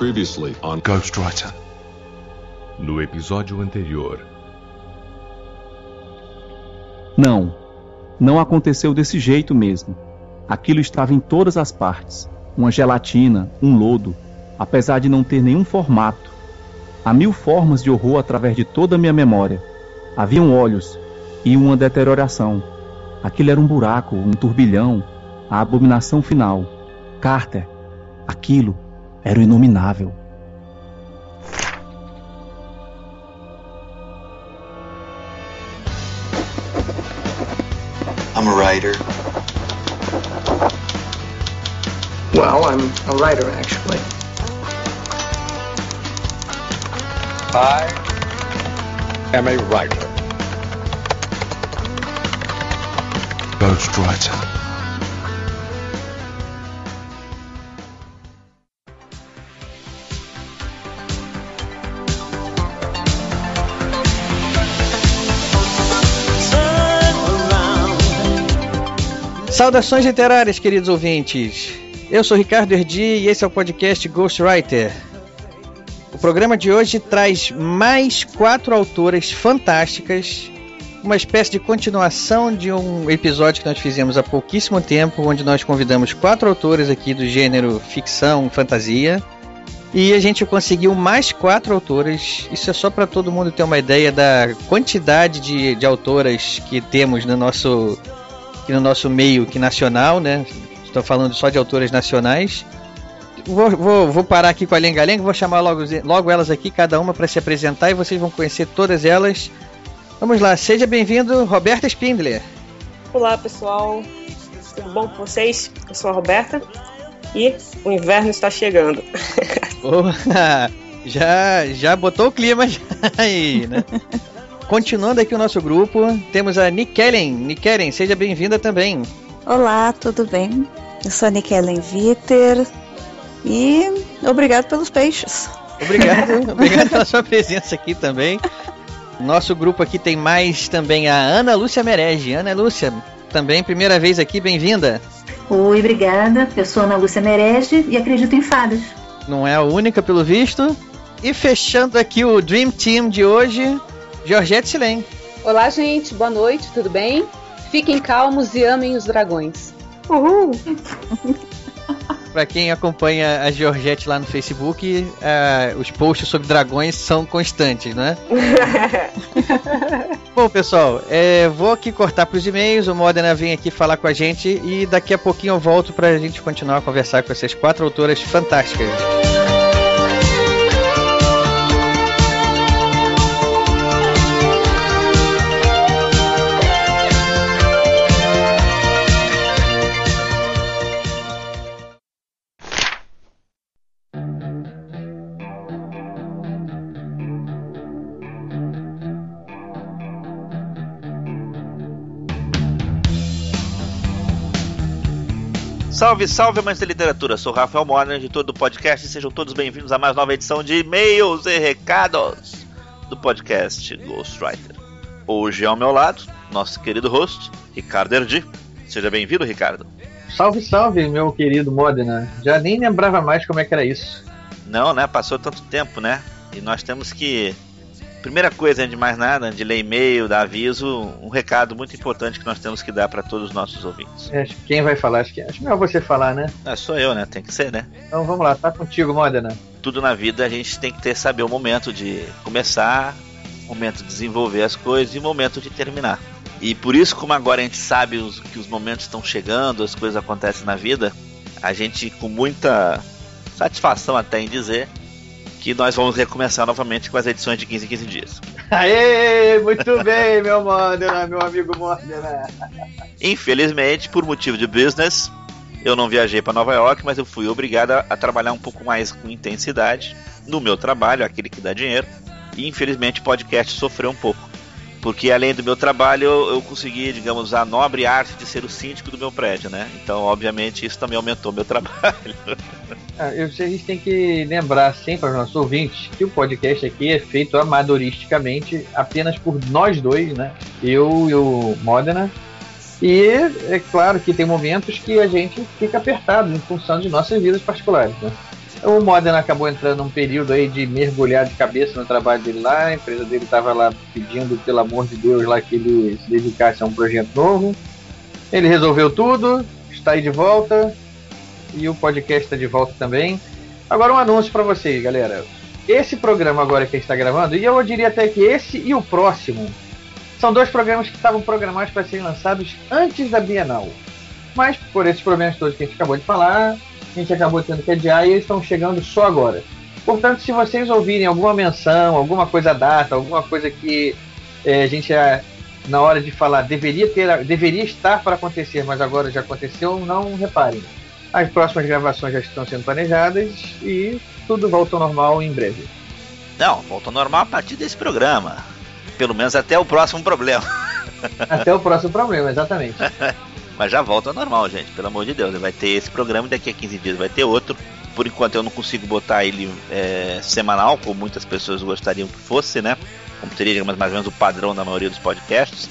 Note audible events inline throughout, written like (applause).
Previously on Ghostwriter. No episódio anterior. Não, não aconteceu desse jeito mesmo. Aquilo estava em todas as partes. Uma gelatina, um lodo, apesar de não ter nenhum formato. Há mil formas de horror através de toda a minha memória. Haviam olhos e uma deterioração. Aquilo era um buraco, um turbilhão, a abominação final. Carter, aquilo era o inominável. I'm a writer. Well, I'm a writer, actually. I am a writer. Ghostwriter. Saudações literárias, queridos ouvintes. Eu sou Ricardo Erdi e esse é o podcast Ghostwriter. O programa de hoje traz mais quatro autoras fantásticas, uma espécie de continuação de um episódio que nós fizemos há pouquíssimo tempo, onde nós convidamos quatro autores aqui do gênero ficção, fantasia. E a gente conseguiu mais quatro autoras. Isso é só para todo mundo ter uma ideia da quantidade de, de autoras que temos no nosso aqui no nosso meio que nacional, né? Estou falando só de autores nacionais. Vou, vou, vou parar aqui com a Lenga Lenga, vou chamar logo, logo elas aqui, cada uma para se apresentar e vocês vão conhecer todas elas. Vamos lá, seja bem-vindo, Roberta Spindler. Olá pessoal, tudo bom com vocês? Eu sou a Roberta e o inverno está chegando. (laughs) (laughs) Já, já botou o clima aí, né? (laughs) Continuando aqui o nosso grupo, temos a Nikellen. Nikellen, seja bem-vinda também. Olá, tudo bem? Eu sou a Nikellen Viter e obrigado pelos peixes. Obrigado, (laughs) obrigado pela sua presença aqui também. Nosso grupo aqui tem mais também a Ana Lúcia Merege. Ana Lúcia, também primeira vez aqui, bem-vinda. Oi, obrigada. Eu sou Ana Lúcia Merege e acredito em fadas. Não é a única, pelo visto. E fechando aqui o Dream Team de hoje, Georgette Silen. Olá, gente, boa noite, tudo bem? Fiquem calmos e amem os dragões. Uhul! (laughs) Pra quem acompanha a Georgette lá no Facebook, uh, os posts sobre dragões são constantes, né? (laughs) Bom, pessoal, é, vou aqui cortar pros e-mails. O Modena vem aqui falar com a gente e daqui a pouquinho eu volto pra gente continuar a conversar com essas quatro autoras fantásticas. Salve, salve, amantes da literatura! Sou Rafael Morner, editor do podcast, e sejam todos bem-vindos a mais nova edição de e-mails e recados do podcast Ghostwriter. Hoje ao meu lado, nosso querido host, Ricardo Erdi. Seja bem-vindo, Ricardo. Salve, salve, meu querido Modena. Já nem lembrava mais como é que era isso. Não, né? Passou tanto tempo, né? E nós temos que Primeira coisa, antes de mais nada, de ler e-mail, dar aviso, um recado muito importante que nós temos que dar para todos os nossos ouvintes. É, quem vai falar? Acho que acho melhor você falar, né? É, sou eu, né? Tem que ser, né? Então vamos lá, tá contigo, Modena. Tudo na vida a gente tem que ter saber o momento de começar, o momento de desenvolver as coisas e o momento de terminar. E por isso, como agora a gente sabe os, que os momentos estão chegando, as coisas acontecem na vida, a gente com muita satisfação até em dizer que nós vamos recomeçar novamente com as edições de 15 em 15 dias. Aê, muito bem, meu Modena, meu amigo Modena. Infelizmente, por motivo de business, eu não viajei para Nova York, mas eu fui obrigado a, a, trabalhar um pouco mais com intensidade no meu trabalho, aquele que dá dinheiro. E infelizmente o podcast sofreu um pouco. Porque além do meu trabalho, eu, eu consegui, digamos, a nobre arte de ser o síndico do meu prédio, né? Então, obviamente, isso também aumentou meu (laughs) trabalho. Ah, eu, a gente tem que lembrar sempre aos nossos ouvintes que o podcast aqui é feito amadoristicamente apenas por nós dois, né? Eu e o Modena. E é claro que tem momentos que a gente fica apertado em função de nossas vidas particulares, né? O Modena acabou entrando num período aí de mergulhar de cabeça no trabalho dele lá. A empresa dele estava lá pedindo, pelo amor de Deus, lá que ele se dedicasse a um projeto novo. Ele resolveu tudo, está aí de volta e o podcast está de volta também. Agora um anúncio para vocês, galera. Esse programa agora que a gente está gravando, e eu diria até que esse e o próximo, são dois programas que estavam programados para serem lançados antes da Bienal. Mas por esses problemas todos que a gente acabou de falar, a gente acabou tendo que adiar e eles estão chegando só agora. Portanto, se vocês ouvirem alguma menção, alguma coisa data, alguma coisa que é, a gente é, na hora de falar deveria ter, deveria estar para acontecer, mas agora já aconteceu, não reparem. As próximas gravações já estão sendo planejadas e tudo volta ao normal em breve. Não, volta ao normal a partir desse programa. Pelo menos até o próximo problema. Até o próximo problema, exatamente. (laughs) Mas já volta ao normal, gente, pelo amor de Deus. Vai ter esse programa daqui a 15 dias vai ter outro. Por enquanto eu não consigo botar ele é, semanal, como muitas pessoas gostariam que fosse, né? Como teria digamos, mais ou menos o padrão da maioria dos podcasts.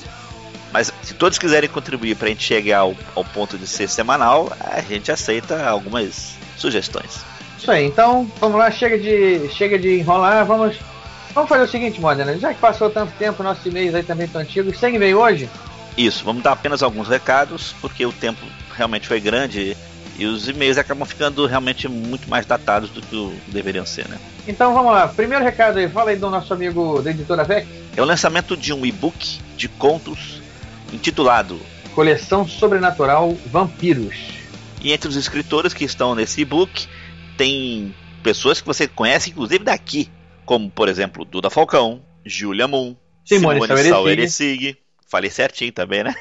Mas se todos quiserem contribuir para a gente chegar ao, ao ponto de ser semanal, a gente aceita algumas sugestões. Isso aí, então vamos lá, chega de, chega de enrolar, vamos, vamos fazer o seguinte, Modena, já que passou tanto tempo, nossos e-mails aí também estão antigos, sem e-mail hoje? Isso, vamos dar apenas alguns recados, porque o tempo realmente foi grande e os e-mails acabam ficando realmente muito mais datados do que deveriam ser, né? Então vamos lá, primeiro recado aí, fala aí do nosso amigo da editora VEC. É o lançamento de um e-book de contos intitulado Coleção Sobrenatural Vampiros. E entre os escritores que estão nesse e-book tem pessoas que você conhece, inclusive daqui, como por exemplo Duda Falcão, Julia Moon, Simone, Simone Saueresig. Falei certinho também, né?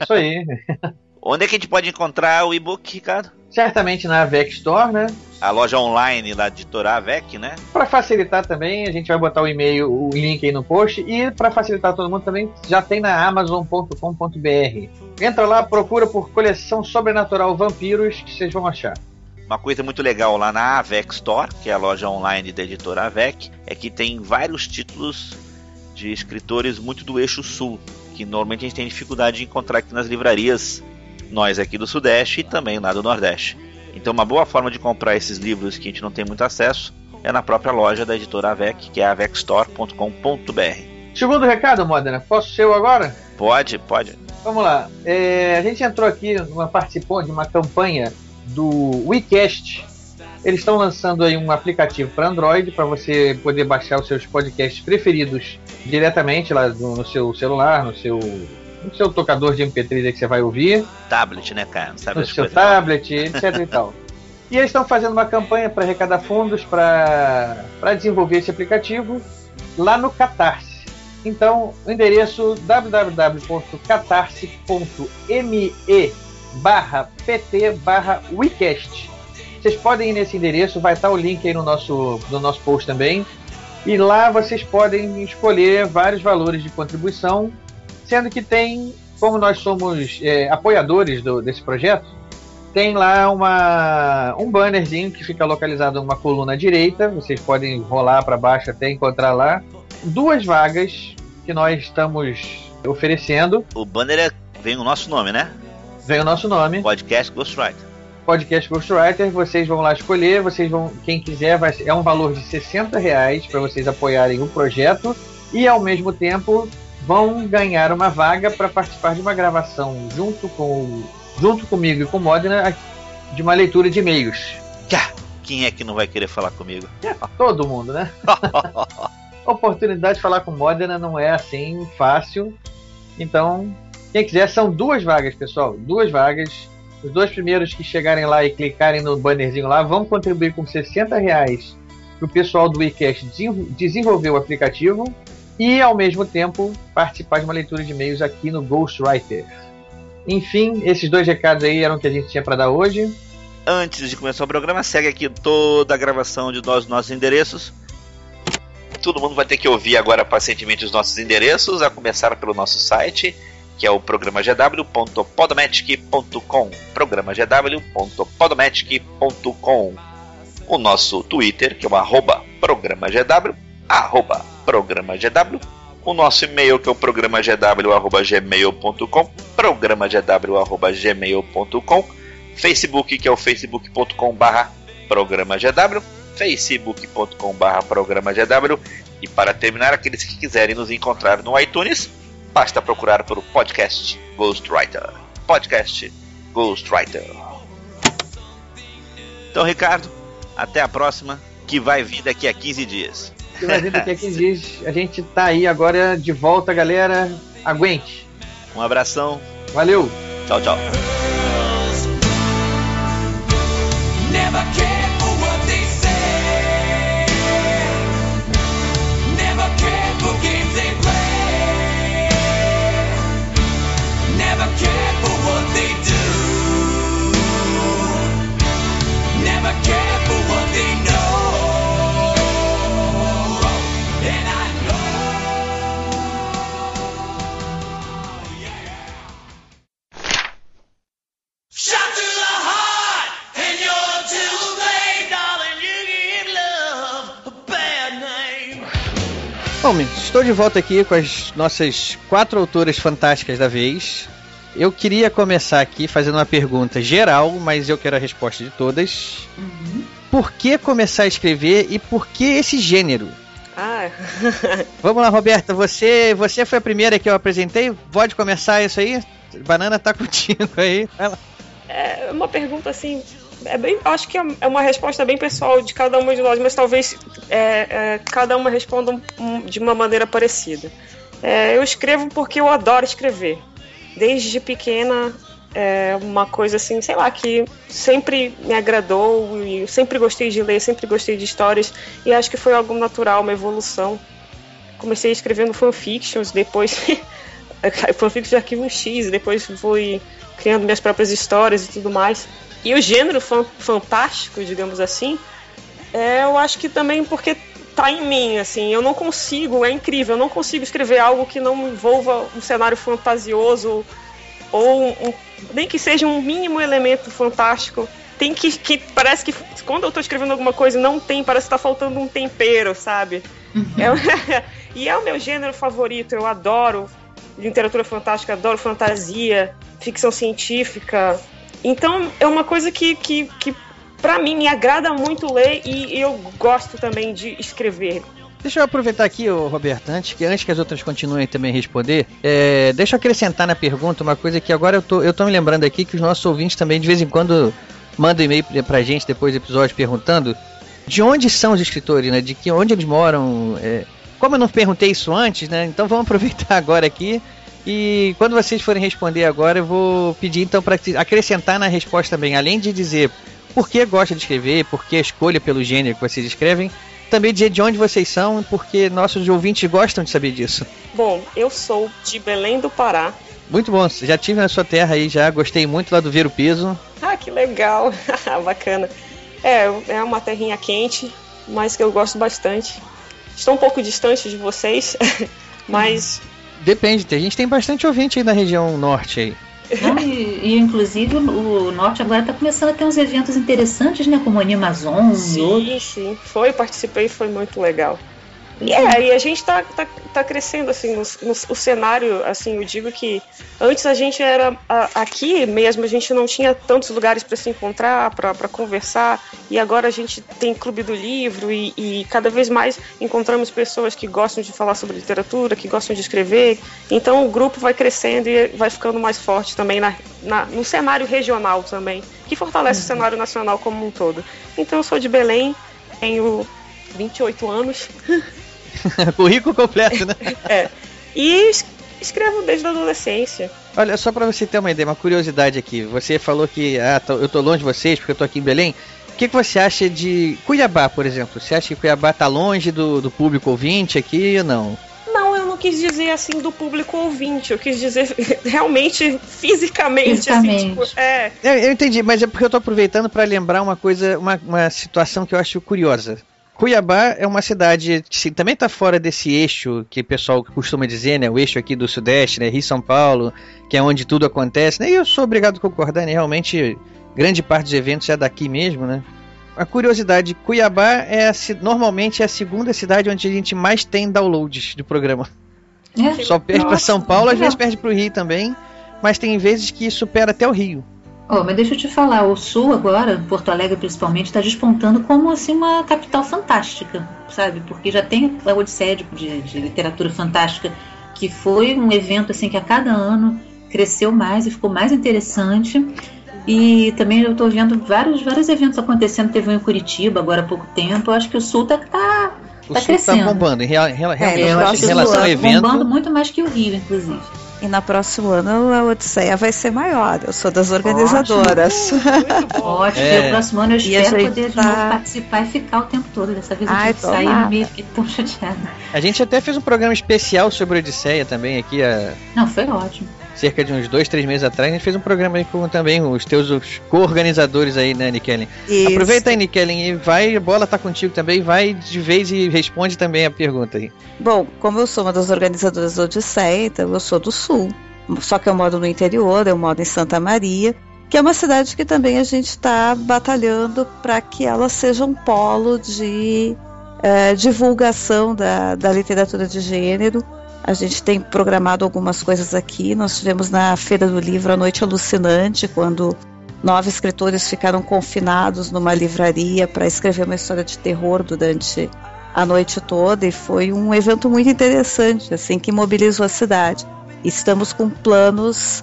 Isso aí. (laughs) Onde é que a gente pode encontrar o e-book, Ricardo? Certamente na AVEC Store, né? A loja online de editora AVEC, né? Para facilitar também, a gente vai botar o e-mail, o link aí no post. E para facilitar todo mundo também, já tem na Amazon.com.br. Entra lá, procura por coleção sobrenatural vampiros que vocês vão achar. Uma coisa muito legal lá na AVEC Store, que é a loja online da editora AVEC, é que tem vários títulos de escritores muito do eixo sul que normalmente a gente tem dificuldade de encontrar aqui nas livrarias, nós aqui do Sudeste e também lá do Nordeste. Então, uma boa forma de comprar esses livros que a gente não tem muito acesso é na própria loja da editora AVEC, que é avecstore.com.br. Segundo recado, Modena, posso ser eu agora? Pode, pode. Vamos lá. É, a gente entrou aqui, uma, participou de uma campanha do WeCast. Eles estão lançando aí um aplicativo para Android para você poder baixar os seus podcasts preferidos diretamente lá no, no seu celular, no seu no seu tocador de MP3 aí que você vai ouvir. Tablet, né, cara? Não sabe no seu tablet, não. etc e (laughs) tal. E eles estão fazendo uma campanha para arrecadar fundos para desenvolver esse aplicativo lá no Catarse. Então, o endereço www.catarse.me barra pt barra wecast. Vocês podem ir nesse endereço, vai estar o link aí no nosso, no nosso post também. E lá vocês podem escolher vários valores de contribuição, sendo que tem, como nós somos é, apoiadores do, desse projeto, tem lá uma, um bannerzinho que fica localizado numa coluna direita. Vocês podem rolar para baixo até encontrar lá duas vagas que nós estamos oferecendo. O banner é, vem o nosso nome, né? Vem o nosso nome. Podcast Ghostwriter. Podcast Ghostwriter, vocês vão lá escolher, vocês vão, quem quiser, vai, é um valor de 60 reais para vocês apoiarem o projeto e ao mesmo tempo vão ganhar uma vaga para participar de uma gravação junto com junto comigo e com o Modena de uma leitura de e-mails. Quem é que não vai querer falar comigo? É, todo mundo, né? a (laughs) oportunidade de falar com Modena não é assim fácil. Então, quem quiser, são duas vagas, pessoal. Duas vagas. Os dois primeiros que chegarem lá e clicarem no bannerzinho lá vão contribuir com 60 reais para o pessoal do WeCast desenvolver o aplicativo e, ao mesmo tempo, participar de uma leitura de e-mails aqui no Ghostwriter. Enfim, esses dois recados aí eram o que a gente tinha para dar hoje. Antes de começar o programa, segue aqui toda a gravação de nós, nossos endereços. Todo mundo vai ter que ouvir agora pacientemente os nossos endereços, a começar pelo nosso site, que é o programagw.podomatic.com. programagw.podomatic.com. O nosso Twitter, que é o arroba programagw, arroba programagw. O nosso e-mail, que é o programagw.gmail.com, programagw.gmail.com. Facebook, que é o facebook.com barra programagw facebook.com.br programa GW. E para terminar, aqueles que quiserem nos encontrar no iTunes, basta procurar pelo podcast Ghostwriter. Podcast Ghostwriter. Então, Ricardo, até a próxima, que vai vir daqui a 15 dias. Que vai vir daqui a 15 dias. A gente tá aí agora de volta, galera. Aguente. Um abração. Valeu. Tchau, tchau. Bom, estou de volta aqui com as nossas quatro autoras fantásticas da vez. Eu queria começar aqui fazendo uma pergunta geral, mas eu quero a resposta de todas. Por que começar a escrever e por que esse gênero? Ah, (laughs) Vamos lá, Roberta, você, você foi a primeira que eu apresentei. Pode começar isso aí? Banana tá contigo aí. Vai lá. é uma pergunta assim. É bem, acho que é uma resposta bem pessoal de cada uma de nós, mas talvez é, é, cada uma responda um- um- de uma maneira parecida. É, eu escrevo porque eu adoro escrever. Desde pequena, é uma coisa assim, sei lá, que sempre me agradou e eu sempre gostei de ler, sempre gostei de histórias e acho que foi algo natural, uma evolução. Comecei escrevendo fanfictions, depois (laughs) fanfictions de arquivo X, depois fui criando minhas próprias histórias e tudo mais. E o gênero fan- fantástico, digamos assim, é, eu acho que também porque tá em mim, assim, eu não consigo, é incrível, eu não consigo escrever algo que não envolva um cenário fantasioso ou um- nem que seja um mínimo elemento fantástico. Tem que, que parece que quando eu tô escrevendo alguma coisa não tem, parece que tá faltando um tempero, sabe? É- (laughs) e é o meu gênero favorito, eu adoro literatura fantástica, adoro fantasia, ficção científica. Então é uma coisa que, que, que para mim me agrada muito ler e eu gosto também de escrever. Deixa eu aproveitar aqui, Roberto, antes que, antes que as outras continuem também a responder, é, deixa eu acrescentar na pergunta uma coisa que agora eu tô, eu tô me lembrando aqui que os nossos ouvintes também de vez em quando mandam e-mail pra gente depois do episódio perguntando de onde são os escritores, né? De que onde eles moram. é. como eu não perguntei isso antes, né? Então vamos aproveitar (laughs) agora aqui. E quando vocês forem responder agora, eu vou pedir então para acrescentar na resposta também, além de dizer por que gosta de escrever, por que a escolha pelo gênero que vocês escrevem, também dizer de onde vocês são, porque nossos ouvintes gostam de saber disso. Bom, eu sou de Belém do Pará. Muito bom, já tive na sua terra aí já, gostei muito lá do Ver o Peso. Ah, que legal, (laughs) bacana. É, é uma terrinha quente, mas que eu gosto bastante. Estou um pouco distante de vocês, (laughs) mas Depende, a gente tem bastante ouvinte aí na região norte aí. Não, e, e, inclusive o norte agora está começando a ter uns eventos interessantes, né? Como o Animazon e sim, outros. sim, foi, participei, foi muito legal. E é, e a gente tá, tá, tá crescendo, assim, no, no- o cenário, assim, eu digo que antes a gente era, a- aqui mesmo, a gente não tinha tantos lugares para se encontrar, para conversar, e agora a gente tem Clube do Livro e, e cada vez mais encontramos pessoas que gostam de falar sobre literatura, que gostam de escrever, então o grupo vai crescendo e vai ficando mais forte também na, na- no cenário regional também, que fortalece o cenário nacional como um todo. Então eu sou de Belém, tenho 28 anos, (laughs) (laughs) Currículo completo, né? (laughs) é. E es- escrevo desde a adolescência. Olha, só pra você ter uma ideia, uma curiosidade aqui. Você falou que ah, tô- eu tô longe de vocês porque eu tô aqui em Belém. O que, que você acha de Cuiabá, por exemplo? Você acha que Cuiabá tá longe do, do público ouvinte aqui ou não? Não, eu não quis dizer assim do público ouvinte, eu quis dizer (laughs) realmente fisicamente, assim, Fisicamente. tipo, é. Eu, eu entendi, mas é porque eu tô aproveitando para lembrar uma coisa, uma, uma situação que eu acho curiosa. Cuiabá é uma cidade que também está fora desse eixo que o pessoal costuma dizer, né? O eixo aqui do Sudeste, né? Rio São Paulo, que é onde tudo acontece, né? E eu sou obrigado a concordar, né? Realmente, grande parte dos eventos é daqui mesmo, né? A curiosidade, Cuiabá é a normalmente é a segunda cidade onde a gente mais tem downloads do programa. É? Só perde para São Paulo, às vezes perde para o Rio também, mas tem vezes que supera até o Rio. Oh, mas deixa eu te falar, o Sul agora, Porto Alegre principalmente, está despontando como assim uma capital fantástica, sabe? Porque já tem a Odisseia de, de, literatura fantástica, que foi um evento assim que a cada ano cresceu mais e ficou mais interessante. E também eu estou vendo vários, vários eventos acontecendo, teve um em Curitiba agora há pouco tempo. Eu acho que o Sul tá, tá, O tá Sul crescendo. tá bombando, em, real- em real- É, em relação tá ao evento. bombando muito mais que o Rio, inclusive. E na próximo ano a Odisseia vai ser maior. Eu sou das organizadoras. Ótimo, (laughs) É. e o próximo ano eu a espero gente poder de tá- novo participar e ficar o tempo todo. Dessa vez eu Ai, tive que sair no meio, fiquei tão chateada. A gente até fez um programa especial sobre a Odisseia também aqui há Não, foi ótimo. Cerca de uns dois, três meses atrás. A gente fez um programa aí com também os teus co-organizadores aí, né, Nikellen? Aproveita aí, Nikellen, e vai, a bola tá contigo também, vai de vez e responde também a pergunta aí. Bom, como eu sou uma das organizadoras da Odisseia, então eu sou do Sul. Só que eu moro no interior, eu moro em Santa Maria, que é uma cidade que também a gente está batalhando para que ela seja um polo de eh, divulgação da, da literatura de gênero. A gente tem programado algumas coisas aqui. Nós tivemos na Feira do Livro a Noite Alucinante, quando nove escritores ficaram confinados numa livraria para escrever uma história de terror durante a noite toda e foi um evento muito interessante, assim, que mobilizou a cidade. Estamos com planos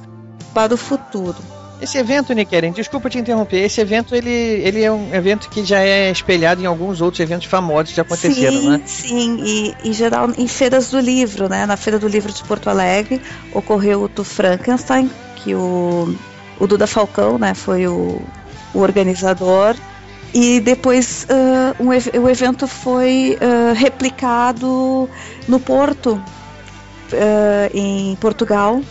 para o futuro. Esse evento, Nikellen, desculpa te interromper, esse evento ele, ele é um evento que já é espelhado em alguns outros eventos famosos que já aconteceram, sim, né? Sim, e em geral em feiras do livro, né? Na Feira do Livro de Porto Alegre ocorreu o do Frankenstein, que o, o Duda Falcão, né, foi o, o organizador. E depois ah, um o evento foi ah, replicado no Porto, ah, em Portugal,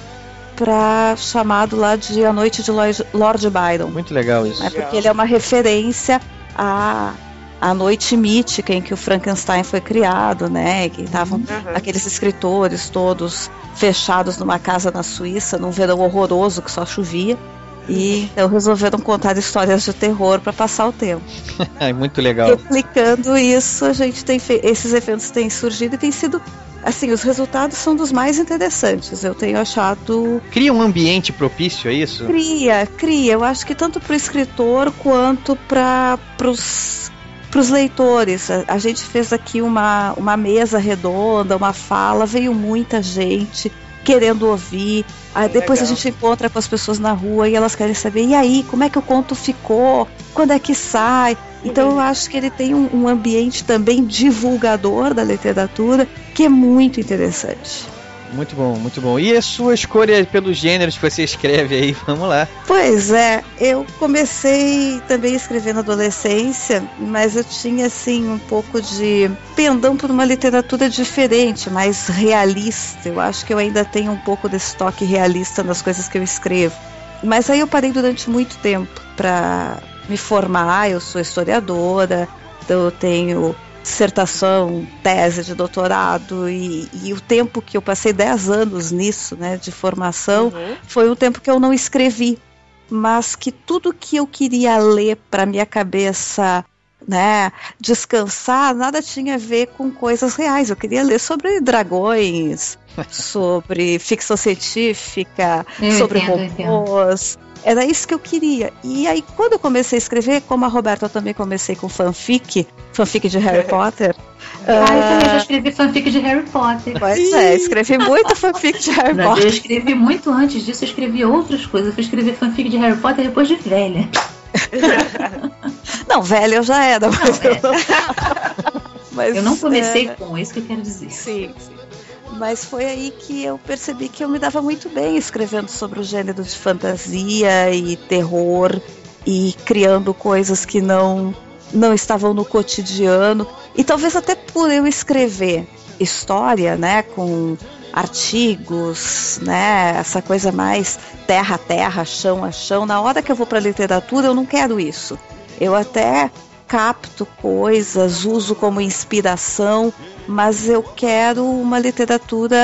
para chamado lá de A Noite de Lord Byron. Muito legal isso. É porque ele é uma referência à, à noite mítica em que o Frankenstein foi criado, né? Que estavam aqueles escritores todos fechados numa casa na Suíça, num verão horroroso que só chovia. E (laughs) então resolveram contar histórias de terror para passar o tempo. (laughs) É muito legal. Replicando isso, a gente tem esses eventos têm surgido e tem sido assim, os resultados são dos mais interessantes. Eu tenho achado Cria um ambiente propício a isso? Cria, cria. Eu acho que tanto para o escritor quanto para os leitores. A, a gente fez aqui uma, uma mesa redonda, uma fala, veio muita gente querendo ouvir. Aí depois Legal. a gente encontra com as pessoas na rua e elas querem saber, e aí, como é que o conto ficou? Quando é que sai? Então eu acho que ele tem um, um ambiente também divulgador da literatura que é muito interessante. Muito bom, muito bom. E a sua escolha pelos gêneros que você escreve aí? (laughs) Vamos lá. Pois é, eu comecei também a escrever na adolescência, mas eu tinha assim um pouco de pendão por uma literatura diferente, mais realista. Eu acho que eu ainda tenho um pouco desse toque realista nas coisas que eu escrevo. Mas aí eu parei durante muito tempo para me formar. Eu sou historiadora, então eu tenho dissertação, tese de doutorado e, e o tempo que eu passei 10 anos nisso, né, de formação, foi um tempo que eu não escrevi, mas que tudo que eu queria ler para minha cabeça, né, descansar, nada tinha a ver com coisas reais. Eu queria ler sobre dragões, sobre ficção científica, Eu sobre entendo, eu robôs. Era isso que eu queria. E aí, quando eu comecei a escrever, como a Roberta, eu também comecei com fanfic, fanfic de Harry (laughs) Potter. Ah, eu também já ah, escrevi fanfic de Harry Potter. Pois é, escrevi muito fanfic de Harry Mas eu Potter. escrevi muito antes disso, eu escrevi outras coisas. Eu fui escrever fanfic de Harry Potter depois de velha. Não, velha eu já era, mas eu não. Mas, Eu não comecei é, com, é isso que eu quero dizer. Sim, sim. Mas foi aí que eu percebi que eu me dava muito bem escrevendo sobre o gênero de fantasia e terror e criando coisas que não não estavam no cotidiano e talvez até por eu escrever história, né, com artigos, né, essa coisa mais terra a terra, chão a chão. Na hora que eu vou para literatura, eu não quero isso. Eu até capto coisas, uso como inspiração, mas eu quero uma literatura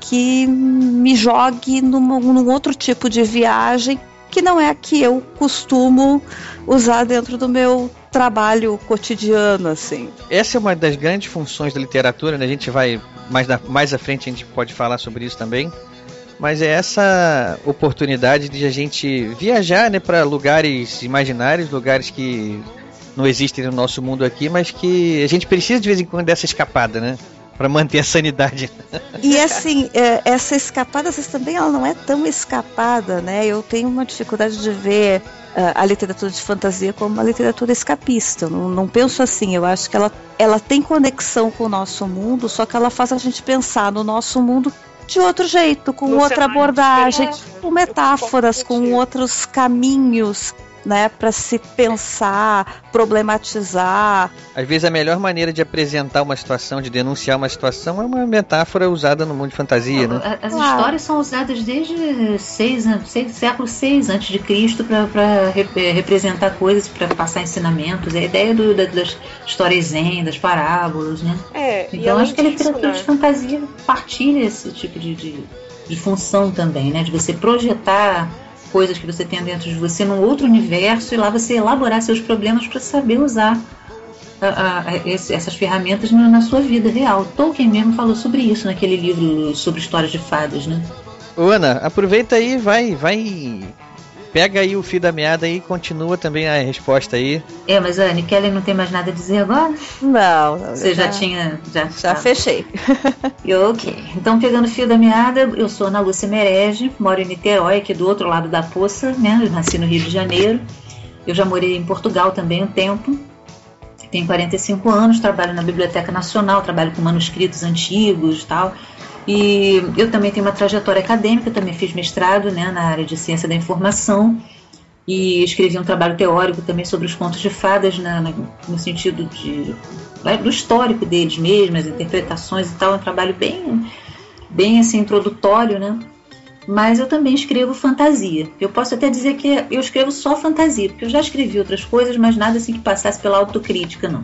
que me jogue num outro tipo de viagem que não é a que eu costumo usar dentro do meu trabalho cotidiano, assim. Essa é uma das grandes funções da literatura, né? A gente vai mais, na, mais à frente a gente pode falar sobre isso também. Mas é essa oportunidade de a gente viajar, né, para lugares imaginários, lugares que não existem no nosso mundo aqui, mas que a gente precisa de vez em quando dessa escapada, né? Para manter a sanidade. E assim, é, essa escapada, às vezes também ela não é tão escapada, né? Eu tenho uma dificuldade de ver ah, a literatura de fantasia como uma literatura escapista. Eu Não, não penso assim. Eu acho que ela, ela tem conexão com o nosso mundo, só que ela faz a gente pensar no nosso mundo de outro jeito, com No outra abordagem, diferente. com metáforas, com outros caminhos, né, para se pensar, problematizar. Às vezes a melhor maneira de apresentar uma situação, de denunciar uma situação, é uma metáfora usada no mundo de fantasia, né? As Claro. histórias são usadas desde seis, seis, século 6 antes de Cristo para representar coisas, para passar ensinamentos. É a ideia do- da- das histórias zen, das parábolas, né? É, e Então acho que a literatura né? de fantasia partilha esse tipo de, de, de função também, né? De você projetar coisas que você tem dentro de você num outro universo e lá você elaborar seus problemas para saber usar a- a- a- esse- essas ferramentas na, na sua vida real. Tolkien mesmo falou sobre isso naquele livro sobre histórias de fadas, né? Ana, aproveita aí, vai, vai. Pega aí o fio da meada aí e continua também a resposta aí. É, mas a Anne Kelly não tem mais nada a dizer agora? Não, não, Você já, tinha. Já, Já tá. fechei. (laughs) Ok. Então, pegando o fio da meada, eu sou Ana Lúcia Merege, moro em Niterói, aqui do outro lado da poça, né? Eu nasci no Rio de Janeiro. Eu já morei em Portugal também um tempo. Tenho 45 anos, trabalho na Biblioteca Nacional, trabalho com manuscritos antigos e tal. E eu também tenho uma trajetória acadêmica, também fiz mestrado né, na área de ciência da informação e escrevi um trabalho teórico também sobre os contos de fadas na- na- no sentido de vai, do histórico deles mesmo, as interpretações e tal, é um trabalho bem bem assim introdutório, né? Mas eu também escrevo fantasia. Eu posso até dizer que eu escrevo só fantasia, porque eu já escrevi outras coisas, mas nada assim que passasse pela autocrítica, não.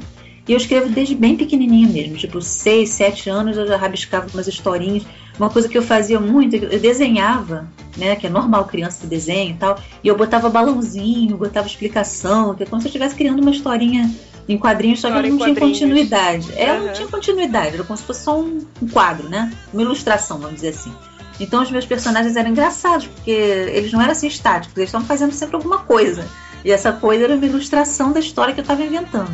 E eu escrevo desde bem pequenininha mesmo, tipo 6, 7 anos eu já rabiscava umas historinhas. Uma coisa que eu fazia muito, eu desenhava, né, que é normal criança que desenha e tal, e eu botava balãozinho, botava explicação, que é como se eu estivesse criando uma historinha em quadrinhos, só que ela não tinha continuidade. Ela não tinha continuidade, era como se fosse só um, um quadro, né? Uma ilustração, vamos dizer assim. Então os meus personagens eram engraçados, porque eles não eram assim estáticos, eles estavam fazendo sempre alguma coisa. E essa coisa era uma ilustração da história que eu estava inventando.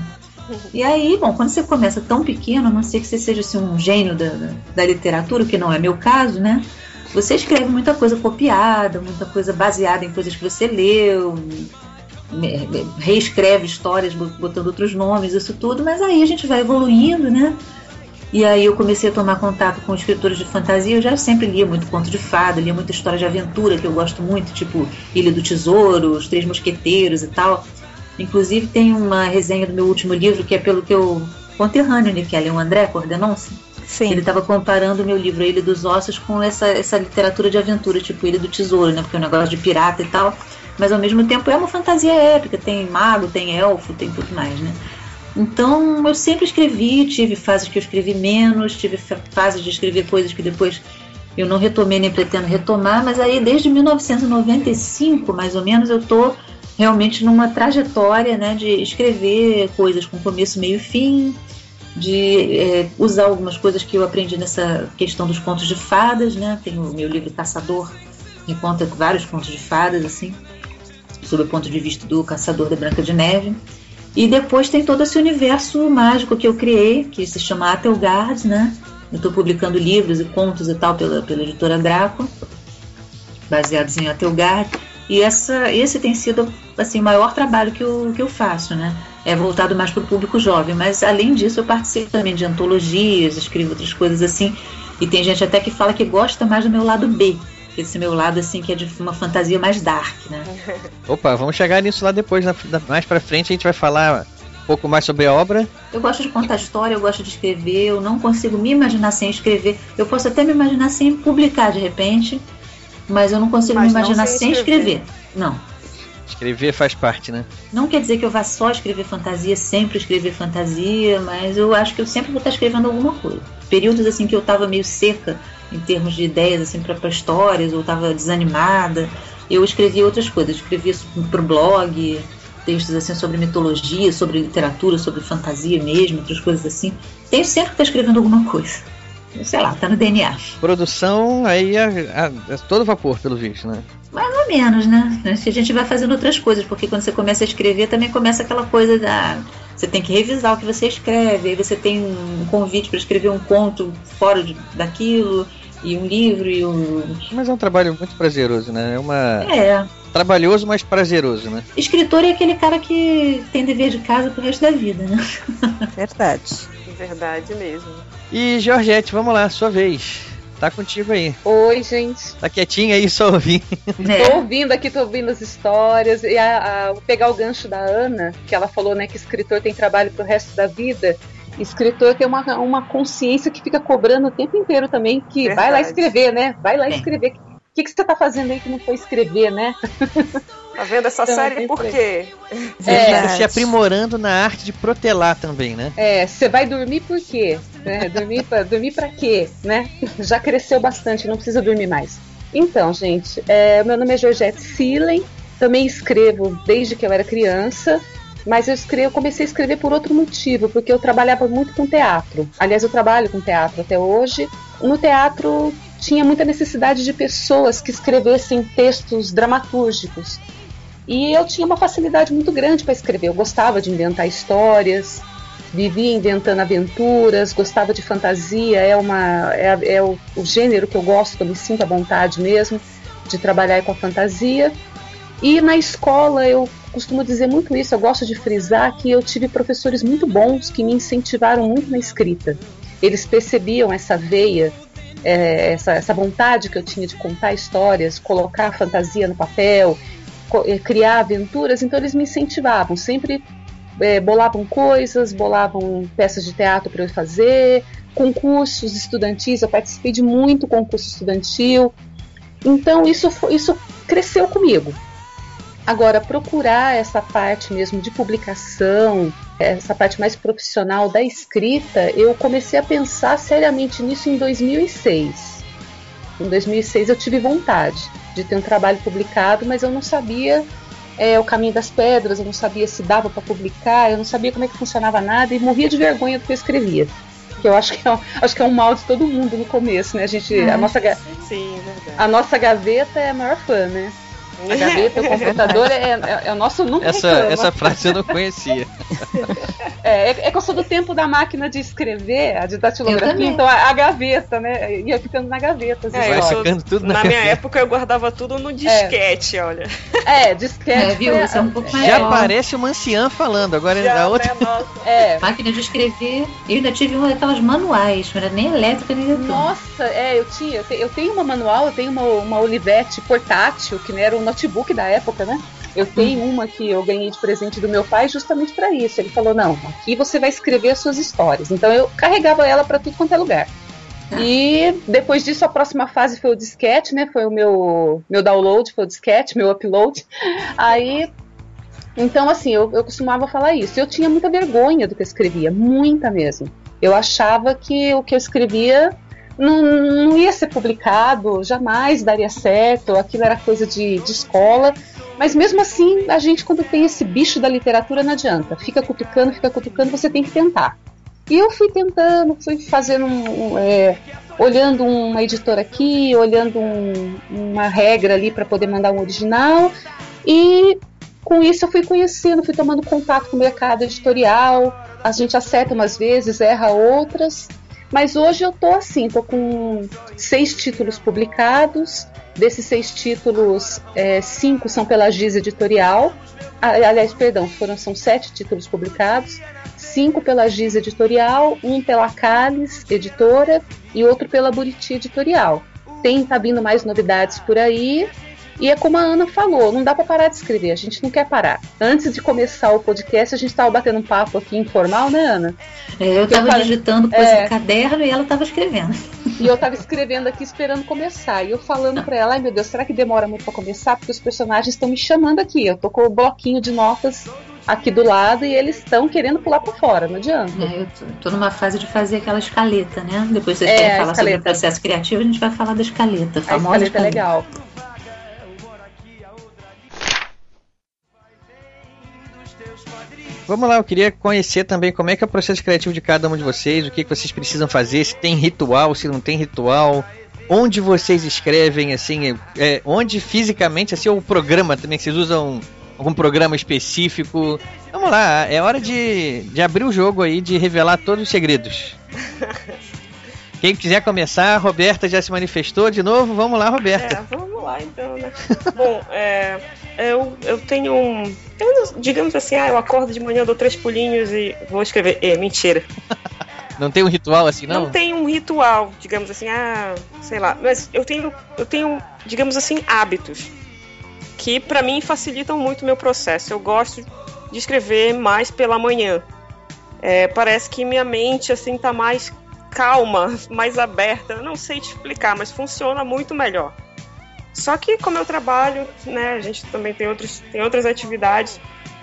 E aí, bom, quando você começa tão pequeno, a não ser que você seja assim, um gênio da, da, literatura, que não é meu caso, né? Você escreve muita coisa copiada, muita coisa baseada em coisas que você leu, reescreve histórias bo- botando outros nomes, isso tudo, mas aí a gente vai evoluindo, né? E aí eu comecei a tomar contato com escritores de fantasia. Eu já sempre lia muito conto de fada, lia muita história de aventura que eu gosto muito, tipo Ilha do Tesouro, Os Três Mosqueteiros e tal. Inclusive tem uma resenha do meu último livro que é pelo que eu conterrâneo, né, que é o André Cordenonce. Sim. Ele estava comparando o meu livro Ilha dos Ossos com essa, essa literatura de aventura, tipo Ilha do Tesouro, né? Porque é um negócio de pirata e tal. Mas ao mesmo tempo é uma fantasia épica, tem mago, tem elfo, tem tudo mais, né? Então eu sempre escrevi, tive fases que eu escrevi menos, tive fa- fases de escrever coisas que depois eu não retomei nem pretendo retomar, mas aí desde 1995, mais ou menos, eu tô realmente numa trajetória, né, de escrever coisas com começo, meio e fim, de é, usar algumas coisas que eu aprendi nessa questão dos contos de fadas, né? Tem o meu livro Caçador, que conta vários contos de fadas, assim, sob o ponto de vista do caçador da Branca de Neve. E depois tem todo esse universo mágico que eu criei, que se chama Atelgard, né? Eu estou publicando livros e contos e tal pela, pela editora Draco, baseados em Atelgard. E essa, esse tem sido assim, o maior trabalho que eu, que eu faço, né? É voltado mais para o público jovem, mas além disso eu participo também de antologias, escrevo outras coisas assim. E tem gente até que fala que gosta mais do meu lado B, esse meu lado assim que é de uma fantasia mais dark, né? (laughs) Opa, vamos chegar nisso lá depois, mais pra frente a gente vai falar um pouco mais sobre a obra. Eu gosto de contar história, eu gosto de escrever, eu não consigo me imaginar sem escrever. Eu posso até me imaginar sem publicar de repente, mas eu não consigo Mas me imaginar sem escrever. escrever. Não. Escrever faz parte, né? Não quer dizer que eu vá só escrever fantasia, sempre escrever fantasia, mas eu acho que eu sempre vou estar escrevendo alguma coisa. Períodos assim que eu tava meio seca em termos de ideias assim para histórias, ou tava desanimada, eu escrevia outras coisas, escrevia pro blog, textos assim sobre mitologia, sobre literatura, sobre fantasia mesmo, outras coisas assim. Tenho sempre que estar escrevendo alguma coisa. Sei lá, tá no DNA. Produção aí é, é- é todo vapor, pelo visto, né? Mais ou menos, né? Acho que a gente vai fazendo outras coisas, porque quando você começa a escrever também começa aquela coisa da. Você tem que revisar o que você escreve, aí você tem um convite para escrever um conto fora de- daquilo, e um livro, e um. Mas é um trabalho muito prazeroso, né? É uma. É. Trabalhoso, mas prazeroso, né? Escritor é aquele cara que tem dever de casa pro resto da vida, né? Verdade. Verdade mesmo. E Georgette, vamos lá, sua vez. Tá contigo aí. Oi, gente. Tá quietinha aí, só ouvindo. É. Tô ouvindo aqui, tô ouvindo as histórias. E a, a- vou pegar o gancho da Ana, que ela falou né, que escritor tem trabalho pro resto da vida. Escritor tem uma, uma consciência que fica cobrando o tempo inteiro também, que vai lá Verdade. escrever, né? Vai lá escrever. O que, que você tá fazendo aí que não foi escrever, né? Tá vendo essa Então, série por quê? Você É. se aprimorando na arte de protelar também, né? É, você vai dormir por quê? Né? Dormir, pra, dormir pra quê? Né? Já cresceu bastante, não precisa dormir mais. Então, gente, é, meu nome é Georgette Silen, também escrevo desde que eu era criança, mas eu, escrevo, comecei a escrever por outro motivo, porque eu trabalhava muito com teatro. Aliás, eu trabalho com teatro até hoje. No teatro tinha muita necessidade de pessoas que escrevessem textos dramatúrgicos. E eu tinha uma facilidade muito grande para escrever. Eu gostava de inventar histórias, vivia inventando aventuras, gostava de fantasia. É, uma, é, é o, o gênero que eu gosto, que eu me sinto à vontade mesmo de trabalhar com a fantasia. E na escola eu costumo dizer muito isso, eu gosto de frisar que eu tive professores muito bons que me incentivaram muito na escrita. Eles percebiam essa veia, é, essa, essa vontade que eu tinha de contar histórias, colocar fantasia no papel, eh, criar aventuras, então eles me incentivavam, sempre eh, bolavam coisas, bolavam peças de teatro para eu fazer, concursos estudantis, eu participei de muito concurso estudantil, então isso, isso cresceu comigo. Agora, procurar essa parte mesmo de publicação, essa parte mais profissional da escrita, eu comecei a pensar seriamente nisso em 2006. Em 2006 eu tive vontade de ter um trabalho publicado, mas eu não sabia é, o caminho das pedras, eu não sabia se dava para publicar, eu não sabia como é que funcionava nada e morria de vergonha do que eu escrevia. Que eu acho que é, um- acho que é um mal de todo mundo no começo, né? A gente, a Ah. nossa, Sim, verdade. a nossa gaveta é a maior fã, né? A gaveta, o computador é, é, é o nosso nunca Essa, reclama. essa frase eu não conhecia. É, (laughs) é, é que eu sou do tempo da máquina de escrever, a de datilografia, então a, a gaveta, né? Ia ficando na gaveta. as É, sou- ficando tudo na Na minha época eu guardava tudo no disquete, olha. É, disquete. É, viu? Você é um pouco Já maior. parece uma anciã falando, agora Já, a outra. né. (laughs) É. Máquina de escrever. Eu ainda tive uma daquelas manuais, não era nem elétrica nem eletrônica. Nossa, é, eu tinha. Eu, te- eu tenho uma manual, eu tenho uma, uma Olivetti portátil, que era um notebook da época, né? Eu tenho uma que eu ganhei de presente do meu pai justamente para isso. Ele falou: não, aqui você vai escrever as suas histórias. Então eu carregava ela para tudo quanto é lugar. Ah. E depois disso, a próxima fase foi o disquete, né? Foi o meu, meu download, foi o disquete, meu upload. (laughs) Aí. Então, assim, eu, eu costumava falar isso. Eu tinha muita vergonha do que eu escrevia, muita mesmo. Eu achava que o que eu escrevia não, não ia ser publicado, jamais daria certo, aquilo era coisa de, de escola. Mas mesmo assim, a gente, quando tem esse bicho da literatura, não adianta. Fica cutucando, fica cutucando, você tem que tentar. E eu fui tentando, fui fazendo um. é, olhando uma editora aqui, olhando um- uma regra ali para poder mandar um original. E com isso eu fui conhecendo, fui tomando contato com o mercado editorial. A gente acerta umas vezes, erra outras. Mas hoje eu tô assim, tô com seis títulos publicados. Desses seis títulos, é, cinco são pela Giz Editorial. Ah, Aliás, perdão, foram, são sete títulos publicados. Cinco pela Giz Editorial, um pela Calis Editora e outro pela Buriti Editorial. Tem, tá vindo mais novidades por aí. E é como a Ana falou, não dá para parar de escrever, a gente não quer parar. Antes de começar o podcast, a gente estava batendo um papo aqui informal, né, Ana? É, eu tava falei- digitando coisa É. no caderno e ela tava escrevendo. E eu tava escrevendo aqui esperando começar. E eu falando pra ela, ai meu Deus, será que demora muito pra começar? Porque os personagens estão me chamando aqui. Eu tô com o bloquinho de notas aqui do lado e eles estão querendo pular pra fora, não adianta. É, eu tô, tô numa fase de fazer aquela escaleta, né? Depois vocês É, querem falar sobre escaleta. o processo criativo, a gente vai falar da escaleta, a A famosa escaleta é escaleta. legal. Vamos lá, eu queria conhecer também como é que é o processo criativo de cada um de vocês, o que, que vocês precisam fazer, se tem ritual, se não tem ritual, onde vocês escrevem, assim, é, onde fisicamente, assim, o programa também, vocês usam algum programa específico. Vamos lá, é hora de, de abrir o jogo aí, de revelar todos os segredos. (laughs) Quem quiser começar, a Roberta já se manifestou de novo. Vamos lá, Roberta. É, vamos lá então, né? Bom, é, eu, eu tenho um. eu, digamos assim, ah, eu acordo de manhã, dou três pulinhos e vou escrever. É, mentira. (laughs) Não tem um ritual assim, não? Não tem um ritual, digamos assim, ah, sei lá. Mas eu tenho, eu tenho, digamos assim, hábitos que pra mim facilitam muito o meu processo. Eu gosto de escrever mais pela manhã. É, parece que minha mente assim tá mais calma, (laughs) mais aberta. Eu não sei te explicar, mas funciona muito melhor. Só que como eu trabalho, né, a gente também tem, outros, tem outras atividades.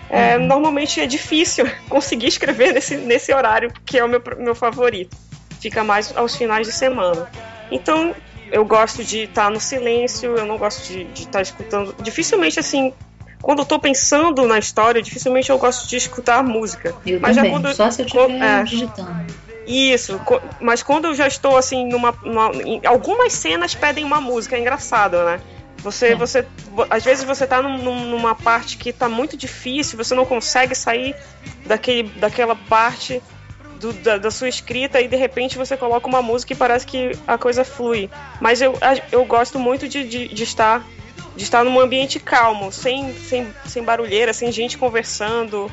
é, Normalmente é difícil (laughs) conseguir escrever nesse, nesse horário que é o meu, meu favorito. Fica mais aos finais de semana. Então eu gosto de estar no silêncio, eu não gosto de estar escutando. Dificilmente assim, quando eu tô pensando na história, dificilmente eu gosto de escutar música. Eu Mas já também, quando- só se eu estiver é. digitando. Isso, mas quando eu já estou assim numa, numa- em- algumas cenas pedem uma música, é engraçado, né? Você, você, vo- às vezes você tá num- num- numa parte que tá muito difícil, você não consegue sair daquele, daquela parte do- da, da sua escrita e de repente você coloca uma música e parece que a coisa flui. Mas eu, eu gosto muito de, de, de estar de estar num ambiente calmo, sem, sem, sem barulheira, sem gente conversando,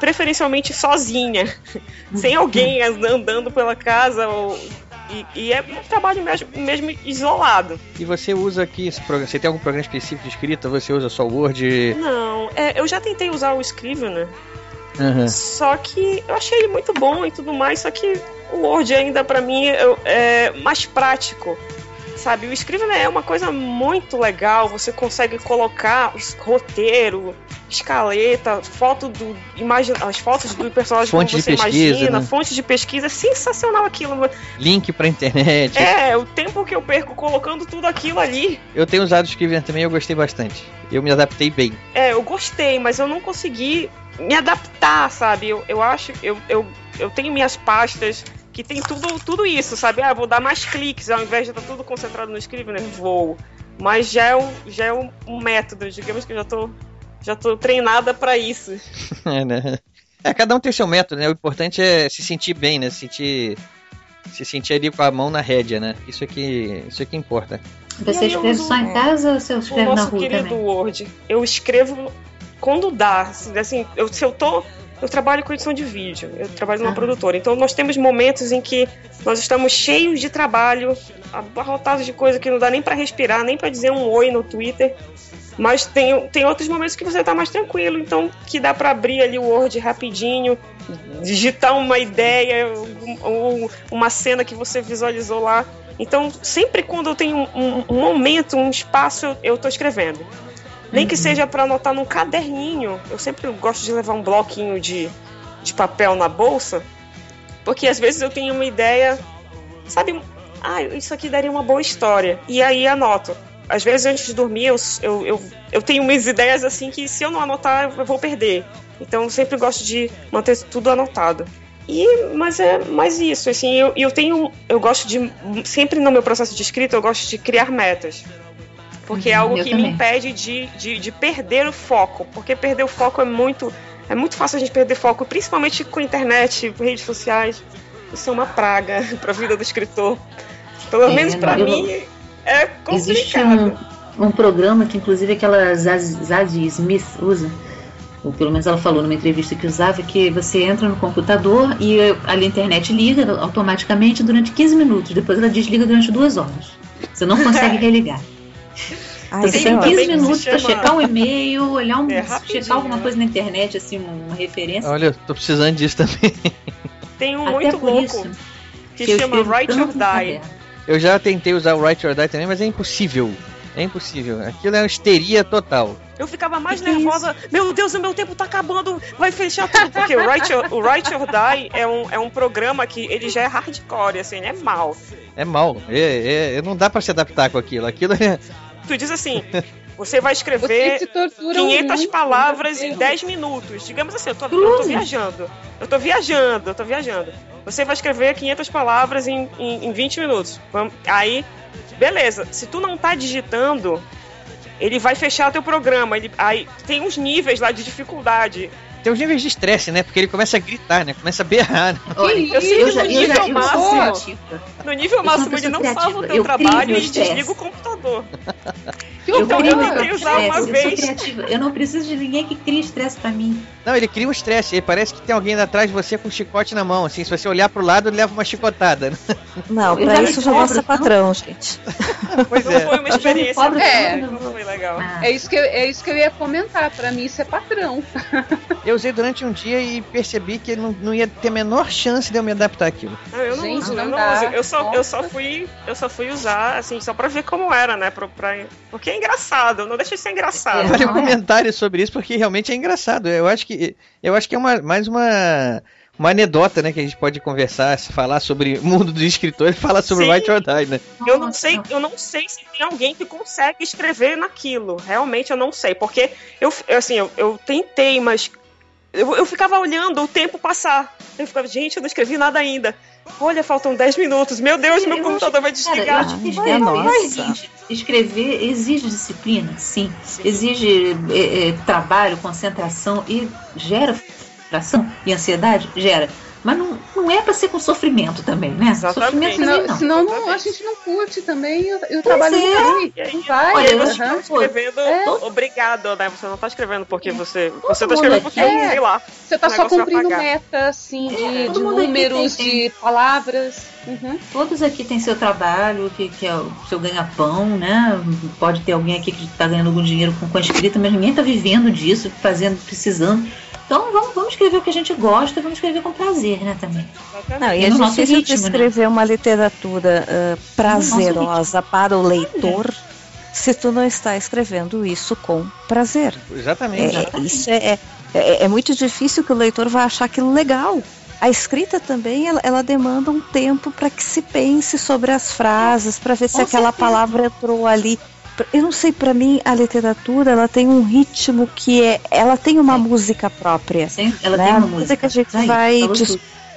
preferencialmente sozinha, (laughs) sem alguém andando pela casa ou e, e é um trabalho mesmo, mesmo isolado. E você usa aqui esse programa? Você tem algum programa específico de escrita? Você usa só o Word? Não, é, eu já tentei usar o Scrivener, Aham. só que eu achei ele muito bom e tudo mais, só que o Word ainda pra mim eu- é mais prático. Sabe, o Scrivener é uma coisa muito legal, você consegue colocar roteiro, escaleta, foto do imagina, as fotos do personagem Fonte como de você pesquisa, imagina, né? fonte de pesquisa, é sensacional aquilo. Link pra internet. É, o tempo que eu perco colocando tudo aquilo ali. Eu tenho usado o Scrivener também eu gostei bastante. Eu me adaptei bem. É, eu gostei, mas eu não consegui me adaptar, sabe? Eu, eu acho, eu, eu, eu tenho minhas pastas que tem tudo, tudo isso, sabe? Ah, vou dar mais cliques, ao invés de estar tudo concentrado no Scrivener, vou. Mas já é um, já é um, um método, digamos que eu já tô, já tô treinada pra isso. (laughs) É, né? É, cada um tem seu método, né? O importante é se sentir bem, né? Se sentir, se sentir ali com a mão na rédea, né? Isso é que, isso é que importa. Você escreve só em casa ou você o escreve na nosso rua querido também? Word. Eu escrevo quando dá. assim, Assim, eu, se eu tô. Eu trabalho com edição de vídeo, eu trabalho numa Ah. produtora. Então nós temos momentos em que nós estamos cheios de trabalho, abarrotados de coisa que não dá nem pra respirar, nem pra dizer um oi no Twitter. Mas tem, tem outros momentos que você tá mais tranquilo, então que dá pra abrir ali o Word rapidinho, digitar uma ideia ou uma cena que você visualizou lá. Então, sempre quando eu tenho um, um- momento, um espaço, eu, eu tô escrevendo. Nem que seja para anotar num caderninho. Eu sempre gosto de levar um bloquinho de, de papel na bolsa, porque às vezes eu tenho uma ideia, sabe? Ah, isso aqui daria uma boa história. E aí anoto. Às vezes antes de dormir eu, eu, eu, eu tenho umas ideias assim que se eu não anotar eu vou perder. Então eu sempre gosto de manter tudo anotado. E, mas é mais isso, assim, eu, eu tenho. Eu gosto de. Sempre no meu processo de escrita, eu gosto de criar metas. Porque é Uhum, algo eu que também. me impede de, de, de perder o foco. Porque perder o foco é muito. É muito fácil a gente perder foco, principalmente com internet, redes sociais. Isso é uma praga (laughs) pra vida do escritor. Pelo É, menos eu- mim é Existe complicado. um, um programa que inclusive aquela Zaz- Zadie Smith usa, ou pelo menos ela falou numa entrevista que usava, que você entra no computador e a internet liga automaticamente durante 15 minutos, depois ela desliga durante duas horas. Você não (laughs) consegue religar. Ai, Você tem é 15 ótimo. minutos para chama- checar um e-mail, olhar um, É, checar alguma né? coisa na internet, assim, uma referência. Olha, eu tô precisando disso também. Tem um Até muito louco isso que eu chama Write or Die. caderno. Eu já tentei usar o Write or Die também, mas é impossível. É impossível. Aquilo é uma histeria total. Eu ficava mais Que que é nervosa. Meu Deus, o meu tempo tá acabando, vai fechar tudo. Porque o Write or, o Write or Die é um, é um programa que ele já é hardcore, assim, é mal. É mal. É, é- não dá pra se adaptar com aquilo. Aquilo é. Tu diz assim, Você vai escrever Você se tortura 500 muito, palavras em Deus. 10 minutos. Digamos assim, eu tô, eu tô viajando. Eu tô viajando, eu tô viajando. Você vai escrever 500 palavras em, em, em 20 minutos. Vamos- Aí, beleza. Se tu não tá digitando, ele vai fechar teu programa. Ele, aí tem uns níveis lá de dificuldade. Tem os níveis de estresse, né? Porque ele começa a gritar, né? Começa a berrar. Né? Olha, Eu sei que já- no eu já- nível eu sou máximo, no nível máximo ele não criativa. salva o teu Eu trabalho e desliga o computador. Eu Então crio eu usar uma eu sou vez. criativa. Eu não preciso de ninguém que crie estresse pra mim. Não, ele cria um estresse. Ele parece que tem alguém atrás de você com um chicote na mão. Assim, se você olhar pro lado, ele leva uma chicotada. né? Não, pra já isso já mostra tanto. patrão, gente. (laughs) Pois Não é. foi uma experiência É. não foi legal. Ah, É isso, que eu, é isso que eu ia comentar. Pra mim, isso é padrão. Eu usei durante um dia e percebi que não, não ia ter a menor chance de eu me adaptar àquilo. Não, eu não Gente, uso, não eu não dá. uso. Eu só, eu só fui, eu só fui usar assim só pra ver como era, né? Pra, pra- porque é engraçado, não deixa de ser engraçado. É. Olha comentário sobre isso porque realmente é engraçado. Eu acho que eu acho que é uma, mais uma uma anedota, né, que a gente pode conversar, se falar sobre o mundo dos escritores, falar sobre Sim. Write or Die, né? Eu não sei, eu não sei se tem alguém que consegue escrever naquilo. Realmente eu não sei, porque eu, eu, assim, eu, eu tentei, mas eu, eu ficava olhando o tempo passar. Eu ficava, gente, eu não escrevi nada ainda. Olha, faltam 10 minutos. Meu Deus, meu Eu computador vai Cara, eu desligar. acho que Vai, escrever, nossa. é o seguinte, escrever exige disciplina, sim. Exige é, é, trabalho, concentração e gera frustração e ansiedade? Gera. Mas não, não é pra ser com sofrimento também, né? Exatamente. Sofrimento também Senão, não. senão não- a gente não curte também e o, e o trabalho é. não Não vai. Olha, eu acho que- escrevendo É. obrigado, né? Você não tá escrevendo porque você. Você tá mundo escrevendo aqui porque, é. sei lá. Você tá o só cumprindo meta, assim, de, É, de todo números, tem- de palavras. Uhum. Todos aqui têm seu trabalho, que, que é o seu ganha-pão, né? Pode ter alguém aqui que está ganhando algum dinheiro com, com a escrita, mas ninguém está vivendo disso, fazendo, precisando. Então vamos, vamos escrever o que a gente gosta, vamos escrever com prazer, né, também. Não, e E é no difícil ritmo, de né? escrever uma literatura ah, prazerosa para o leitor se tu não está escrevendo isso com prazer. Exatamente. É, isso é, é, é muito difícil que o leitor vá achar aquilo legal. A escrita também ela, ela demanda um tempo para que se pense sobre as frases, para ver se Com aquela certeza. palavra entrou ali. Eu não sei, para mim a literatura ela tem um ritmo que é, ela tem uma música própria. Sim, ela né? tem uma música. que a gente vai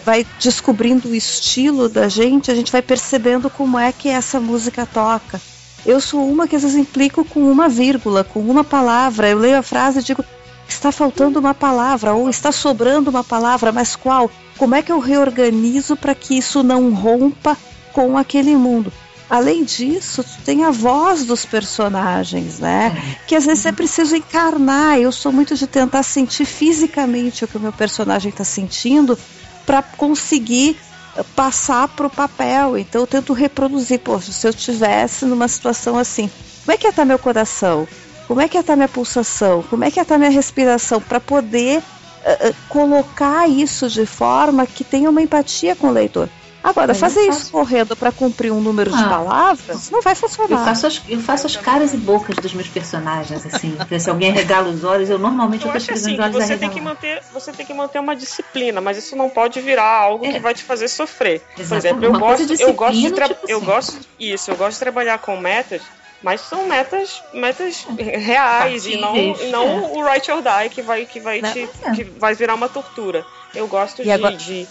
vai descobrindo o estilo da gente, a gente vai percebendo como é que essa música toca. Eu sou uma que às vezes implico com uma vírgula, com uma palavra. Eu leio a frase e digo, está faltando uma palavra, ou está sobrando uma palavra, mas qual? Como é que eu reorganizo para que isso não rompa com aquele mundo? Além disso, tu tem a voz dos personagens, né? Que às vezes é preciso encarnar. Eu sou muito de tentar sentir fisicamente o que o meu personagem está sentindo para conseguir eh, passar para o papel. Então eu tento reproduzir. Poxa, se eu tivesse numa situação assim, como é que ia estar meu coração? Como é que ia estar minha pulsação? Como é que ia estar minha respiração? Para poder eh, colocar isso de forma que tenha uma empatia com o leitor. Agora, Eu fazer faço. isso correndo para cumprir um número de Ah. palavras não vai Eu funcionar. faço, as, eu faço as caras e bocas dos meus personagens, assim. se alguém regala os olhos, eu normalmente Eu eu tô acho escrevendo assim, de olhos que você tem que manter, você tem que manter uma disciplina, mas isso não pode virar algo É. que vai te fazer sofrer. Por Exatamente. exemplo, eu Uma gosto, de eu gosto de tipo eu assim. gosto isso, eu gosto de trabalhar com metas, mas são metas, metas reais e não, e não é. o write or die que vai que vai te, é. que vai virar uma tortura. Eu gosto E de, agora- de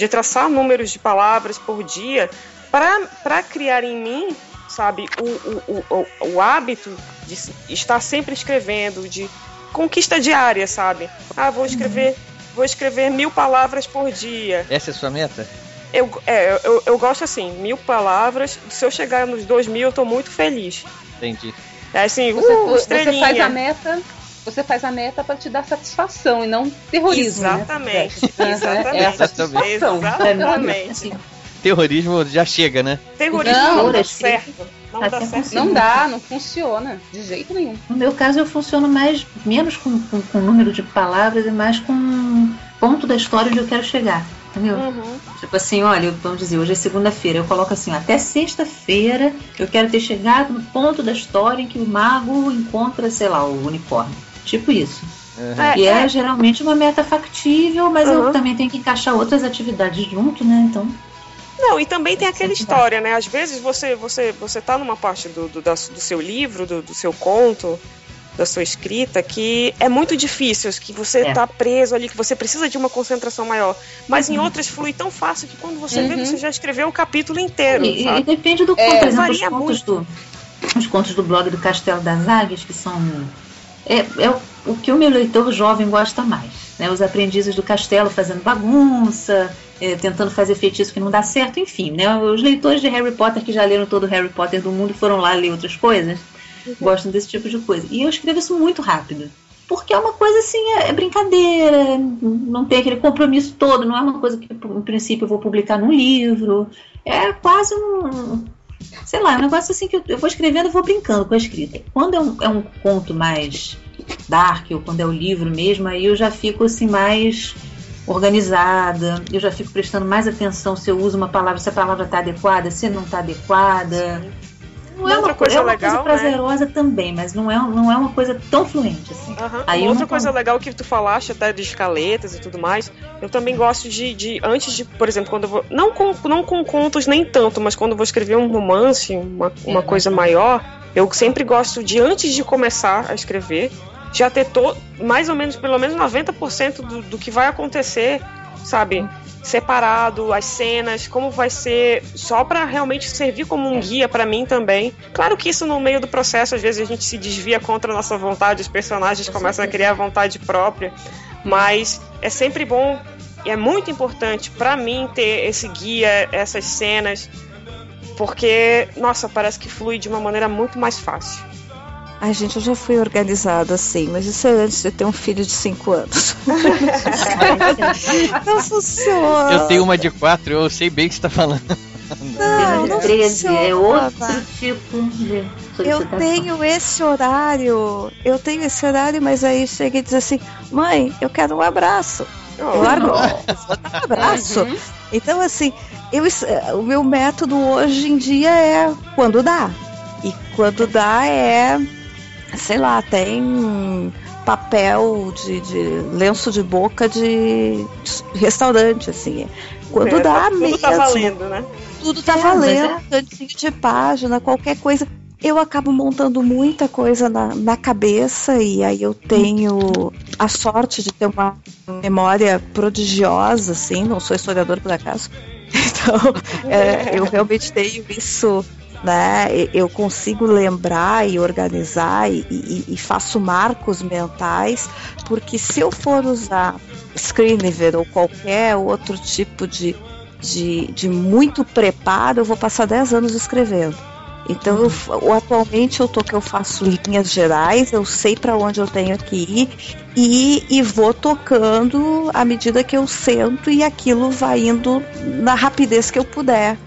de traçar números de palavras por dia para criar em mim, sabe, o, o, o, o, hábito de estar sempre escrevendo, de conquista diária, sabe? Ah, vou escrever, vou escrever mil palavras por dia. Essa é a sua meta? Eu, é, eu, eu gosto assim, mil palavras. Se eu chegar nos dois mil, eu tô muito feliz. Entendi. É assim, Você, uh, você faz a meta. Você faz a meta para te dar satisfação e não terrorismo. Exatamente, Né? É, exatamente. É a satisfação. Exatamente. Assim, Terrorismo já chega, né? Terrorismo Não, não, dá certo. Não Até dá certo. Não dá, não funciona. De jeito nenhum. No meu caso, eu funciono mais menos com, com, com número de palavras e mais com ponto da história onde eu quero chegar. Entendeu? Uhum. Tipo assim, olha, vamos dizer, hoje é segunda-feira, eu coloco assim, ó, até sexta-feira eu quero ter chegado no ponto da história em que o mago encontra, sei lá, o unicórnio. Tipo isso. É, E é, é. geralmente uma meta factível, mas Uhum. eu também tenho que encaixar outras atividades junto, né? Então, Não, e também tem aquela história, né? Às vezes você você você tá numa parte do, do, da- do seu livro, do, do seu conto, da sua escrita, que é muito difícil, que você É. tá preso ali, que você precisa de uma concentração maior. Mas em Uhum. outras flui tão fácil que quando você vê, Uhum. você já escreveu o capítulo inteiro. E, e depende do conto, É, por exemplo, os varia contos, do, os contos do blog do Castelo das Águias, que são. É, é o, o que o meu leitor jovem gosta mais. Né? Os aprendizes do castelo fazendo bagunça, é, tentando fazer feitiço que não dá certo, enfim. Né? Os leitores de Harry Potter que já leram todo o Harry Potter do mundo foram lá ler outras coisas, gostam desse tipo de coisa. E eu escrevo isso muito rápido. Porque é uma coisa assim, é, é brincadeira, não tem aquele compromisso todo, não é uma coisa que, em princípio, eu vou publicar num livro. É quase um. Sei lá, é um negócio assim que eu, eu vou escrevendo e vou brincando com a escrita. Quando é um, é um conto mais dark, ou quando é o livro mesmo, aí eu já fico assim mais organizada, eu já fico prestando mais atenção se eu uso uma palavra, se a palavra está adequada, se não está adequada. Não é Outra uma, coisa é uma legal, coisa né? prazerosa também, mas não é, não é uma coisa tão fluente assim. Aham. Aí outra coisa legal que tu falaste até de escaletas e tudo mais, eu também gosto de, de antes de, por exemplo, quando eu vou, não com, não com contos nem tanto, mas quando eu vou escrever um romance, uma, uma coisa maior, eu sempre gosto de antes de começar a escrever, já ter to, mais ou menos, pelo menos 90% do, do que vai acontecer, sabe? Separado, as cenas, como vai ser, só pra realmente servir como um guia pra mim também. Claro que isso no meio do processo, às vezes a gente se desvia contra a nossa vontade, os personagens começam a criar vontade própria, mas é sempre bom e é muito importante pra mim ter esse guia, essas cenas, porque, nossa, parece que flui de uma maneira muito mais fácil. Ai, gente, eu já fui organizada assim, mas isso é antes de ter um filho de 5 anos. (laughs) não funciona. Eu tenho uma de quatro, eu sei bem o que você tá falando. Não, não 13 é outro tipo de Eu solicitação. tenho esse horário, eu tenho esse horário, mas aí chega e diz assim: mãe, eu quero um abraço. Eu largo, vou dar um abraço. Então, assim, eu, o meu método hoje em dia é quando dá. E quando dá é, sei lá, tem papel de, de lenço de boca de, restaurante, assim. Quando É, dá tudo mesmo. tá valendo, né? Tudo tá É, valendo, é- cantinho de página, qualquer coisa. Eu acabo montando muita coisa na, na cabeça e aí eu tenho a sorte de ter uma memória prodigiosa, assim, não sou historiador por acaso. (laughs) Então, é, eu realmente tenho isso, né? Eu consigo lembrar e organizar e, e- e faço marcos mentais, porque se eu for usar Screenweaver ou qualquer outro tipo de, de, de muito preparo, eu vou passar 10 anos escrevendo. Então, eu, eu- atualmente eu tô que eu faço linhas gerais, eu sei para onde eu tenho que ir e, e vou tocando à medida que eu sento e aquilo vai indo na rapidez que eu puder.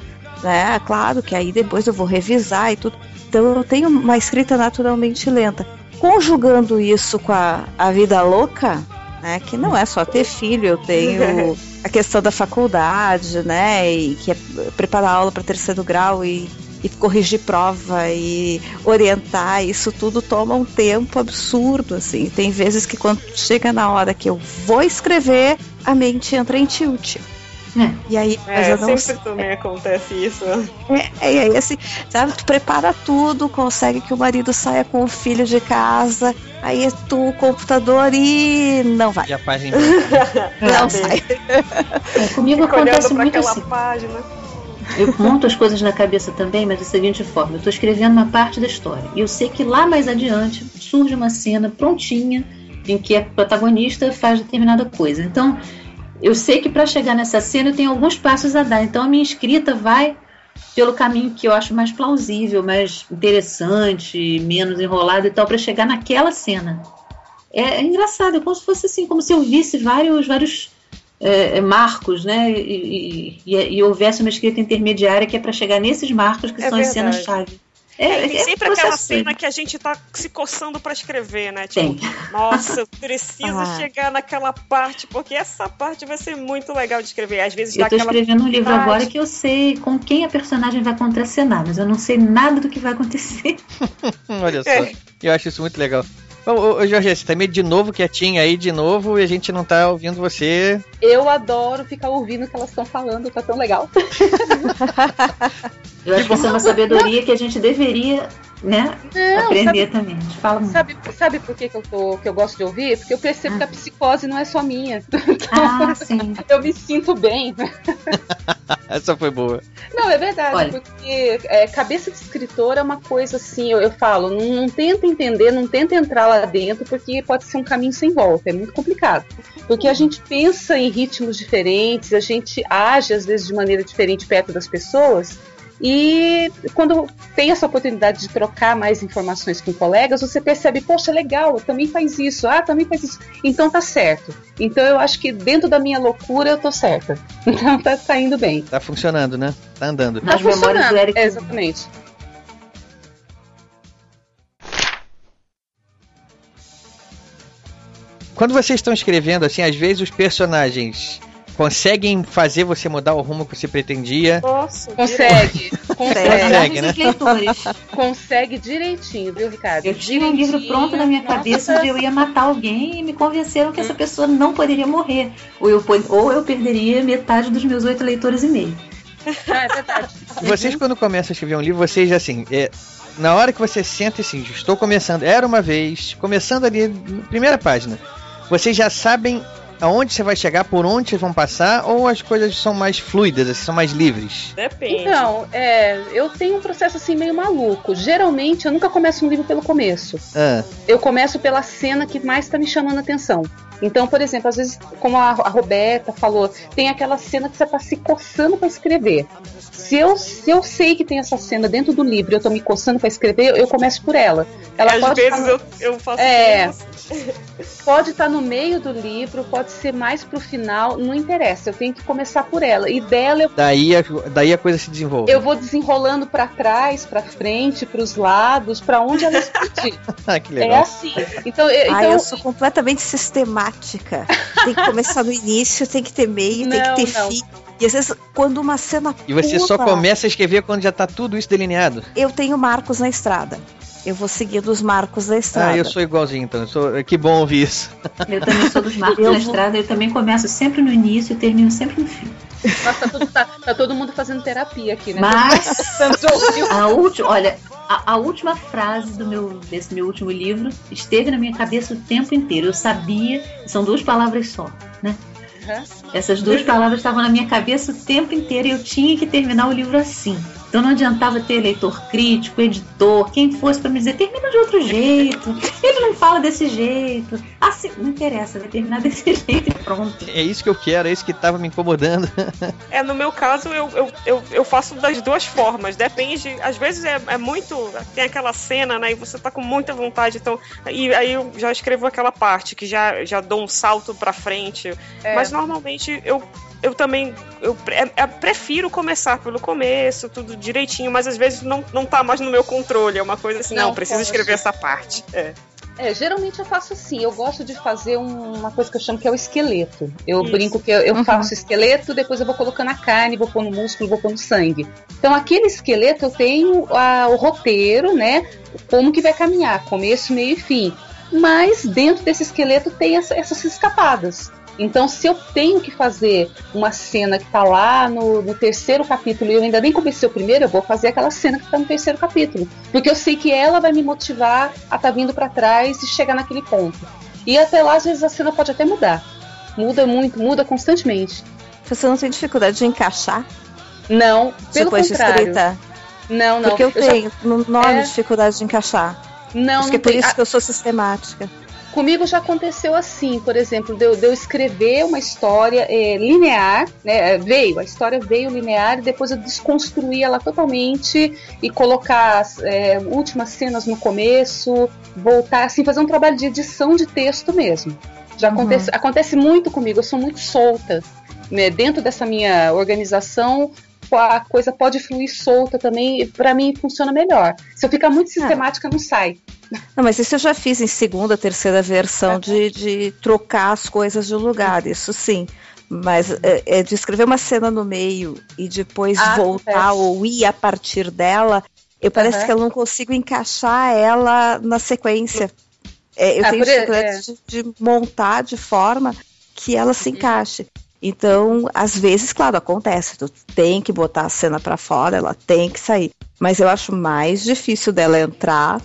Né? Claro que aí depois eu vou revisar e tudo. Então eu tenho uma escrita naturalmente lenta. Conjugando isso com a, a vida louca, né? Que não é só ter filho, eu tenho (laughs) a questão da faculdade, né? E que é preparar aula para terceiro grau e, e corrigir prova e orientar, isso tudo toma um tempo absurdo, assim. Tem vezes que quando chega na hora que eu vou escrever, a mente entra em tilt. E aí, mas É, eu não sempre também acontece isso. é, e aí assim, sabe, tu prepara tudo, consegue que o marido saia com o filho de casa, aí tu o computador e não vai. E a página (laughs) Não sai. É, comigo Fica acontece muito assim. página. Eu monto as coisas na cabeça também, mas da seguinte forma: eu estou escrevendo uma parte da história. E eu sei que lá mais adiante surge uma cena prontinha em que a protagonista faz determinada coisa. Então, eu sei que para chegar nessa cena eu tenho alguns passos a dar. Então, a minha escrita vai pelo caminho que eu acho mais plausível, mais interessante, menos enrolado e tal, para chegar naquela cena. É, é engraçado, é como se fosse assim, como se eu visse vários, vários é, é, marcos, né? E, e, e- e houvesse uma escrita intermediária que é para chegar nesses marcos que É são as verdade. cenas-chave. É, tem sempre aquela processo cena que a gente tá se coçando pra escrever, né? Tem. Tipo, nossa, eu preciso Ah. chegar naquela parte, porque essa parte vai ser muito legal de escrever. Às vezes Eu tô aquela escrevendo um livro vontade. agora que eu sei com quem a personagem vai contracenar, mas eu não sei nada do que vai acontecer. (laughs) Olha só, É. eu acho isso muito legal. Ô, ô, Jorge, você tá meio de novo quietinha aí, de novo, e a gente não tá ouvindo você. Eu adoro ficar ouvindo o que elas estão falando, tá tão legal. (laughs) Eu acho que isso é uma sabedoria que a gente deveria, né, Não, aprender sabe- também. Fala muito. Sabe, sabe por que, que, eu tô, que eu gosto de ouvir? Porque eu percebo que a psicose não é só minha. (laughs) Ah, sim. Eu me sinto bem. (laughs) Essa foi boa. Não, é verdade, Olha. porque é, cabeça de escritor é uma coisa assim, eu, eu falo, não, não tenta entender, não tenta entrar lá dentro, porque pode ser um caminho sem volta, é muito complicado. Porque a gente pensa em ritmos diferentes, a gente age às vezes de maneira diferente perto das pessoas. E quando tem essa oportunidade de trocar mais informações com colegas, você percebe, poxa, legal, também faz isso, ah, também faz isso. Então tá certo. Então eu acho que dentro da minha loucura eu tô certa. (laughs) Então tá, tá indo bem. Tá funcionando, né? Tá andando. Nas Tá memórias do funcionando, Eric. é, exatamente. Quando vocês estão escrevendo, assim, às vezes os personagens conseguem fazer você mudar o rumo que você pretendia. Nossa, Consegue. Consegue, né? Os leitores. Consegue direitinho, viu, Ricardo? Eu tinha um livro pronto na minha Nossa. cabeça onde eu ia matar alguém e me convenceram que essa pessoa não poderia morrer. Ou eu, ou eu perderia metade dos meus oito leitores e meio. Ah, é verdade. (laughs) Vocês, quando começam a escrever um livro, vocês, assim, é, na hora que você senta assim, estou começando, era uma vez, começando ali, primeira página, vocês já sabem aonde você vai chegar, por onde vocês vão passar, ou as coisas são mais fluidas, assim, são mais livres? Depende. Então, é, eu tenho um processo assim meio maluco. Geralmente eu nunca começo um livro pelo começo. Ah, Eu começo pela cena que mais tá me chamando a atenção. Então, por exemplo, às vezes, como a, a Roberta falou, tem aquela cena que você tá se coçando para escrever. Se eu, se eu sei que tem essa cena dentro do livro e eu tô me coçando para escrever, eu começo por ela. Ela Às pode vezes tá- eu, eu faço É. Pode estar no meio do livro, pode ser mais pro final, não interessa. Eu tenho que começar por ela. E dela eu, daí, a, daí a coisa se desenvolve. eu vou desenrolando pra trás, pra frente, pros lados, pra onde ela (laughs) explodir. ah, que é legal. assim. Então, eu, Ai, então eu sou completamente sistemática. Tem que começar no início, tem que ter meio, tem Não, que ter não. fim. E às vezes, quando uma cena E você só pula, começa a escrever quando já tá tudo isso delineado. Eu tenho marcos na estrada. Eu vou seguindo os marcos da estrada. Ah, eu sou igualzinho, então. Eu sou, que bom ouvir isso. Eu também sou dos marcos vou- estrada, eu também começo sempre no início e termino sempre no fim. Nossa, tá todo, tá- tá todo mundo fazendo terapia aqui, né? Mas (laughs) a última, olha, a, a última frase do meu, desse meu último livro esteve na minha cabeça o tempo inteiro. Eu sabia, são duas palavras só, né? Essas duas palavras estavam na minha cabeça o tempo inteiro e eu tinha que terminar o livro assim. Então não adiantava ter leitor crítico, editor, quem fosse para me dizer, termina de outro jeito, ele não fala desse jeito. Assim, não interessa, vai terminar desse (laughs) jeito e pronto. É isso que eu quero, é isso que tava me incomodando. É, no meu caso, eu, eu, eu, eu faço das duas formas. Depende. Às vezes é, é muito. Tem aquela cena, né? E você tá com muita vontade. Então. E aí eu já escrevo aquela parte que já, já dou um salto pra frente. É. Mas normalmente eu. Eu também eu, pre- é- é- prefiro começar pelo começo, tudo direitinho, mas às vezes não, não tá mais no meu controle. É uma coisa assim, não, Não, preciso escrever essa parte. É. É, geralmente eu faço assim, eu gosto de fazer um- uma coisa que eu chamo que é o esqueleto. Eu Isso. brinco que eu, eu Uhum. faço esqueleto, depois eu vou colocando a carne, vou pondo músculo, vou pondo sangue. Então aquele esqueleto eu tenho a- o roteiro, né? Como que vai caminhar, começo, meio e fim. Mas dentro desse esqueleto tem essa- essas escapadas. Então, se eu tenho que fazer uma cena que tá lá no, no terceiro capítulo e eu ainda nem comecei o primeiro, eu vou fazer aquela cena que tá no terceiro capítulo. Porque eu sei que ela vai me motivar a tá vindo para trás e chegar naquele ponto. E até lá, às vezes, a cena pode até mudar. Muda muito, muda constantemente. Você não tem dificuldade de encaixar Não, pelo depois de contrário. escrita? Não, não. Porque eu, já- tenho enorme É. dificuldade de encaixar. Não, Acho que não é por tem. isso que eu sou sistemática. Comigo já aconteceu assim, por exemplo, de eu, de eu escrever uma história eh, linear, né? eh, Veio, a história veio linear e depois eu desconstruí ela totalmente e colocar as eh, últimas cenas no começo, voltar, assim, fazer um trabalho de edição de texto mesmo. Já Uhum. acontece, acontece muito comigo, eu sou muito solta. Né? Dentro dessa minha organização, a coisa pode fluir solta também, e pra mim funciona melhor. Se eu ficar muito sistemática, não sai. Não, mas isso eu já fiz em segunda, terceira versão de, de trocar as coisas de lugar, isso sim. Mas é, é de escrever uma cena no meio e depois Ah, voltar acontece. ou ir a partir dela, eu parece que eu não consigo encaixar ela na sequência. É, eu Ah, tenho dificuldade de, de montar de forma que ela se encaixe. Então, às vezes, claro, acontece. Tu tem que botar a cena pra fora, ela tem que sair. Mas eu acho mais difícil dela entrar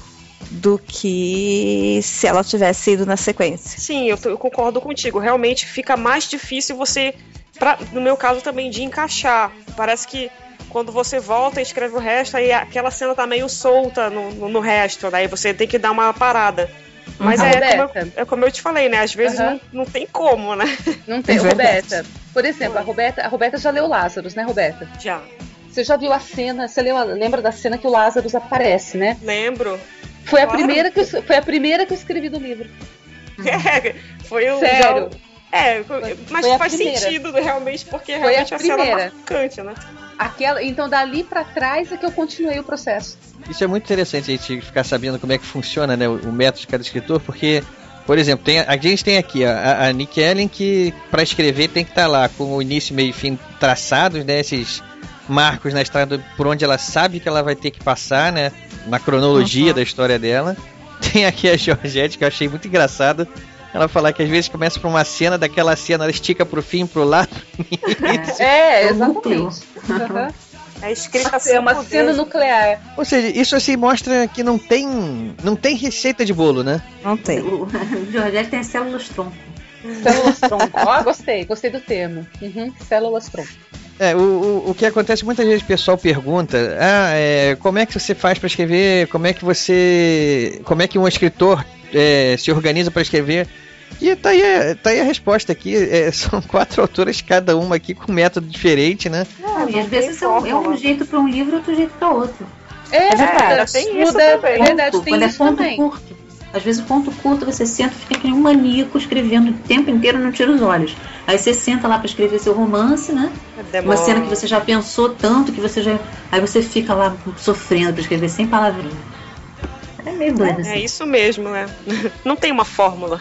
do que se ela tivesse ido na sequência. Sim, eu, eu concordo contigo. Realmente fica mais difícil você, pra- no meu caso também, de encaixar. Parece que quando você volta e escreve o resto, aí aquela cena tá meio solta no, no, no resto, daí você tem que dar uma parada. Mas Uhum. é, como eu, é como eu te falei, né? Às vezes Aham. não, não tem como, né? Não tem, É. Roberta. Por exemplo, a Roberta, a Roberta já leu Lázaro, né, Roberta? Já. Você já viu a cena, você leu, a- lembra da cena que o Lázaro aparece, né? Lembro. Foi a, Claro. primeira que eu, foi a primeira que eu escrevi do livro. É, (laughs) foi o. Sério? já- é, mas foi a faz primeira. sentido realmente, porque Foi a realmente a, cena primeira. marcante, né? Aquela, então, dali pra trás é que eu continuei o processo. Isso é muito interessante a gente ficar sabendo como é que funciona né, o, método de cada escritor, porque, por exemplo, tem, a gente tem aqui ó, a, a Nick Ellen que para escrever tem que estar lá com o início, meio e fim traçados, né, esses marcos na estrada por onde ela sabe que ela vai ter que passar, né, na cronologia da história dela. Tem aqui a Georgette que eu achei muito engraçado. Ela falar que às vezes começa por uma cena, daquela cena ela estica pro fim, pro lado. (laughs) É, É exatamente. Aham. (laughs) É escrita É uma cena nuclear. Ou seja, isso assim mostra que não tem, não tem receita de bolo, né? Não tem. O (laughs) Georgette tem células tronco. Células tronco. Ó, gostei, gostei do termo. Uhum, células tronco. É, o, o, o que acontece muitas vezes o pessoal pergunta, ah, é, como é que você faz para escrever, como é que você, como é que um escritor é, se organiza para escrever? E tá aí, a- tá aí a resposta aqui, é, (laughs) são quatro autoras, cada uma aqui com um método diferente, né? Não, e às vezes é um, é um jeito para um livro, outro jeito para outro. É, verdade. tem isso também. É verdade, tem quando é isso ponto também. curto. Às vezes o ponto curto você senta e fica que um maníaco escrevendo o tempo inteiro não tira os olhos. Aí você senta lá para escrever seu romance, né? Demora. Uma cena que você já pensou tanto que você já. Aí você fica lá sofrendo para escrever sem palavrinha. É meio doido assim. É isso mesmo, né? (laughs) Não tem uma fórmula.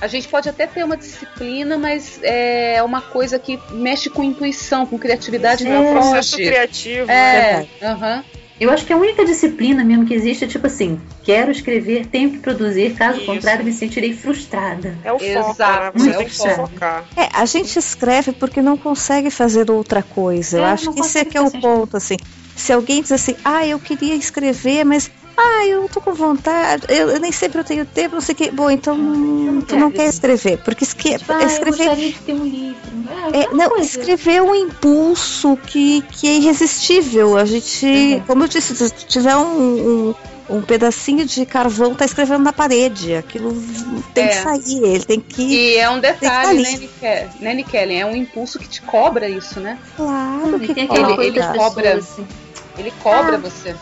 A gente pode até ter uma disciplina, mas é uma coisa que mexe com intuição, com criatividade, É, não um processo criativo. É, aham. Eu acho que a única disciplina mesmo que existe é tipo assim: quero escrever, tenho que produzir, caso contrário, me sentirei frustrada. É o foco, Exato, né? Você é tem o que se foco. focar. É, a gente escreve porque não consegue fazer outra coisa. Eu É, acho que esse é que é o ponto, assim. Se alguém diz assim, ah, eu queria escrever, mas ah, eu não tô com vontade, eu, eu nem sempre eu tenho tempo, não sei o que. Bom, então tu não quer escrever, porque esque- Tipo, ah, eu escrever. gostaria de ter um livro. É, É, aquela não, coisa. escrever é um impulso que, que é irresistível. A gente, como eu disse, se tiver um, um, um pedacinho de carvão, tá escrevendo na parede. Aquilo tem É. que sair, ele tem que. E é um tá detalhe, né, Nikel- né, Nikellen? É um impulso que te cobra isso, né? Claro E que tem cobra. ele das cobra. pessoas, assim, Ele cobra Ah. você.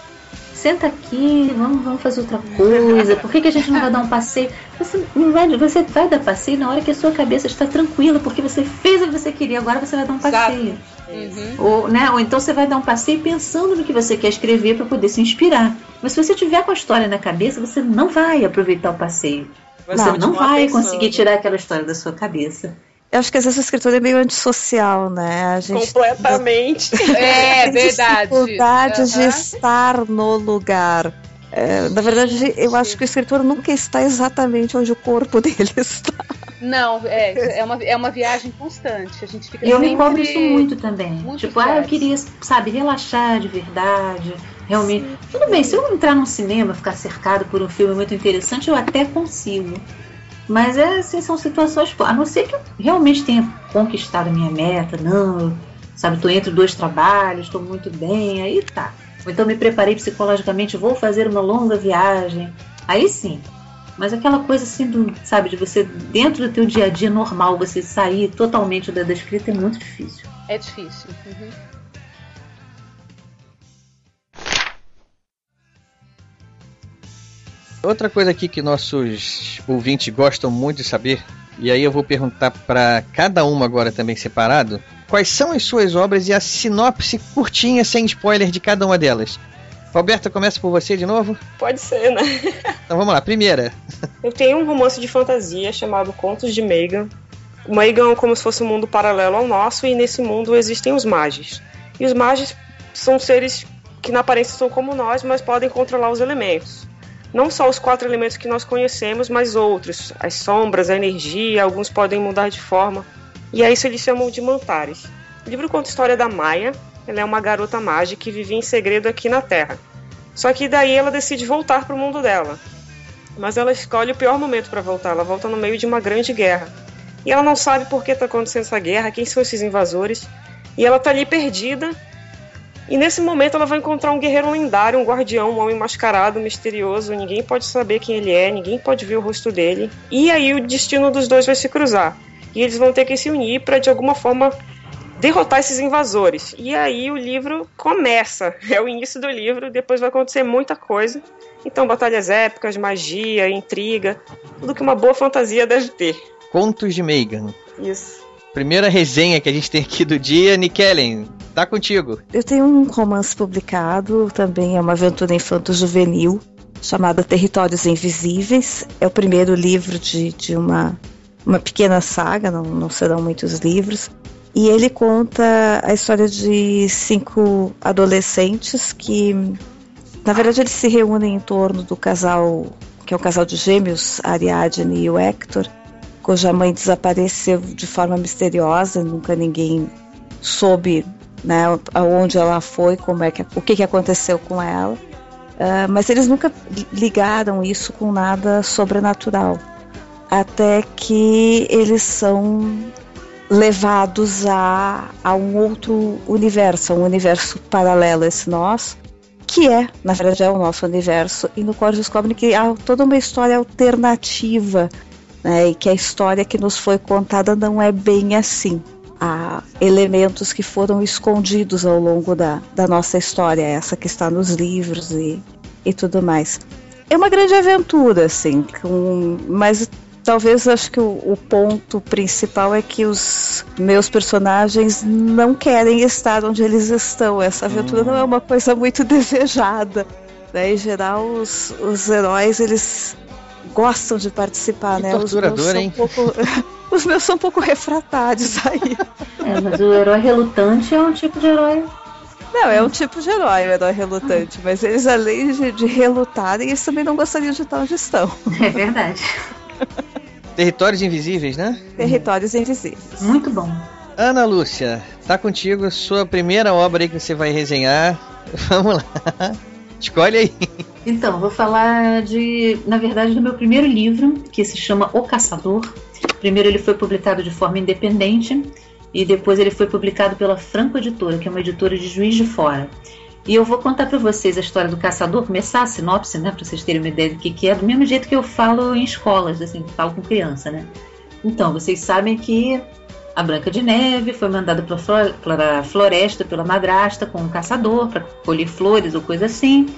Senta aqui, vamos, vamos fazer outra coisa. Por que, que a gente não vai dar um passeio? Você, não vai, você vai dar passeio na hora que a sua cabeça está tranquila, porque você fez o que você queria, agora você vai dar um passeio. Uhum. Ou, né, ou então você vai dar um passeio pensando no que você quer escrever para poder se inspirar. Mas se você tiver com a história na cabeça, você não vai aproveitar o passeio. Vai Você não continuar vai pensando. conseguir tirar aquela história da sua cabeça. Eu acho que às vezes o escritor é meio antissocial, né? A gente Completamente. (laughs) É tem (laughs) verdade. dificuldade de Aham. estar no lugar. É, na verdade, eu acho que o escritor nunca está exatamente onde o corpo (laughs) dele está. Não, é, é uma, é uma viagem constante. A gente fica Eu me cobro isso muito também. Muito tipo, ah, eu queria, sabe, relaxar de verdade. Realmente. Tudo bem, se eu entrar num cinema, ficar cercado por um filme muito interessante, eu até consigo. Mas é, assim, são situações. A não ser que eu realmente tenha conquistado a minha meta, não, sabe, tô entre dois trabalhos, estou muito bem, aí tá. Ou então me preparei psicologicamente, vou fazer uma longa viagem. Aí sim. Mas aquela coisa assim, do, sabe, de você, dentro do teu dia a dia normal, você sair totalmente da, da escrita é muito difícil. É difícil. Uhum. Outra coisa aqui que nossos ouvintes gostam muito de saber, e aí eu vou perguntar para cada uma agora também separado, quais são as suas obras e a sinopse curtinha, sem spoiler de cada uma delas. Roberta, começa por você de novo? Pode ser, né? Então vamos lá, primeira. Eu tenho um romance de fantasia chamado Contos de Megan. O Megan é como se fosse um mundo paralelo ao nosso, e nesse mundo existem os magos. E os magos são seres que na aparência são como nós, mas podem controlar os elementos. Não só os quatro elementos que nós conhecemos, mas outros. As sombras, a energia, alguns podem mudar de forma. E a isso eles chamam de mantares. O livro conta a história da Maia. Ela é uma garota mágica que vivia em segredo aqui na Terra. Só que daí ela decide voltar para o mundo dela. Mas ela escolhe o pior momento para voltar. Ela volta no meio de uma grande guerra. E ela não sabe por que está acontecendo essa guerra, quem são esses invasores. E ela tá ali perdida. E nesse momento ela vai encontrar um guerreiro lendário, um guardião, um homem mascarado, misterioso. Ninguém pode saber quem ele é, ninguém pode ver o rosto dele. E aí o destino dos dois vai se cruzar. E eles vão ter que se unir para de alguma forma derrotar esses invasores. E aí o livro começa. (laughs) É o início do livro, depois vai acontecer muita coisa. Então, batalhas épicas, magia, intriga, tudo que uma boa fantasia deve ter. Contos de Megan. Isso. Primeira resenha que a gente tem aqui do dia, Nikellen, tá contigo. Eu tenho um romance publicado, também é uma aventura infanto-juvenil, chamada Territórios Invisíveis. É o primeiro livro de, de uma, uma pequena saga, não, não serão muitos livros. E ele conta a história de cinco adolescentes que, na verdade, eles se reúnem em torno do casal, que é o casal de gêmeos, Ariadne e o Hector, cuja mãe desapareceu de forma misteriosa, nunca ninguém soube né, aonde ela foi, como é que, o que, que aconteceu com ela. Uh, mas eles nunca ligaram isso com nada sobrenatural. Até que eles são levados a, a um outro universo, a um universo paralelo a esse nosso, que é, na verdade, é o nosso universo, e no qual eles descobrem que há toda uma história alternativa, né, e que a história que nos foi contada não é bem assim. Há elementos que foram escondidos ao longo da, da nossa história, essa que está nos livros e, e tudo mais. É uma grande aventura, assim, com, mas talvez acho que o, o, ponto principal é que os meus personagens não querem estar onde eles estão. Essa aventura hum. não é uma coisa muito (laughs) desejada. Né? Em geral, os, os heróis eles gostam de participar, que né? Torturador, hein? Um pouco, (laughs) os meus são um pouco refratários aí. É, mas o herói relutante é um tipo de herói não, é um tipo de herói, o herói relutante. Mas eles, além de, de relutarem, eles também não gostariam de estar onde estão. É verdade. Territórios Invisíveis, né? Territórios Invisíveis. Muito bom. Ana Lúcia, tá contigo sua primeira obra aí que você vai resenhar. (laughs) Vamos lá. Escolhe aí. Então, vou falar de, na verdade, do meu primeiro livro, que se chama O Caçador. Primeiro ele foi publicado de forma independente e depois ele foi publicado pela Franco Editora, que é uma editora de Juiz de Fora. E eu vou contar para vocês a história do caçador, começar a sinopse, né, para vocês terem uma ideia do que, que é, do mesmo jeito que eu falo em escolas, assim, falo com criança, né? Então, vocês sabem que a Branca de Neve foi mandada para a floresta pela madrasta com um caçador para colher flores ou coisa assim.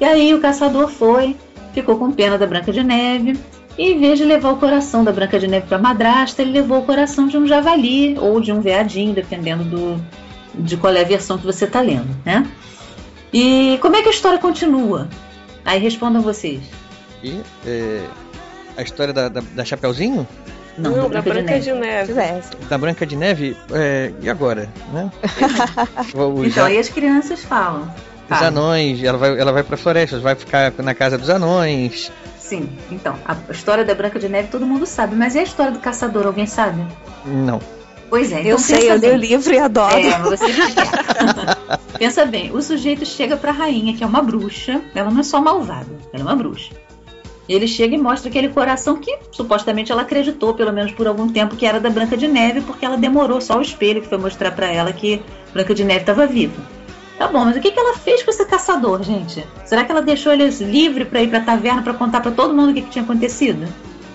E aí o caçador foi, ficou com pena da Branca de Neve e em vez de levar o coração da Branca de Neve para a madrasta, ele levou o coração de um javali ou de um veadinho, dependendo do, de qual é a versão que você está lendo, né? E como é que a história continua? Aí respondam vocês. E é, a história da, da, da Chapeuzinho? Não, Não da, Branca, Branca de Neve. De Neve. Da Branca de Neve? É, e agora? Né? (laughs) então aí as crianças falam. Os anões, ela vai, ela vai pra floresta, vai ficar na casa dos anões. Sim, então, a história da Branca de Neve todo mundo sabe, mas e a história do caçador, alguém sabe? Não. Pois é, então eu sei, eu li o livro e adoro. É, você (laughs) pensa bem, o sujeito chega pra rainha, que é uma bruxa, ela não é só malvada, ela é uma bruxa. Ele chega e mostra aquele coração que supostamente ela acreditou, pelo menos por algum tempo, que era da Branca de Neve, porque ela demorou só o espelho que foi mostrar para ela que Branca de Neve estava viva. Tá bom, mas o que, que ela fez com esse caçador, gente? Será que ela deixou ele livre para ir pra taverna para contar para todo mundo o que, que tinha acontecido?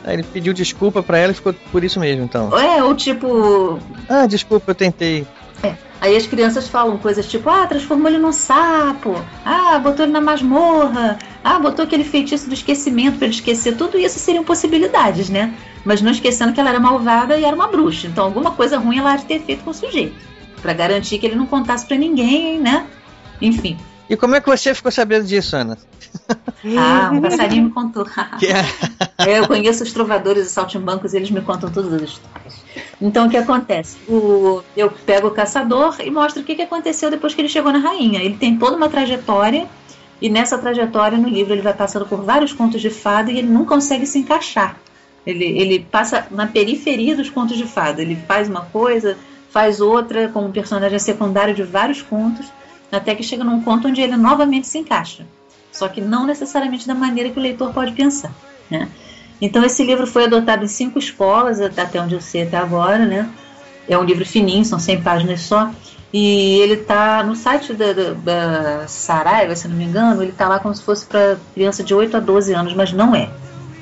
Aí ele pediu desculpa para ela e ficou por isso mesmo, então. É, ou tipo. Ah, desculpa, eu tentei. É. Aí as crianças falam coisas tipo, ah, transformou ele num sapo, ah, botou ele na masmorra, ah, botou aquele feitiço do esquecimento para ele esquecer. Tudo isso seriam possibilidades, né? Mas não esquecendo que ela era malvada e era uma bruxa. Então alguma coisa ruim ela há de ter feito com o sujeito. Para garantir que ele não contasse para ninguém, né? Enfim. E como é que você ficou sabendo disso, Ana? (laughs) Ah, um passarinho me contou. (laughs) É, eu conheço os trovadores e saltimbancos e eles me contam todas as histórias. Então o que acontece? O, eu pego o caçador e mostro o que, que aconteceu depois que ele chegou na rainha. Ele tem toda uma trajetória E nessa trajetória no livro ele vai passando por vários contos de fada e ele não consegue se encaixar. Ele, ele passa na periferia dos contos de fada. Ele faz uma coisa, faz outra, como personagem secundário de vários contos, até que chega num conto onde ele novamente se encaixa. Só que não necessariamente da maneira que o leitor pode pensar. Né? Então esse livro foi adotado em cinco escolas, até onde eu sei até agora, né? É um livro fininho, são 100 páginas só. E ele tá no site da, da, da Saraiva, se não me engano, ele tá lá como se fosse para criança de 8 a 12 anos, mas não é.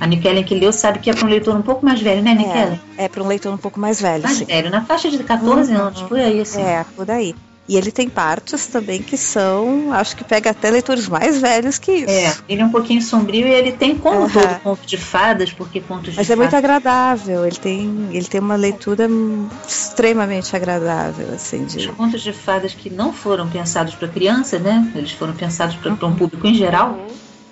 A Nikellen que leu sabe que é para um leitor um pouco mais velho, né, Nikellen? É, é para um leitor um pouco mais velho. Mais sim. velho, na faixa de 14 Uhum. anos, por aí, assim. É, por aí. E ele tem partes também que são, acho que pega até leitores mais velhos que isso. É, ele é um pouquinho sombrio e ele tem como Aham. todo conto de fadas, porque contos Mas de é muito agradável, ele tem, ele tem uma leitura extremamente agradável, assim, Os de... contos de fadas que não foram pensados para criança, né? Eles foram pensados para um público em geral.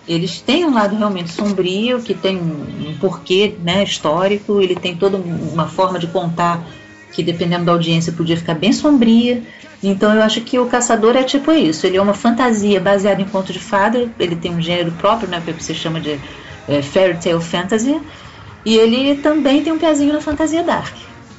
Eles têm um lado realmente sombrio, que tem um, porquê né, histórico, ele tem toda um- uma forma de contar que, dependendo da audiência, podia ficar bem sombria. Então, eu acho que o Caçador é tipo isso: ele é uma fantasia baseada em conto de fada, ele tem um gênero próprio, né, que você chama de é, fairy tale fantasy, e ele também tem um pezinho na fantasia dark.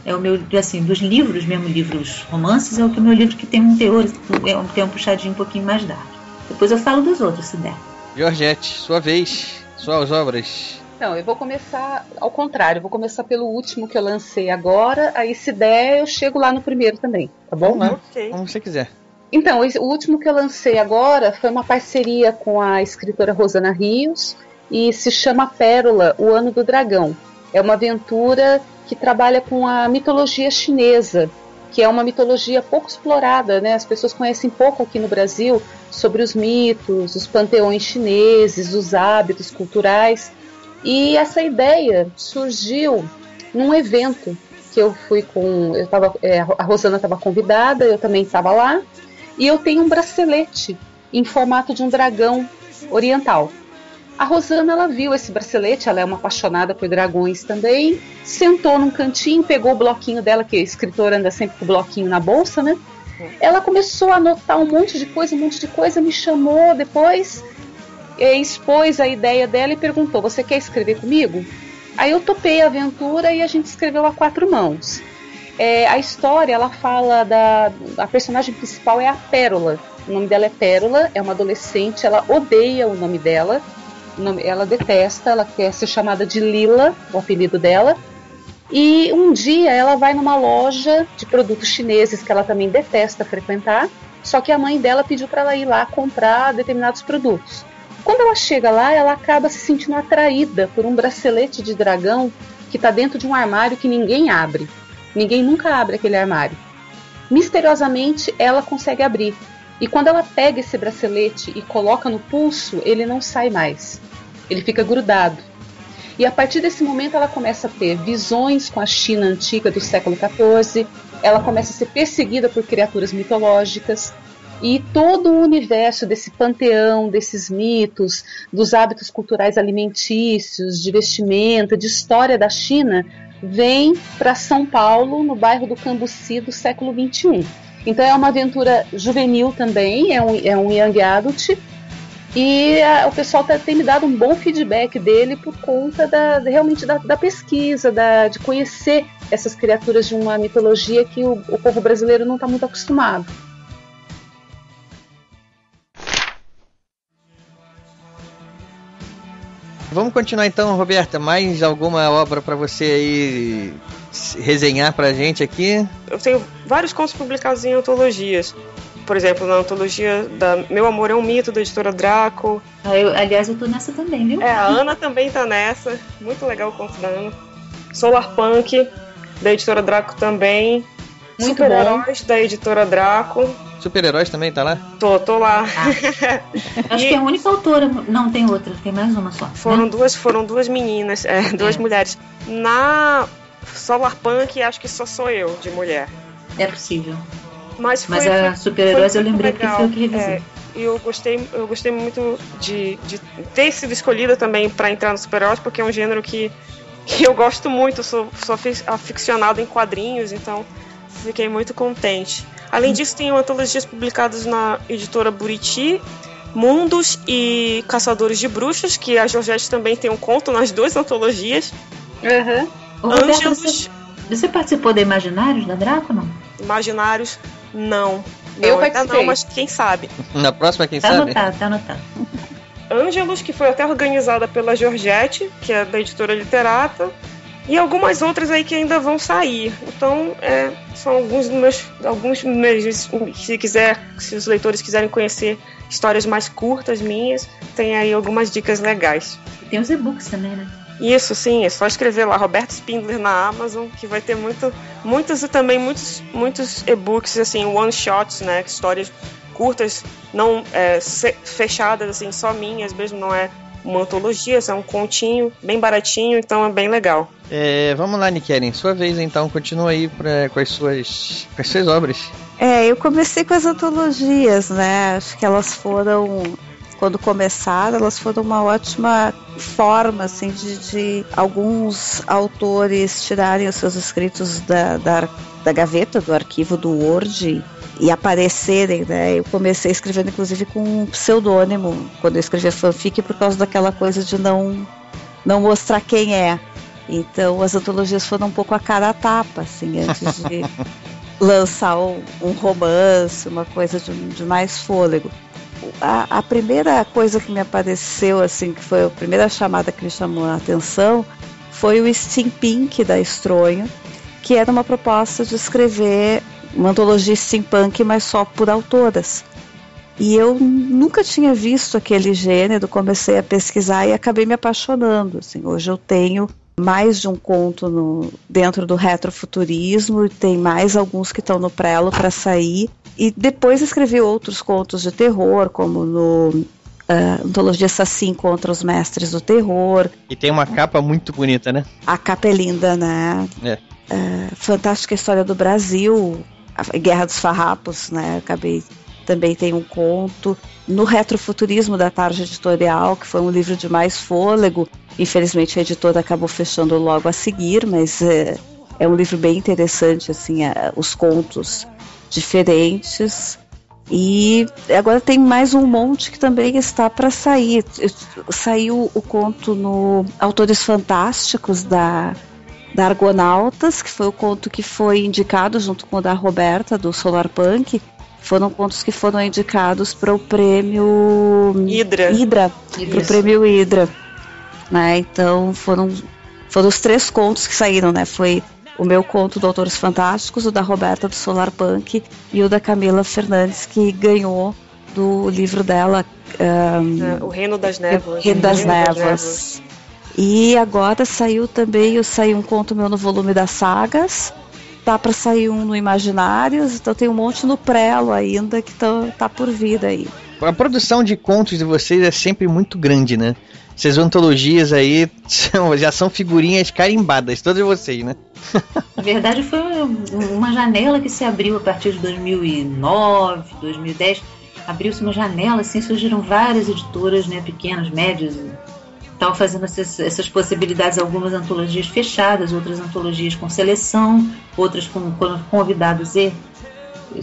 É o meu, assim, dos livros, mesmo livros romances, é o que meu livro que tem um teor, é tem um puxadinho um pouquinho mais dark. Depois eu falo dos outros, se der. Georgette, sua vez, suas obras. Não, eu vou começar ao contrário, vou começar pelo último que eu lancei agora, aí se der eu chego lá no primeiro também, tá bom? Vamos lá, como você quiser. Então, esse- o último que eu lancei agora foi uma parceria com a escritora Rosana Rios e se chama Pérola, o Ano do Dragão. É uma aventura que trabalha com a mitologia chinesa, que é uma mitologia pouco explorada, né? As pessoas conhecem pouco aqui no Brasil sobre os mitos, os panteões chineses, os hábitos culturais. E essa ideia surgiu num evento que eu fui com, eu tava, é, a Rosana estava convidada, eu também estava lá, e eu tenho um bracelete em formato de um dragão oriental. A Rosana ela viu esse bracelete, ela é uma apaixonada por dragões também. Sentou num cantinho, pegou o bloquinho dela, que a escritora anda sempre com o bloquinho na bolsa, né? Ela começou a anotar um monte de coisa, um monte de coisa, me chamou depois, expôs a ideia dela e perguntou: Você quer escrever comigo? Aí eu topei a aventura e a gente escreveu a quatro mãos. É, a história ela fala da a personagem principal é a Pérola. O nome dela é Pérola, é uma adolescente, ela odeia o nome dela, ela detesta, ela quer ser chamada de Lila, o apelido dela. E um dia ela vai numa loja de produtos chineses que ela também detesta frequentar, só que a mãe dela pediu para ela ir lá comprar determinados produtos. Quando ela chega lá, ela acaba se sentindo atraída por um bracelete de dragão que está dentro de um armário que ninguém abre. Ninguém nunca abre aquele armário. Misteriosamente, ela consegue abrir. E quando ela pega esse bracelete e coloca no pulso, ele não sai mais. Ele fica grudado. E a partir desse momento ela começa a ter visões com a China antiga do século XIV, ela começa a ser perseguida por criaturas mitológicas, e todo o universo desse panteão, desses mitos, dos hábitos culturais alimentícios, de vestimenta, de história da China, vem para São Paulo, no bairro do Cambuci do século XXI. Então é uma aventura juvenil também, é um, é um young adult, e ah, o pessoal tá- tem me dado um bom feedback dele por conta da, realmente da, da pesquisa, da- de conhecer essas criaturas de uma mitologia que o, o povo brasileiro não está muito acostumado. Vamos continuar então, Roberta. Mais alguma obra para você aí se- resenhar pra gente aqui? Eu tenho vários contos publicados em antologias. Por exemplo, na antologia da Meu Amor é um Mito, da editora Draco. Ah, eu- aliás, eu tô nessa também, viu? É, a Ana também tá nessa. Muito legal o conto da Ana. Solar Punk, da editora Draco também. Muito Super-Heróis, da editora Draco. Super-heróis também tá lá? Tô, tô lá. (laughs) Acho que é a única autora. Não, tem outra, tem mais uma só. Foram né? duas, foram duas meninas, é, duas mulheres. Na Solar Punk, acho que só sou eu de mulher. É possível. Mas, foi, Mas a Super-Heróis foi eu lembrei muito porque foi eu que revisei. É, e eu gostei, eu gostei muito de, de ter sido escolhida também para entrar no super-heróis, porque é um gênero que, que eu gosto muito, sou, sou aficionado em quadrinhos, então fiquei muito contente. Além disso, tem antologias publicadas na editora Buriti, Mundos e Caçadores de Bruxas, que a Georgette também tem um conto nas duas antologias. Uhum. Roberto, você, você participou da Imaginários da Draco, não? Imaginários, não. Eu não, ainda participei. não, mas quem sabe. (laughs) Na próxima, quem Tá sabe? anotado, tá anotado. Ângelos, que foi até organizada pela Georgette, que é da editora Literata, e algumas outras aí que ainda vão sair. Então, é, são alguns dos meus, alguns meus, se quiser, se os leitores quiserem conhecer histórias mais curtas minhas, tem aí algumas dicas legais. E tem os e-books também, né? Isso, sim, é só escrever lá Roberto Spindler na Amazon, que vai ter muito, muitos e também muitos, muitos e-books, assim, one shots, né? Histórias curtas, não é, fechadas, assim, só minhas mesmo, não é uma antologia, é um continho, bem baratinho, então é bem legal. É, vamos lá, Nikeren, sua vez então, continua aí pra, com, as suas, com as suas obras. É, eu comecei com as antologias, né? Acho que elas foram, quando começaram, elas foram uma ótima forma, assim, de, de alguns autores tirarem os seus escritos da, da, da gaveta, do arquivo do Word e aparecerem, né? Eu comecei escrevendo, inclusive, com um pseudônimo, quando eu escrevia fanfic, por causa daquela coisa de não, não mostrar quem é. Então, as antologias foram um pouco a cara a tapa, assim, antes de (laughs) lançar um, um romance, uma coisa de, de mais fôlego. A, a primeira coisa que me apareceu, assim, que foi a primeira chamada que me chamou a atenção, foi o Steampunk da Estronho, que era uma proposta de escrever uma antologia steampunk, mas só por autoras. E eu nunca tinha visto aquele gênero, comecei a pesquisar e acabei me apaixonando. Assim, hoje eu tenho mais de um conto no, dentro do retrofuturismo, e tem mais alguns que estão no prelo para sair. E depois escrevi outros contos de terror, como no ah, Antologia Sassim contra os Mestres do Terror. E tem uma capa muito bonita, né? A capa é linda, né? É. Ah, Fantástica História do Brasil, a Guerra dos Farrapos, né? Acabei também tem um conto. No Retrofuturismo da Tarde Editorial, que foi um livro de mais fôlego. Infelizmente a editora acabou fechando logo a seguir, mas é, é um livro bem interessante, assim, é, os contos diferentes. E agora tem mais um monte que também está para sair. Saiu o conto no Autores Fantásticos da, da Argonautas, que foi o conto que foi indicado junto com o da Roberta, do Solar Punk. Foram contos que foram indicados para o prêmio Hidra. Hidra, para o prêmio Hidra. Né? Então foram, foram os três contos que saíram, né? Foi o meu conto do Autores Fantásticos, o da Roberta do Solar Punk e o da Camila Fernandes, que ganhou do livro dela. ahn, É, o Reino das Névoas. Reino das Reino das Névoas. E agora saiu também, eu saiu um conto meu no volume das sagas. Tá para sair um no Imaginários, então tem um monte no prelo ainda que tá, tá por vir aí. A produção de contos de vocês é sempre muito grande, né? Essas antologias aí são- (laughs) já são figurinhas carimbadas, todas vocês, né? Na verdade, foi uma janela que se abriu a partir de 2009, 2010. Abriu-se uma janela, assim, surgiram várias editoras, né, pequenas, médias, estavam fazendo essas, essas possibilidades, algumas antologias fechadas, outras antologias com seleção, outras com, com convidados e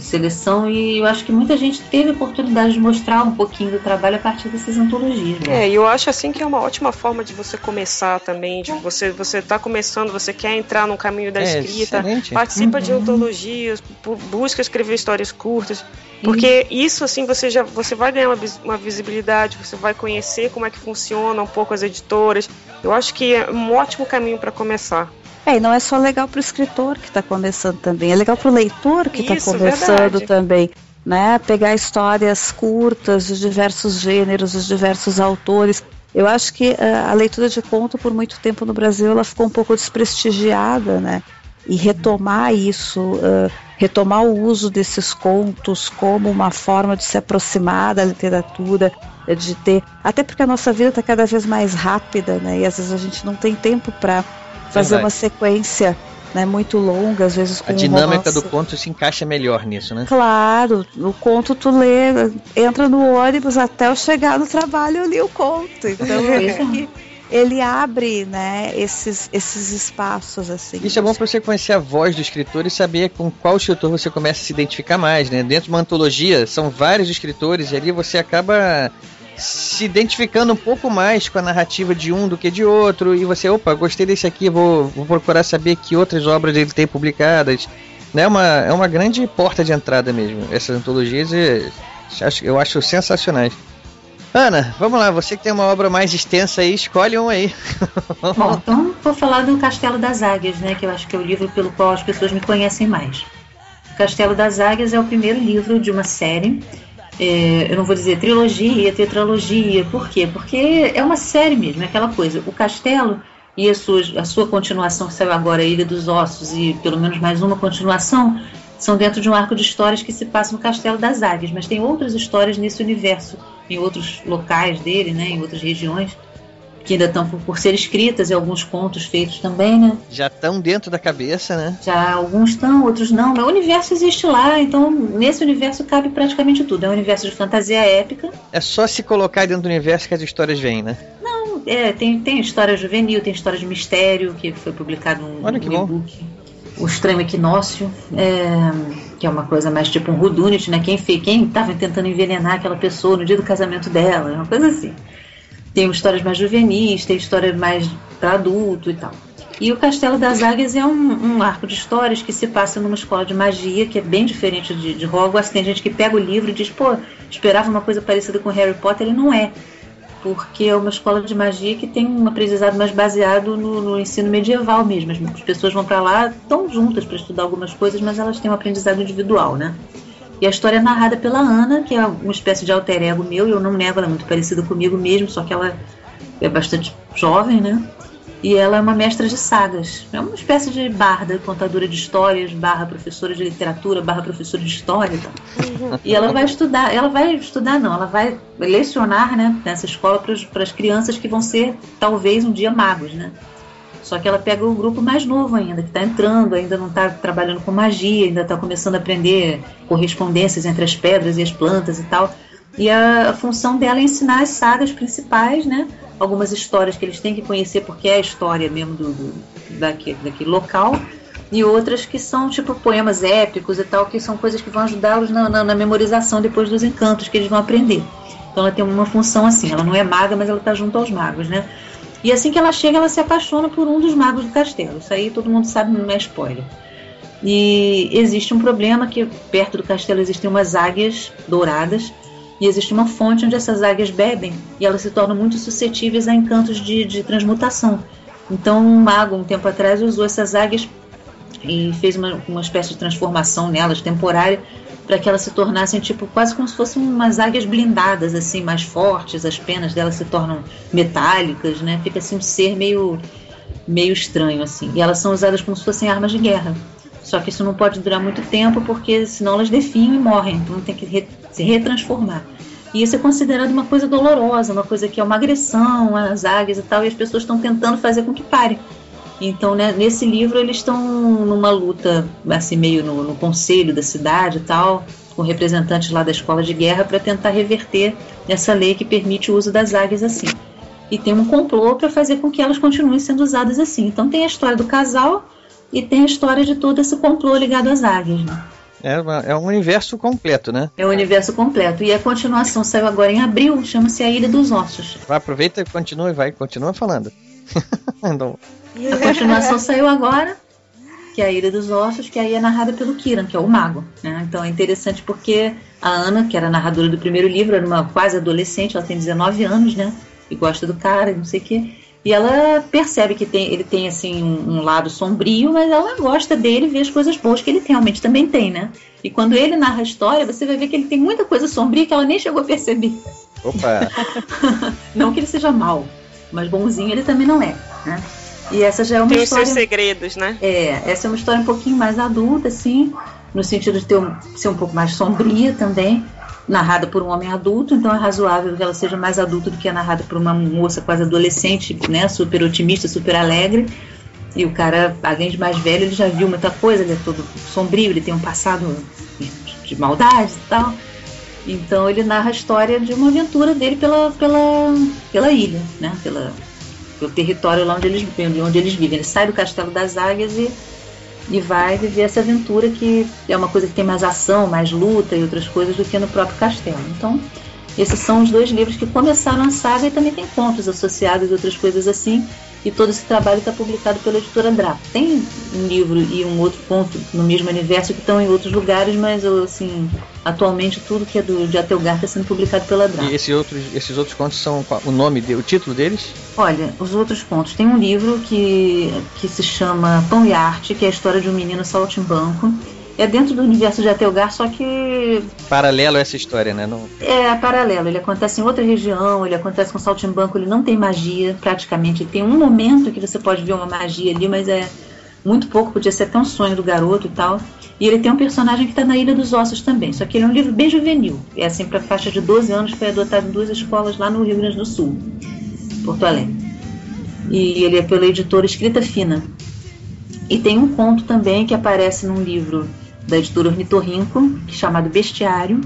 seleção, e eu acho que muita gente teve a oportunidade de mostrar um pouquinho do trabalho a partir dessas antologias. né? É, eu acho assim que é uma ótima forma de você começar também. De você, você tá começando, você quer entrar no caminho da É, escrita, excelente. participa de Uhum. antologias, bu- busca escrever histórias curtas. Porque isso assim você já você vai ganhar uma, uma visibilidade, você vai conhecer como é que funciona um pouco as editoras. Eu acho que é um ótimo caminho para começar. É, e não é só legal para o escritor que está começando também, é legal para o leitor que está começando verdade. também. Né? Pegar histórias curtas de diversos gêneros, de diversos autores. Eu acho que ah, a leitura de conto, por muito tempo no Brasil, ela ficou um pouco desprestigiada, né? E retomar isso, ah, retomar o uso desses contos como uma forma de se aproximar da literatura, eh, de ter. Até porque a nossa vida está cada vez mais rápida, né? E às vezes a gente não tem tempo para fazer Verdade. uma sequência né, muito longa, às vezes com A um dinâmica romance. do conto se encaixa melhor nisso, né? Claro, o conto tu lê, entra no ônibus até eu chegar no trabalho eu li o conto. Então Pois é. e, ele abre, né, esses, esses espaços assim. Isso é bom para você conhecer a voz do escritor e saber com qual escritor você começa a se identificar mais, né? Dentro de uma antologia, são vários escritores e ali você acaba se identificando um pouco mais com a narrativa de um do que de outro e você, opa, gostei desse aqui, vou, vou procurar saber que outras obras ele tem publicadas. Né? É uma, é uma grande porta de entrada mesmo. Essas antologias eu acho sensacionais. Ana, vamos lá, você que tem uma obra mais extensa aí, escolhe um aí. (laughs) Bom, então vou falar do Castelo das Águias, né? Que eu acho que é o livro pelo qual as pessoas me conhecem mais. O Castelo das Águias é o primeiro livro de uma série. É, eu não vou dizer trilogia, tetralogia, por quê? Porque é uma série mesmo, é aquela coisa. O Castelo e a sua, a sua continuação que saiu agora, a Ilha dos Ossos, e pelo menos mais uma continuação, são dentro de um arco de histórias que se passa no Castelo das Águias, mas tem outras histórias nesse universo, em outros locais dele, né, em outras regiões, que ainda estão por, por ser escritas e alguns contos feitos também, né? Já estão dentro da cabeça, né? Já alguns estão, outros não, mas o universo existe lá, então nesse universo cabe praticamente tudo. É um universo de fantasia épica. É só se colocar dentro do universo que as histórias vêm, né? Não, é, tem, tem história juvenil, tem história de mistério, que foi publicado num, Olha que e-book. O Estranho Equinócio, é, que é uma coisa mais tipo um Rudunit, né? Quem, fe- quem tava tentando envenenar aquela pessoa no dia do casamento dela, é uma coisa assim. Tem histórias mais juvenis, tem história mais para adulto e tal. E o Castelo das Águias é um, um arco de histórias que se passa numa escola de magia, que é bem diferente de, de Hogwarts. Tem gente que pega o livro e diz, pô, esperava uma coisa parecida com Harry Potter, ele não é. Porque é uma escola de magia que tem um aprendizado mais baseado no, no ensino medieval mesmo. As pessoas vão para lá, estão juntas para estudar algumas coisas, mas elas têm um aprendizado individual, né? E a história é narrada pela Ana, que é uma espécie de alter ego meu, e eu não nego, ela é muito parecida comigo mesmo, só que ela é bastante jovem, né? E ela é uma mestra de sagas. É uma espécie de barda, contadora de histórias, barra professora de literatura, barra professora de história e tal. E ela vai estudar, ela vai estudar não, ela vai lecionar, né, nessa escola para as crianças que vão ser talvez um dia magos, né? Só que ela pega o grupo mais novo ainda, que está entrando, ainda não está trabalhando com magia, ainda está começando a aprender correspondências entre as pedras e as plantas e tal. E a, a função dela é ensinar as sagas principais, né? Algumas histórias que eles têm que conhecer porque é a história mesmo do, do daquele, daquele local. E outras que são tipo poemas épicos e tal, que são coisas que vão ajudá-los na, na, na memorização depois dos encantos que eles vão aprender. Então ela tem uma função assim, ela não é maga, mas ela está junto aos magos, né? E assim que ela chega, ela se apaixona por um dos magos do castelo. Isso aí todo mundo sabe, não é spoiler. E existe um problema que perto do castelo existem umas águias douradas e existe uma fonte onde essas águias bebem e elas se tornam muito suscetíveis a encantos de, de transmutação. Então um mago um tempo atrás usou essas águias e fez uma, uma espécie de transformação nelas temporária para que elas se tornassem tipo quase como se fossem umas águias blindadas assim mais fortes as penas delas se tornam metálicas né? Fica assim um ser meio meio estranho assim. E elas são usadas como se fossem armas de guerra. Só que isso não pode durar muito tempo porque senão elas definham e morrem. Então tem que re- se retransformar. E isso é considerado uma coisa dolorosa uma coisa que é uma agressão às águias e tal e as pessoas estão tentando fazer com que pare então, né, nesse livro eles estão numa luta, assim, meio no, no conselho da cidade e tal, com representantes lá da escola de guerra para tentar reverter essa lei que permite o uso das águias assim. E tem um complô para fazer com que elas continuem sendo usadas assim. Então tem a história do casal e tem a história de todo esse complô ligado às águias. Né? É, uma- é um universo completo, né? É o universo completo. E a continuação saiu agora em abril, chama-se A Ilha dos Ossos. Vai, aproveita e continua e vai, continua falando. (laughs) Então, A continuação saiu agora, que é a Ilha dos Ossos, que aí é narrada pelo Kiran, que é o mago. né? Então é interessante porque a Ana, que era narradora do primeiro livro, era uma quase adolescente, ela tem 19 anos, né? E gosta do cara, e não sei o quê. E ela percebe que tem, ele tem assim um, um lado sombrio, mas ela gosta dele e vê as coisas boas que ele realmente também tem, né? E quando ele narra a história, você vai ver que ele tem muita coisa sombria que ela nem chegou a perceber. opa, (laughs) Não que ele seja mau, mas bonzinho ele também não é, né? E essa já é uma Tem história. seus segredos, né? É, essa é uma história um pouquinho mais adulta, assim, no sentido de ter um- ser um pouco mais sombria também, narrada por um homem adulto, então é razoável que ela seja mais adulta do que a narrada por uma moça quase adolescente, né, super otimista, super alegre. E o cara, além de mais velho, ele já viu muita coisa, ele é todo sombrio, ele tem um passado de, de maldade e tal. Então ele narra a história de uma aventura dele pela, pela, pela ilha, né, pela, pelo território lá onde eles, onde eles vivem. Ele sai do Castelo das Águias e, e vai viver essa aventura que é uma coisa que tem mais ação, mais luta e outras coisas do que no próprio castelo. Então, esses são os dois livros que começaram a saga e também tem contos associados e outras coisas assim. E todo esse trabalho está publicado pela editora Draco. Tem um livro e um outro conto no mesmo universo que estão em outros lugares, mas assim, atualmente tudo que é do, de Atelgar está sendo publicado pela Draco. E esses outros, esses outros contos são o nome, de, o título deles? Olha, os outros contos. Tem um livro que, que se chama Pão e Arte, que é a história de um menino saltimbanco. É dentro do universo de Atelgar, só que Paralelo a essa história, né? Não... é paralelo. Ele acontece em outra região, ele acontece com saltimbanco, ele não tem magia, praticamente. Tem um momento que você pode ver uma magia ali, mas é muito pouco, podia ser até um sonho do garoto e tal. E ele tem um personagem que está na Ilha dos Ossos também, só que ele é um livro bem juvenil. É assim para faixa de 12 anos, foi adotado em duas escolas lá no Rio Grande do Sul, Porto Alegre. E ele é pela editora Escrita Fina. E tem um conto também que aparece num livro da editora Ornitorrinco, é chamado Bestiário,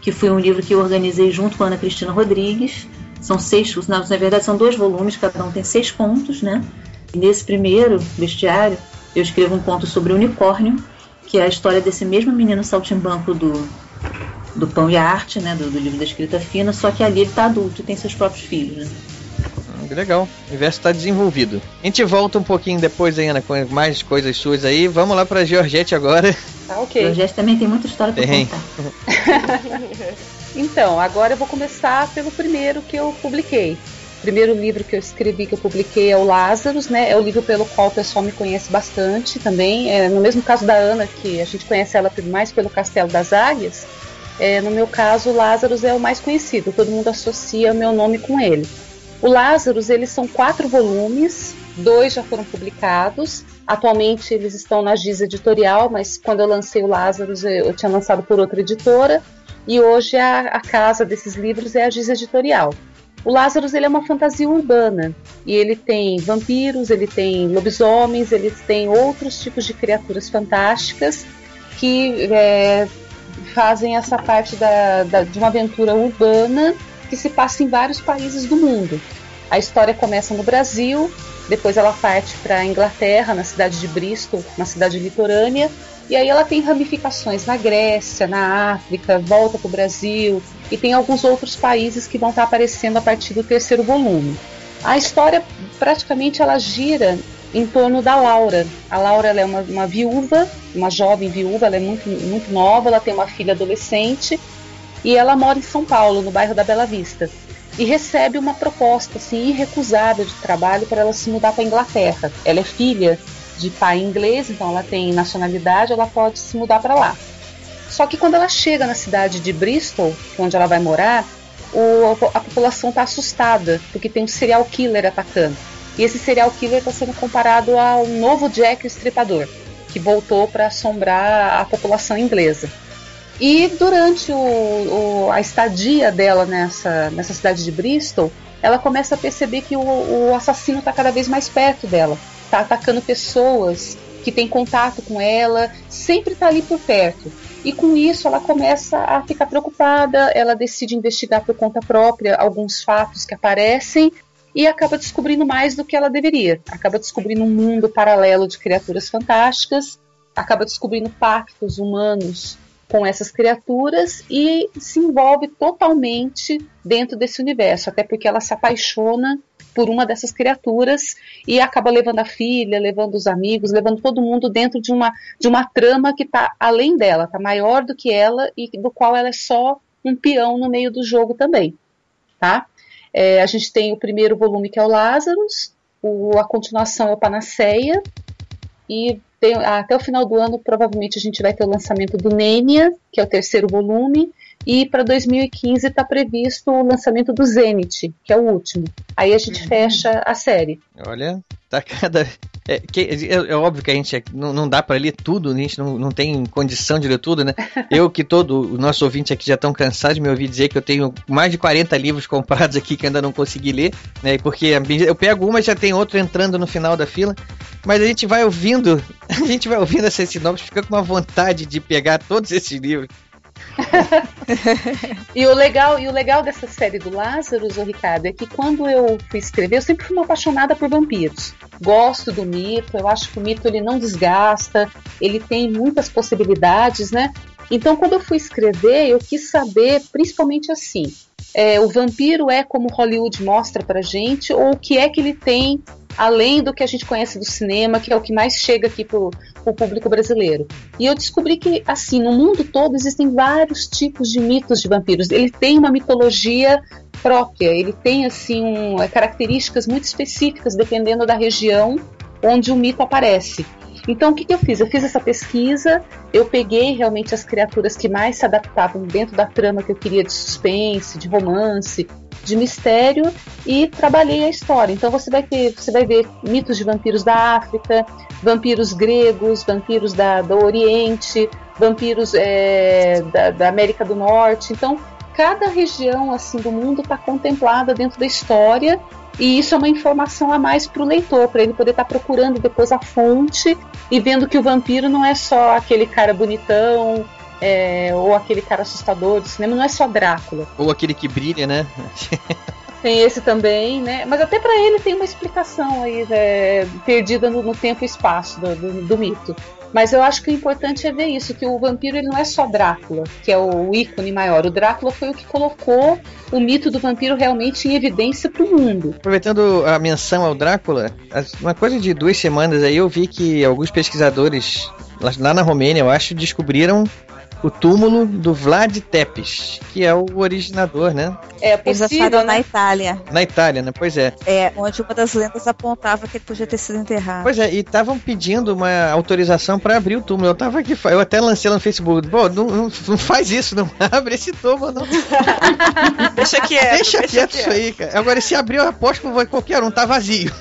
que foi um livro que eu organizei junto com a Ana Cristina Rodrigues. São seis, na, na verdade são dois volumes, cada um tem seis contos, né? E nesse primeiro, Bestiário, eu escrevo um conto sobre o unicórnio, que é a história desse mesmo menino saltimbanco do, do Pão e Arte, né? Do, do livro da escrita fina, só que ali ele tá adulto e tem seus próprios filhos, né? Que legal. O universo está desenvolvido. A gente volta um pouquinho depois, hein, Ana, com mais coisas suas aí. Vamos lá pra Georgette agora. Tá ok. Georgette também tem muita história pra Tem. contar. (laughs) Então, agora eu vou começar pelo primeiro que eu publiquei. O primeiro livro que eu escrevi, que eu publiquei é o Lázaros, né? É o livro pelo qual o pessoal me conhece bastante também. É, no mesmo caso da Ana, que a gente conhece ela mais pelo Castelo das Águias, é, no meu caso, o Lázaros é o mais conhecido. Todo mundo associa o meu nome com ele. O Lázaros, eles são quatro volumes, dois já foram publicados. Atualmente eles estão na Giz Editorial, mas quando eu lancei o Lázaros eu, tinha lançado por outra editora. E hoje a, a casa desses livros é a Giz Editorial. O Lázaros ele é uma fantasia urbana e ele tem vampiros, ele tem lobisomens, ele tem outros tipos de criaturas fantásticas que é, fazem essa parte da, da- de uma aventura urbana que se passa em vários países do mundo. A história começa no Brasil, depois ela parte para a Inglaterra, na cidade de Bristol, uma cidade litorânea, e aí ela tem ramificações na Grécia, na África, volta para o Brasil, e tem alguns outros países que vão estar aparecendo a partir do terceiro volume. A história praticamente ela gira em torno da Laura. A Laura é uma, uma viúva, uma jovem viúva, ela é muito, muito nova, ela tem uma filha adolescente e ela mora em São Paulo, no bairro da Bela Vista. E recebe uma proposta assim, irrecusável de trabalho para ela se mudar para a Inglaterra. Ela é filha de pai inglês, então ela tem nacionalidade, ela pode se mudar para lá. Só que quando ela chega na cidade de Bristol, onde ela vai morar, o- a população está assustada, porque tem um serial killer atacando. E esse serial killer está sendo comparado ao novo Jack Estripador, que voltou para assombrar a população inglesa. E durante o- o- a estadia dela nessa, nessa cidade de Bristol, ela começa a perceber que o, o assassino está cada vez mais perto dela. Está atacando pessoas que têm contato com ela, sempre está ali por perto. E com isso ela começa a ficar preocupada, ela decide investigar por conta própria alguns fatos que aparecem e acaba descobrindo mais do que ela deveria. Acaba descobrindo um mundo paralelo de criaturas fantásticas, acaba descobrindo pactos humanos com essas criaturas e se envolve totalmente dentro desse universo, até porque ela se apaixona por uma dessas criaturas e acaba levando a filha, levando os amigos, levando todo mundo dentro de uma, de uma trama que está além dela, está maior do que ela e do qual ela é só um peão no meio do jogo também, tá? É, a gente tem o primeiro volume que é o Lazarus, a continuação é o Panaceia e tem- até o final do ano provavelmente a gente vai ter o lançamento do Nênia, que é o terceiro volume, e para 2015 está previsto o lançamento do Zenith, que é o último. Aí a gente fecha a série. Olha, tá cada. É, que- é- é óbvio que a gente é- não, não dá pra ler tudo, a gente não, não tem condição de ler tudo, né? (laughs) Eu que todo o nosso ouvinte aqui já estão cansados de me ouvir dizer que eu tenho mais de 40 livros comprados aqui que ainda não consegui ler, né? Porque eu pego uma e já tem outro entrando no final da fila. Mas a gente vai ouvindo, (laughs) a gente vai ouvindo essa sinopse, fica com uma vontade de pegar todos esses livros (laughs) e o legal e o legal dessa série do Lázaro, ô Ricardo, é que quando eu fui escrever, eu sempre fui uma apaixonada por vampiros. Gosto do mito, eu acho que o mito ele não desgasta, ele tem muitas possibilidades, né? Então, quando eu fui escrever, eu quis saber, principalmente assim, é, o vampiro é como Hollywood mostra pra gente, ou o que é que ele tem além do que a gente conhece do cinema, que é o que mais chega aqui pro, pro público brasileiro. E eu descobri que, assim, no mundo todo existem vários tipos de mitos de vampiros. Ele tem uma mitologia própria, ele tem, assim, um, características muito específicas dependendo da região onde o mito aparece. Então, o que, que eu fiz? Eu fiz essa pesquisa, eu peguei realmente as criaturas que mais se adaptavam dentro da trama que eu queria de suspense, de romance, de mistério e trabalhei a história. Então você vai ter, você vai ver mitos de vampiros da África, vampiros gregos, vampiros da, do Oriente, vampiros é, da, da América do Norte. Então cada região assim do mundo está contemplada dentro da história e isso é uma informação a mais para o leitor, para ele poder estar tá procurando depois a fonte e vendo que o vampiro não é só aquele cara bonitão, é, ou aquele cara assustador do cinema, não é só Drácula. Ou aquele que brilha, né? (laughs) tem esse também, né? Mas até para ele tem uma explicação aí é, perdida no, no, tempo e espaço do, do, do, mito. Mas eu acho que o importante é ver isso, que o vampiro ele não é só Drácula, que é o ícone maior. O Drácula foi o que colocou o mito do vampiro realmente em evidência para o mundo. Aproveitando a menção ao Drácula, uma coisa de duas semanas aí eu vi que alguns pesquisadores lá na Romênia, eu acho, descobriram o túmulo do Vlad Tepes, que é o originador, né? É possível, né? na Itália. Na Itália, né? Pois é. É, onde uma das lendas apontava que ele podia ter sido enterrado. Pois é, e estavam pedindo uma autorização para abrir o túmulo. Eu tava aqui, eu até lancei lá no Facebook. Pô, não, não, não faz isso, não (laughs) abre esse túmulo, não. deixa quieto. Deixa, deixa quieto isso aí, cara. Agora, se abrir, eu aposto que qualquer um, tá vazio.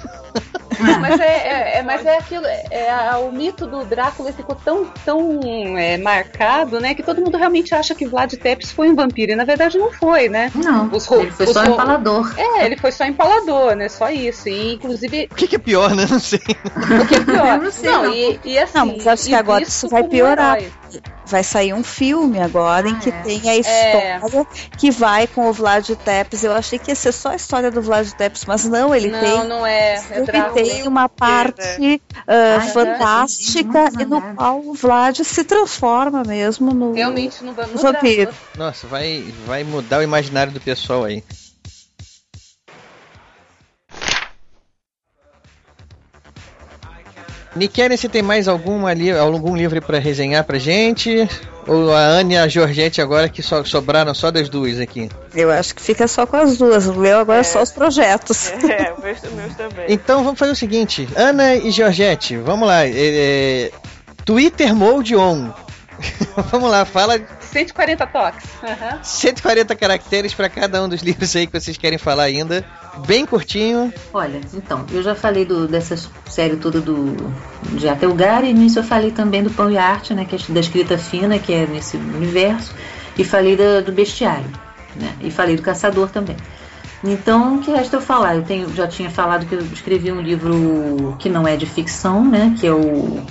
Mas é, é, é, mas é aquilo, é, é, o mito do Drácula ficou tão, tão é, marcado, né, que todo mundo realmente acha que Vlad Tepes foi um vampiro, e na verdade não foi, né? Não, os, ele foi os, só os, empalador. É, ele foi só empalador, né, só isso, e inclusive... O que, que é pior, né? (laughs) Não sei. O que é pior? não sei. Não, não. E, e assim... Não, mas acho que agora isso vai piorar. Herói vai sair um filme agora ah, em que é. tem a história é. que vai com o Vlad Tepes. Eu achei que ia ser só a história do Vlad Tepes, mas não, ele não, tem. Não, não é. é ele tem uma parte uh, fantástica e no qual o Vlad se transforma mesmo no. Realmente no, no vampiro. Nossa, vai, vai mudar o imaginário do pessoal aí. Nikeren, você tem mais algum, ali, algum livro para resenhar pra gente? Ou a Anne e a Georgette agora que so, sobraram só das duas aqui? Eu acho que fica só com as duas. O meu agora é, é só os projetos. É, (laughs) o meus também. Então vamos fazer o seguinte: Ana e Georgette, vamos lá. É, é, Twitter Mode On. (laughs) vamos lá, fala 140 toques. Uhum. 140 caracteres para cada um dos livros aí que vocês querem falar ainda. Bem curtinho. Olha, então, eu já falei do, dessa série toda do de Atelgar e nisso eu falei também do Pão e Arte, né, que é da escrita fina, que é nesse universo, e falei da, do Bestiário, né, e falei do Caçador também. Então, o que resta eu falar? Eu tenho, já tinha falado que eu escrevi um livro que não é de ficção, né, que é o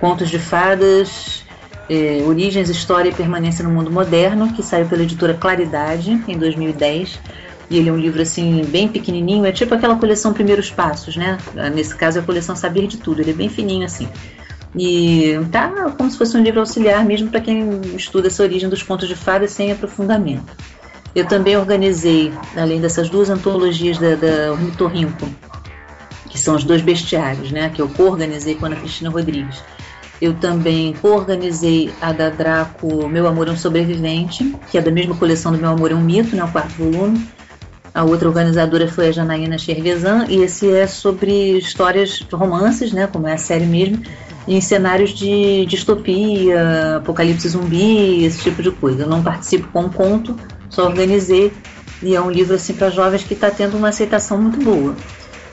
Contos de Fadas é, Origens, História e Permanência no Mundo Moderno, que saiu pela editora Claridade em 2010. E ele é um livro assim bem pequenininho, é tipo aquela coleção Primeiros Passos, né? Nesse caso é a coleção Saber de Tudo, ele é bem fininho assim. E tá como se fosse um livro auxiliar mesmo para quem estuda essa origem dos contos de fadas sem aprofundamento. Eu também organizei, além dessas duas antologias da, da Ornitorrinco, que são os dois bestiários, né? Que eu co-organizei com a Ana Cristina Rodrigues eu também co-organizei a da Draco Meu Amor é um Sobrevivente, que é da mesma coleção do Meu Amor é um Mito, né, o quarto volume. A outra organizadora foi a Janaína Chervezan, e esse é sobre histórias, romances, né, como é a série mesmo, em cenários de distopia, apocalipse zumbi, esse tipo de coisa. Eu não participo com um conto, só organizei, e é um livro assim para jovens que está tendo uma aceitação muito boa.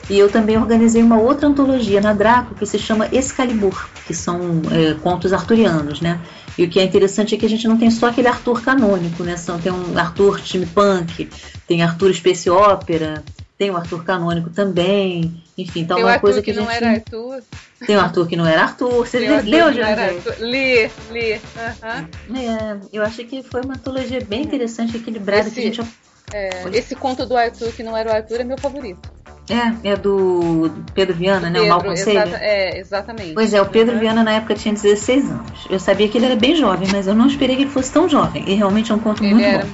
E eu também organizei uma outra antologia na Draco que se chama Excalibur, que são é, contos arturianos, né? E o que é interessante é que a gente não tem só aquele Arthur canônico, né? São, tem um Arthur time punk, tem Arthur Space Opera, tem o Arthur canônico também. Enfim, então é uma coisa que, que não gente... era Arthur. Tem o Arthur que não era Arthur. Você Tem Arthur leu, Jorge? Li, li. aham. É, eu achei que foi uma antologia bem interessante, equilibrada, que a gente É, esse conto do Arthur que não era o Arthur é meu favorito. É, é do Pedro Viana, né? o Mal Conselho. exata- é, exatamente. Pois é, o Pedro Aham. Viana na época tinha 16 anos. Eu sabia que ele era bem jovem, mas eu não esperei que ele fosse tão jovem. E realmente é um conto Ele muito era bom.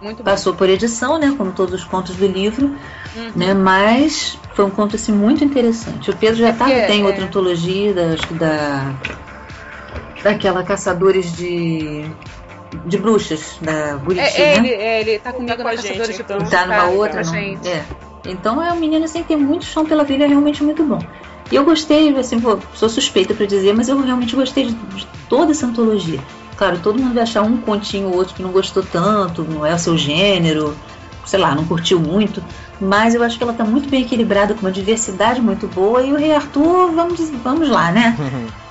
muito bom. Passou por edição, né? Como todos os contos do livro, Uhum. né? Mas foi um conto assim muito interessante. O Pedro já tava, porque, tem é- outra antologia, da, acho que da daquela caçadores de de bruxas da Buriti, É, é, né? ele, é, ele tá comigo com na gente, Caçadora de então. Bruxas, Tá numa tá, outra, não. gente. É. Então é um menino assim que tem muito chão pela vida, é realmente muito bom. E eu gostei, assim, pô, sou suspeita pra dizer, mas eu realmente gostei de, de toda essa antologia. Claro, todo mundo vai achar um continho ou outro que não gostou tanto, não é o seu gênero, sei lá, não curtiu muito. Mas eu acho que ela tá muito bem equilibrada, com uma diversidade muito boa. E o Rei Arthur, vamos, vamos lá, né?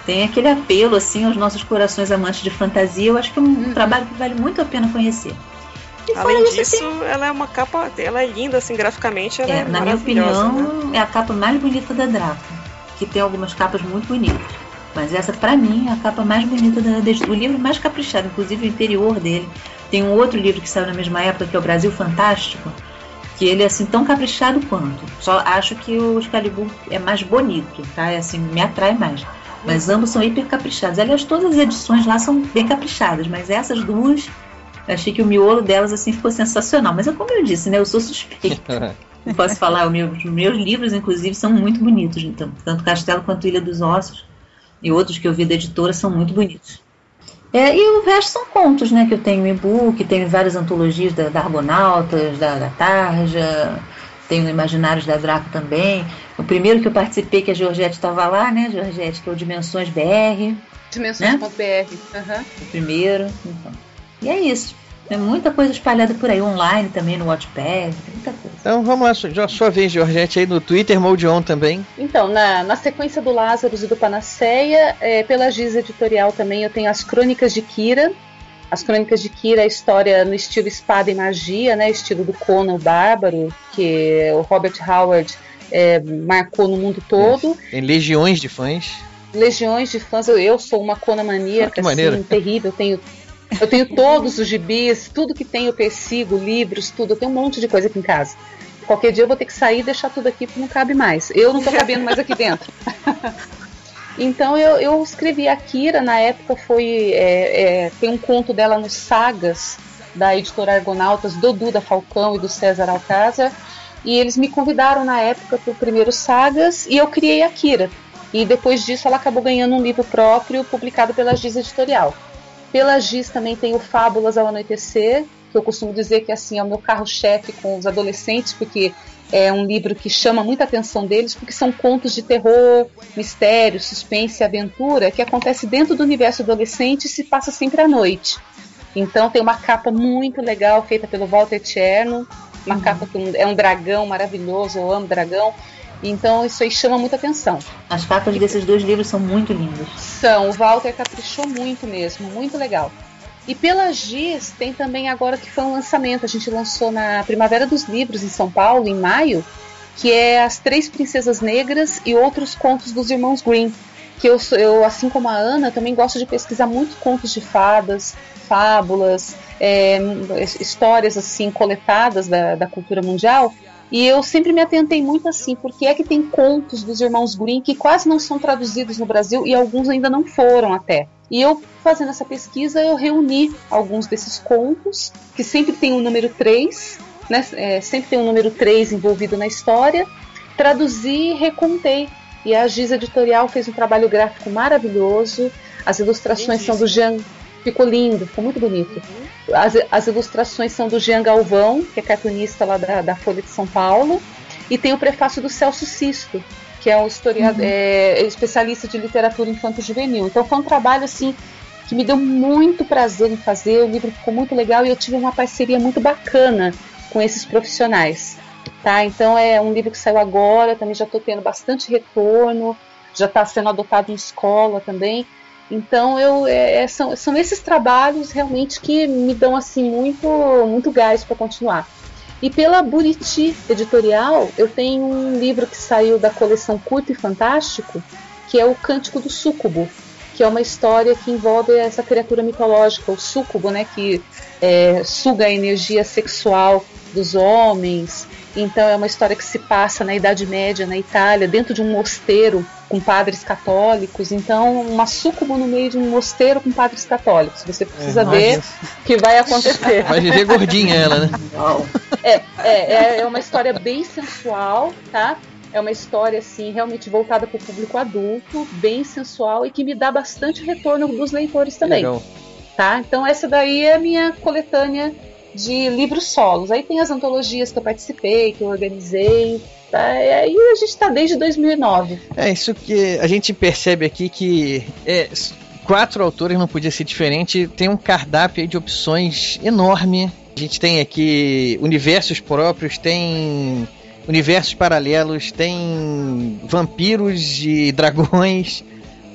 Tem aquele apelo, assim, aos nossos corações amantes de fantasia. Eu acho que é um trabalho que vale muito a pena conhecer. E Além isso, disso, ela é uma capa, ela é linda, assim, graficamente, ela é, É, na minha opinião, né? é a capa mais bonita da Draco. Que tem algumas capas muito bonitas. Mas essa, pra mim, é a capa mais bonita da, desde- o livro mais caprichado, inclusive o interior dele. Tem um outro livro que saiu na mesma época, que é o Brasil Fantástico, que ele é assim tão caprichado quanto. Só acho que o Excalibur é mais bonito, tá? É assim, me atrai mais. Mas ambos são hiper caprichados. Aliás, todas as edições lá são bem caprichadas, mas essas duas, eu achei que o miolo delas assim ficou sensacional. Mas é como eu disse, né? Eu sou suspeita. (laughs) Não posso falar, o meu- os meus livros, inclusive, são muito bonitos. Então, tanto Castelo quanto Ilha dos Ossos e outros que eu vi da editora são muito bonitos. É, e o resto são contos, né? Que eu tenho em e-book, tenho várias antologias da, da Argonautas, da, da Tarja, tenho Imaginários da Draco também. O primeiro que eu participei, que a Georgette estava lá, né, Georgette, que é o Dimensões BR, Dimensões.br. aham. o primeiro. Então. E é isso. Tem muita coisa espalhada por aí, online também, no Watchpad, tem muita coisa. Então vamos lá, sua sua vez, Georgette, aí no Twitter, Mode On também. Então, na, na sequência do Lázaro e do Panaceia, é, pela Giz Editorial também eu tenho as Crônicas de Kira. As Crônicas de Kira é a história no estilo espada e magia, né? Estilo do Conan o Bárbaro, que o Robert Howard é, marcou no mundo todo. Tem legiões de fãs. Legiões de fãs. Eu, eu sou uma Conan Ah, maníaca, que maneiro. assim, terrível. Eu tenho, eu tenho todos os gibis, tudo que tem eu persigo, livros, tudo. Eu tenho um monte de coisa aqui em casa. Qualquer dia eu vou ter que sair e deixar tudo aqui porque não cabe mais. Eu não tô cabendo mais aqui dentro. (laughs) Então eu, eu escrevi a Kira, na época foi. é, é, tem um conto dela nos Sagas, da editora Argonautas, do Duda Falcão e do César Alcázar. E eles me convidaram na época para o primeiro Sagas e eu criei a Kira. E depois disso ela acabou ganhando um livro próprio publicado pela Giz Editorial. Pela Giz também tem o Fábulas ao Anoitecer, que eu costumo dizer que assim é o meu carro-chefe com os adolescentes, porque é um livro que chama muita atenção deles, porque são contos de terror, mistério, suspense e aventura que acontece dentro do universo adolescente e se passa sempre à noite. Então tem uma capa muito legal feita pelo Walter Cherno, uma capa que é um dragão maravilhoso, eu amo dragão. Então isso aí chama muita atenção. As capas desses dois livros são muito lindas. São, o Walter caprichou muito mesmo, muito legal. E pela Giz tem também agora que foi um lançamento, a gente lançou na Primavera dos Livros em São Paulo, em maio, que é As Três Princesas Negras e outros contos dos irmãos Green. Que eu, eu assim como a Ana, também gosto de pesquisar muito contos de fadas, fábulas, é, histórias assim coletadas da, da cultura mundial. E eu sempre me atentei muito assim, porque é que tem contos dos irmãos Green que quase não são traduzidos no Brasil e alguns ainda não foram até. E eu, fazendo essa pesquisa, eu reuni alguns desses contos, que sempre tem o número 3, né? é, sempre tem o número 3 envolvido na história, traduzi e recontei. E a Giz Editorial fez um trabalho gráfico maravilhoso, as ilustrações são do Jean. Ficou lindo, ficou muito bonito. As, as ilustrações são do Jean Galvão, que é cartunista lá da, da Folha de São Paulo, e tem o prefácio do Celso Sisto, que é um historiador, é, especialista de literatura infanto-juvenil. Então foi um trabalho assim que me deu muito prazer em fazer. O livro ficou muito legal e eu tive uma parceria muito bacana com esses profissionais. Tá? Então é um livro que saiu agora, também já estou tendo bastante retorno, já está sendo adotado em escola também. Então eu é, são, são esses trabalhos realmente que me dão assim muito muito gás para continuar. E pela Buriti Editorial, eu tenho um livro que saiu da coleção Curto e Fantástico, que é o Cântico do Súcubo, que é uma história que envolve essa criatura mitológica, o súcubo, né, que é, suga a energia sexual dos homens. Então é uma história que se passa na Idade Média, na Itália, dentro de um mosteiro com padres católicos. Então, uma súcubo no meio de um mosteiro com padres católicos. Você precisa É, ver o que vai acontecer. Vai viver gordinha ela, né? É, é, é uma história bem sensual, tá? É uma história, assim, realmente voltada para o público adulto, bem sensual e que me dá bastante retorno dos leitores também. Legal. Tá? Então, essa daí é a minha coletânea de livros solos. Aí tem as antologias que eu participei, que eu organizei. Tá? E aí a gente está desde 2009. É isso que a gente percebe aqui que é, quatro autores não podia ser diferente. Tem um cardápio de opções enorme. A gente tem aqui universos próprios, tem universos paralelos, tem vampiros e dragões.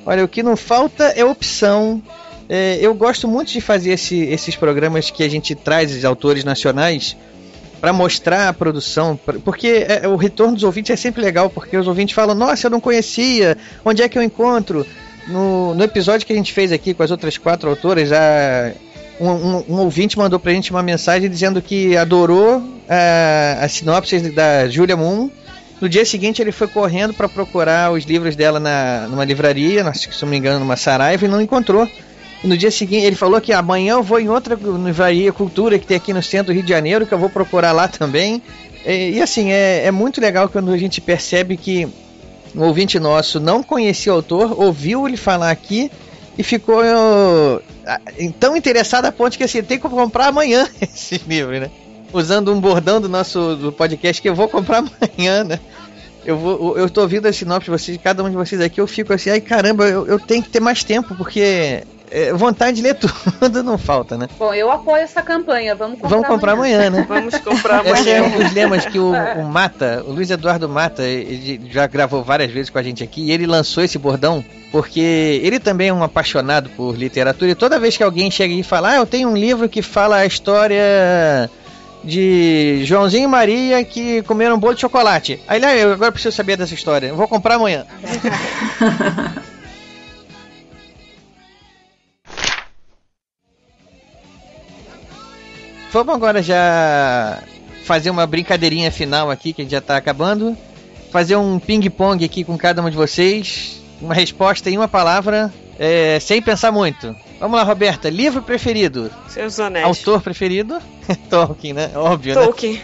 Olha, o que não falta é opção. É, eu gosto muito de fazer esse- esses programas que a gente traz os autores nacionais para mostrar a produção, pra- porque é, o retorno dos ouvintes é sempre legal, porque os ouvintes falam: Nossa, eu não conhecia, onde é que eu encontro? No, no episódio que a gente fez aqui com as outras quatro autoras, a, um, um- um ouvinte mandou pra gente uma mensagem dizendo que adorou a, a sinopse da Julia Moon. No dia seguinte ele foi correndo para procurar os livros dela na, numa livraria, na- se não me engano, numa Saraiva, e não encontrou. E no dia seguinte ele falou que amanhã eu vou em outra livraria Cultura que tem aqui no centro do Rio de Janeiro, que eu vou procurar lá também. E, e, assim, é, é muito legal quando a gente percebe que um ouvinte nosso não conhecia o autor, ouviu ele falar aqui e ficou uh, tão interessado a ponto que assim, tem que comprar amanhã (laughs) esse livro, né? Usando um bordão do nosso do podcast que eu vou comprar (laughs) amanhã, né? Eu, vou, eu tô ouvindo a sinopse de vocês, cada um de vocês aqui, eu fico assim, ai caramba, eu, eu tenho que ter mais tempo, porque é, vontade de ler (laughs) tudo não falta, né? Bom, eu apoio essa campanha. Vamos comprar, Vamos comprar amanhã, né? (laughs) Vamos comprar Esse é amanhã. um dos lemas que o, o Mata, o Luiz Eduardo Mata, ele já gravou várias vezes com a gente aqui, e ele lançou esse bordão porque ele também é um apaixonado por literatura, e toda vez que alguém chega e fala, ah, eu tenho um livro que fala a história de Joãozinho e Maria que comeram um bolo de chocolate. Aí ele, ah, eu agora preciso saber dessa história, eu vou comprar amanhã. (laughs) Vamos agora já fazer uma brincadeirinha final aqui, que a gente já tá acabando. Fazer um ping-pong aqui com cada um de vocês. Uma resposta em uma palavra, é, sem pensar muito. Vamos lá, Roberta. Livro preferido? Seus anéis. Autor preferido? (laughs) Tolkien, né? Óbvio, né? Tolkien.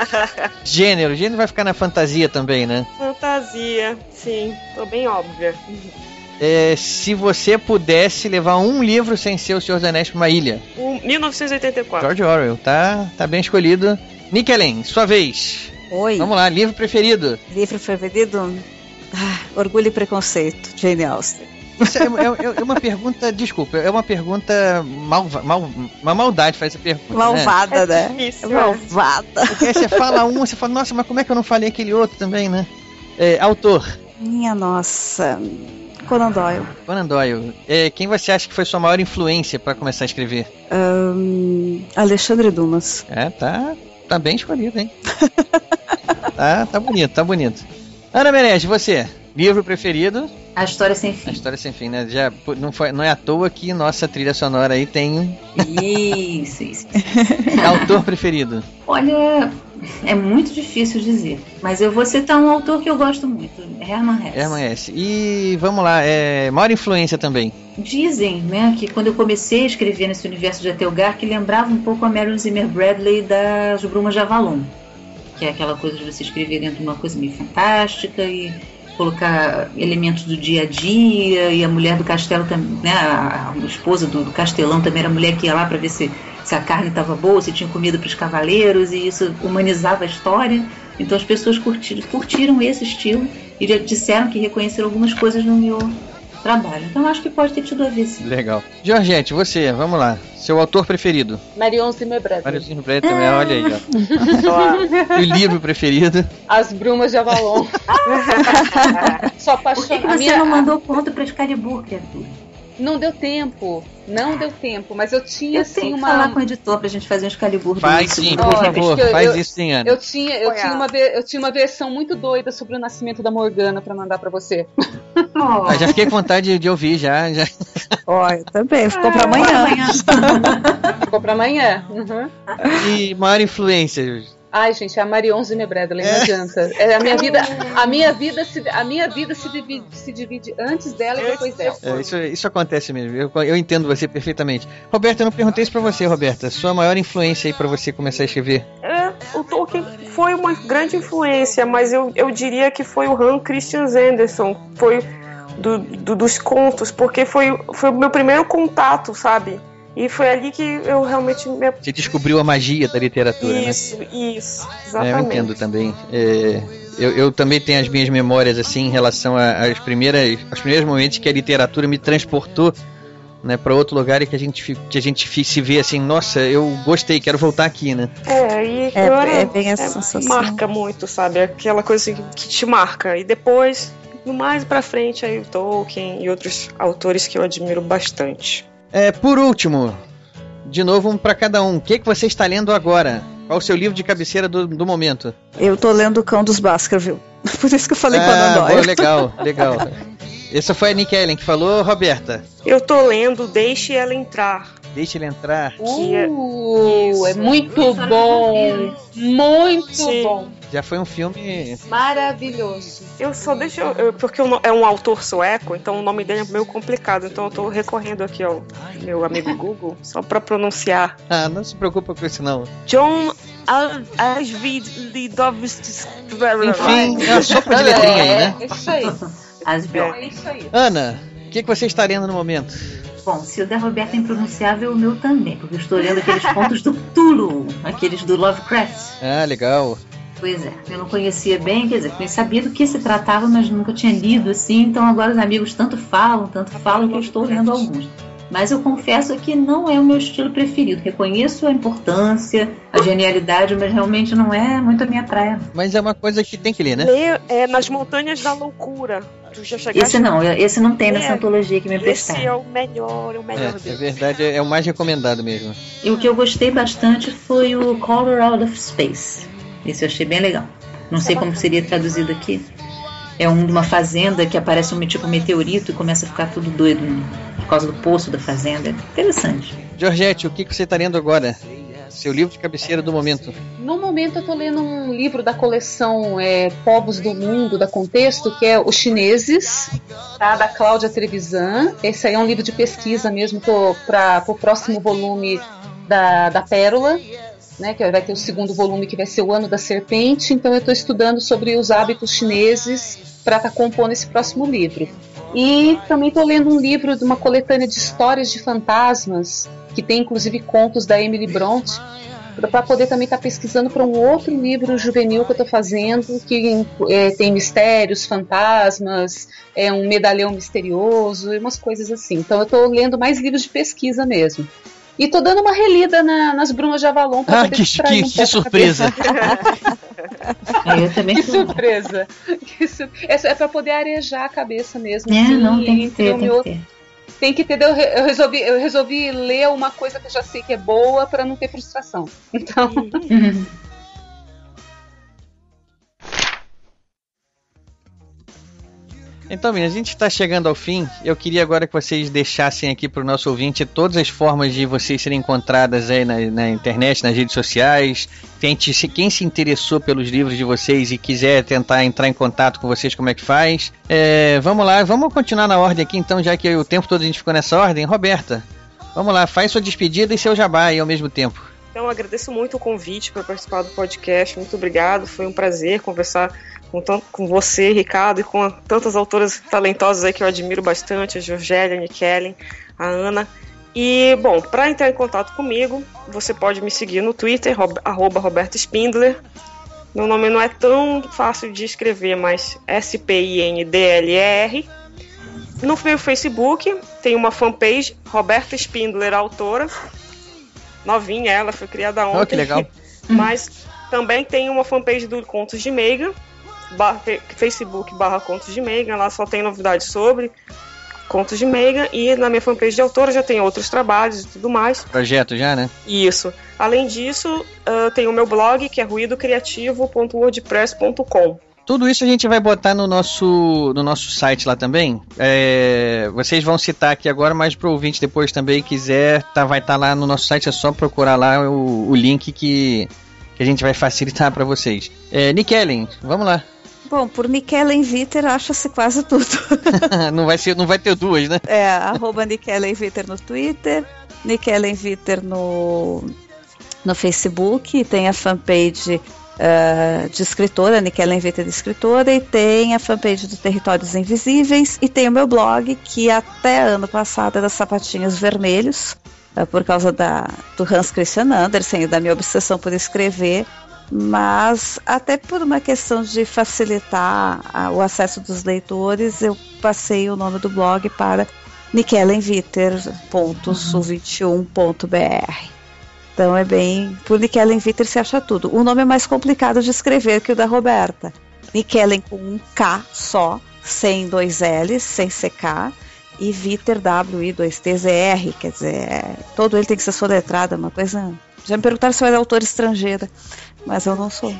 (laughs) Gênero. Gênero vai ficar na fantasia também, né? Fantasia, sim. Tô bem óbvia. É, se você pudesse levar um livro sem ser O Senhor dos Anéis pra uma ilha. O 1984. George Orwell, tá, tá bem escolhido. Nickelin, sua vez. Oi. Vamos lá, livro preferido. Livro preferido? Ah, Orgulho e Preconceito, Jane Austen. Isso é, é- é uma pergunta, desculpa, é uma pergunta malva, mal, uma maldade fazer essa pergunta. Malvada, né? né? difícil, Malvada. Porque aí você fala um, você fala, nossa, mas como é que eu não falei aquele outro também, né? É, autor, Minha nossa. Conan Doyle. Conan Doyle. É, quem você acha que foi sua maior influência para começar a escrever? Ahn, Alexandre Dumas. É, tá, tá bem escolhido, hein? (laughs) tá, tá bonito, tá bonito. Ana Menezes, você? Livro preferido? A história sem A fim. História Sem Fim, né? Já, não, foi, não é à toa que nossa trilha sonora aí tem Isso, isso. (laughs) autor preferido. Olha, é muito difícil dizer, mas eu vou citar um autor que eu gosto muito, Herman Hesse. Herman Hesse. E vamos lá, é, maior influência também. Dizem, né, que quando eu comecei a escrever nesse universo de Etelgar, que lembrava um pouco a Marion Zimmer Bradley das Brumas de Avalon, que é aquela coisa de você escrever dentro de uma coisa meio fantástica e colocar elementos do dia a dia e a mulher do castelo também, né, a, esposa do, do castelão também era a mulher que ia lá para ver se, se a carne estava boa, se tinha comida para os cavaleiros e isso humanizava a história. Então as pessoas curtiram, curtiram esse estilo e já disseram que reconheceram algumas coisas no meu trabalho. Então acho que pode ter tido a ver sim. Legal. Georgette, você, vamos lá. Seu autor preferido? Marion Zimmer Bradley. Mário Zimmer Bradley também, olha aí, ó. (laughs) E o livro preferido? As Brumas de Avalon. (laughs) Sou Por que, apaixonada. que A você minha- não mandou ponto para Excalibur, criatura? Não deu tempo. Não deu tempo. Mas eu tinha Eu assim uma. falar com o editor pra gente fazer um Excalibur Faz sim, por favor, eu- faz eu- isso sim, Ana. Eu tinha, eu, tinha uma, eu tinha uma versão muito doida sobre o nascimento da Morgana pra mandar pra você. Ah, já fiquei com vontade de, de ouvir, já. já. Ó, eu também. Ficou pra amanhã. Ficou pra amanhã. Uhum. E maior influência? Ai, gente, é a Marion Zimmer Bradley, não adianta. É, a minha vida, a minha vida, se, a minha vida se, divide, se divide antes dela e depois dela. É, isso, isso acontece mesmo. Eu, eu entendo você perfeitamente. Roberta, eu não perguntei isso pra você, Roberta. Sua maior influência aí pra você começar a escrever? É, o Tolkien foi uma grande influência, mas eu, eu diria que foi o Hans Christian Andersen, foi do, do- dos contos, porque foi, foi o meu primeiro contato, sabe? E foi ali que eu realmente me... Você descobriu a magia da literatura, né? Isso, isso, É, eu exatamente. entendo também. É, eu, eu também tenho as minhas memórias assim em relação a- às primeiras, aos primeiros momentos que a literatura me transportou né, para outro lugar e que a gente que a gente se vê assim, nossa, eu gostei, quero voltar aqui, né? É, e É, era- é bem essa é, sensação. marca muito, sabe? Aquela coisa assim que te marca. E depois, no mais pra frente, aí o Tolkien e outros autores que eu admiro bastante. É, por último, de novo um para cada um. O que que você está lendo agora? Qual o seu livro de cabeceira do, do momento? Eu tô lendo O Cão dos Baskerville. (laughs) Por isso que eu falei com a ah, Ana boa, legal, (laughs) legal. Essa foi a Nick Ellen que falou, Roberta. Eu tô lendo Deixe Ela Entrar. Deixa ele entrar. É- Uh, é muito bom. Muito Sim. bom. Já foi um filme. Maravilhoso. Eu só deixo. eu- porque é um autor sueco, então o nome dele é meio complicado. Então eu tô recorrendo aqui ao meu amigo Google, só pra pronunciar. Ah, não se preocupa com isso não. John Al- Asvid Lidovsky. Enfim, é uma sopa de letrinha aí, né? É isso aí. É isso aí. Ana, o que, que você está lendo no momento? Bom, se o da Roberta é impronunciável, o meu também, porque eu estou lendo aqueles contos do Tulu, aqueles do Lovecraft. Ah, legal. Pois é, eu não conhecia bem, quer dizer, eu sabia do que se tratava, mas nunca tinha lido assim, então agora os amigos tanto falam, tanto falam que eu estou lendo alguns. Mas eu confesso que não é o meu estilo preferido. Reconheço a importância, a genialidade, mas realmente não é muito a minha praia. Mas é uma coisa que tem que ler, né? Lê é, Nas Montanhas da Loucura. Tu já chegaste Esse não, esse não tem nessa É, antologia que me Esse emprestaram. é o melhor, é o melhor É, é verdade, é o mais recomendado mesmo. E o que eu gostei bastante foi o Color Out of Space. Esse eu achei bem legal. Não sei como seria traduzido aqui. É um de uma fazenda que aparece um tipo meteorito e começa a ficar tudo doido né? por causa do poço da fazenda. Interessante. Georgette, o que, que você está lendo agora? Seu livro de cabeceira do momento. No momento eu tô lendo um livro da coleção é, Povos do Mundo, da Contexto, que é Os Chineses, tá? da Cláudia Trevisan. Esse aí é um livro de pesquisa mesmo, para o próximo volume da, da Pérola. Né, que vai ter o segundo volume que vai ser o Ano da Serpente, então eu estou estudando sobre os hábitos chineses para estar compondo esse próximo livro. E também estou lendo um livro de uma coletânea de histórias de fantasmas, que tem inclusive contos da Emily Bronte, para poder também estar pesquisando para um outro livro juvenil que eu estou fazendo, que é, tem mistérios, fantasmas, é um medalhão misterioso e umas coisas assim. Então eu estou lendo mais livros de pesquisa mesmo. E tô dando uma relida na- nas Brumas de Avalon pra Ah, que- distrair que- um que surpresa. cabeça. (laughs) eu também (laughs) que surpresa. Que sur- É, é pra poder arejar a cabeça mesmo. É, assim, não, tem que ter, tem que ter. Tem que ter. Eu, re- eu resolvi, eu resolvi ler uma coisa que eu já sei que é boa pra não ter frustração. Então. Então, a gente está chegando ao fim. Eu queria agora que vocês deixassem aqui para o nosso ouvinte todas as formas de vocês serem encontradas aí na, na internet, nas redes sociais. Tente, se quem se interessou pelos livros de vocês e quiser tentar entrar em contato com vocês, como é que faz? É, vamos lá, vamos continuar na ordem aqui, então, já que o tempo todo a gente ficou nessa ordem. Roberta, vamos lá, faz sua despedida e seu jabá aí ao mesmo tempo. Então, agradeço muito o convite para participar do podcast. Muito obrigado. Foi um prazer conversar com, com você, Ricardo, e com tantas autoras talentosas aí que eu admiro bastante: a Georgélia, a Nikellen, a Ana. E, bom, para entrar em contato comigo, você pode me seguir no Twitter, rob- arroba Roberto Spindler. Meu nome não é tão fácil de escrever, mas S-P-I-N-D-L-E-R. No meu Facebook tem uma fanpage, Roberta Spindler, autora. Novinha ela, foi criada ontem. Oh, que legal. (laughs) Mas também tem uma fanpage do Contos de Meiga, barra- Facebook barra Contos de Meiga, lá só tem novidades sobre Contos de Meiga, e na minha fanpage de autora já tem outros trabalhos e tudo mais. Projeto já, né? Isso. Além disso, ah, tem o meu blog, que é ruidocreativo.wordpress.com. Tudo isso a gente vai botar no nosso, no nosso site lá também. É, vocês vão citar aqui agora, mas para o ouvinte depois também quiser, tá, vai estar lá no nosso site. É só procurar lá o, o link que, que a gente vai facilitar para vocês. É, Nick Ellen, vamos lá. Bom, por Nikellen Viter acha-se quase tudo. (laughs) não, vai ser, não vai ter duas, né? É, arroba Viter no Twitter, Nikellen Viter no, no Facebook, tem a fanpage uh, de escritora, Nikellen Viter de escritora, e tem a fanpage do Territórios Invisíveis, e tem o meu blog, que até ano passado era Sapatinhos Vermelhos, uh, por causa da, do Hans Christian Andersen e da minha obsessão por escrever, mas até por uma questão de facilitar a, o acesso dos leitores, eu passei o nome do blog para nikellenviter.sul21.br. Então é bem. Por Nikellen Viter se acha tudo. O nome é mais complicado de escrever que o da Roberta. Nikellen com um K só, sem dois L's, sem CK. E Viter W-I-2-T-Z-R, quer dizer, todo ele tem que ser soletrado, é uma coisa. Já me perguntaram se eu era autor estrangeira, mas eu não sou.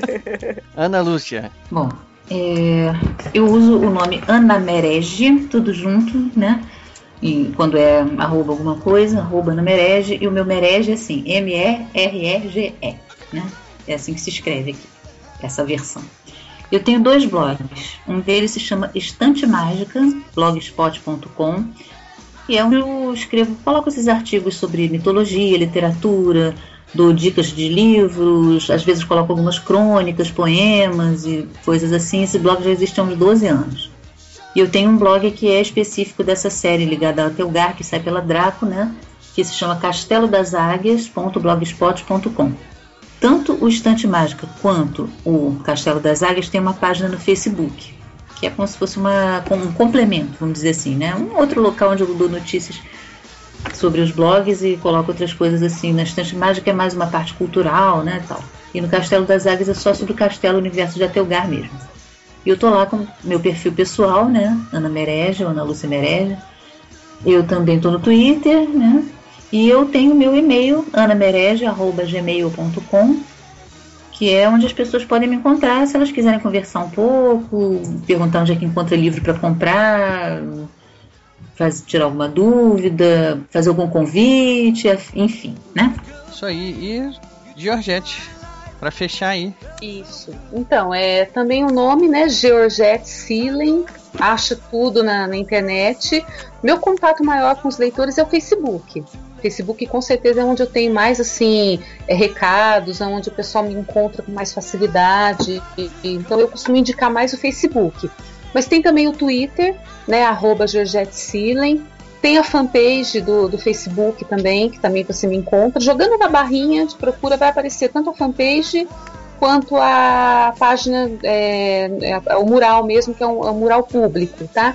(laughs) Ana Lúcia. Bom, é, eu uso o nome Ana Merege, tudo junto, né? E quando é arroba alguma coisa, arroba Ana Merege, e o meu Merege é assim, M-E-R-E-G-E, né? É assim que se escreve aqui, essa versão. Eu tenho dois blogs. Um deles se chama Estante Mágica, blogspot.com, e é onde eu escrevo, coloco esses artigos sobre mitologia, literatura, dou dicas de livros, às vezes coloco algumas crônicas, poemas e coisas assim. Esse blog já existe há uns 12 anos. E eu tenho um blog que é específico dessa série ligada ao Telgar, que sai pela Draco, né? Que se chama castelodaságuias.blogspot.com. Tanto o Estante Mágica quanto o Castelo das Águias tem uma página no Facebook, que é como se fosse uma, um complemento, vamos dizer assim, né? Um outro local onde eu dou notícias sobre os blogs e coloco outras coisas assim. Na Estante Mágica é mais uma parte cultural, né, tal. E no Castelo das Águias é só sobre o Castelo Universo de Atelgar mesmo. E eu tô lá com meu perfil pessoal, né, Ana Merege, Ana Lúcia Merege. Eu também tô no Twitter, né, e eu tenho meu e-mail, anamerege.gmail.com, que é onde as pessoas podem me encontrar se elas quiserem conversar um pouco, perguntar onde é que encontra livro para comprar, faz, tirar alguma dúvida, fazer algum convite, enfim, né? Isso aí. E Georgette, para fechar aí. Isso. Então, é também o nome, né? Georgette Silen. Acha tudo na, na internet. Meu contato maior com os leitores é o Facebook. Facebook com certeza é onde eu tenho mais assim é, recados, é onde o pessoal me encontra com mais facilidade. Então eu costumo indicar mais o Facebook. Mas tem também o Twitter, né, arroba Georgette. Tem a fanpage do, do Facebook também, que também você me encontra. Jogando na barrinha de procura vai aparecer tanto a fanpage quanto a página, é, é, o mural mesmo, que é um, é um, mural público, tá?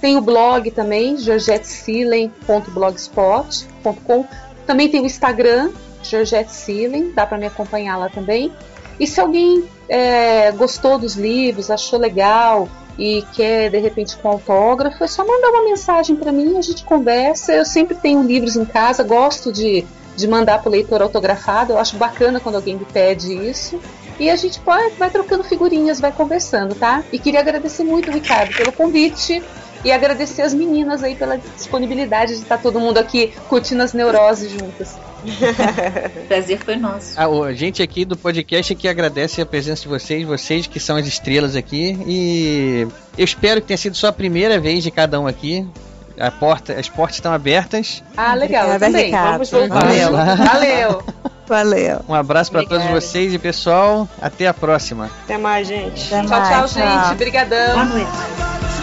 Tem o blog também, georgettesilen.blogspot.com. Também tem o Instagram, Georgette Silen, dá para me acompanhar lá também. E se alguém é, gostou dos livros, achou legal, e quer de repente com autógrafo, é só mandar uma mensagem para mim, a gente conversa. Eu sempre tenho livros em casa, gosto de, de mandar para o leitor autografado, eu acho bacana quando alguém me pede isso. E a gente pode, vai trocando figurinhas, vai conversando, tá? E queria agradecer muito, Ricardo, pelo convite e agradecer as meninas aí pela disponibilidade de estar todo mundo aqui curtindo as neuroses juntas. (laughs) Prazer foi nosso. A gente aqui do podcast que agradece a presença de vocês, vocês que são as estrelas aqui. E eu espero que tenha sido só a primeira vez de cada um aqui. A porta, as portas estão abertas. Ah, legal. Obrigada, também. Ricardo. Vamos voltar. Valeu. Valeu. (laughs) Valeu. Um abraço para todos vocês e pessoal, até a próxima. Até mais, gente. Até Tchau, mais, tchau, gente. Obrigadão. Boa noite.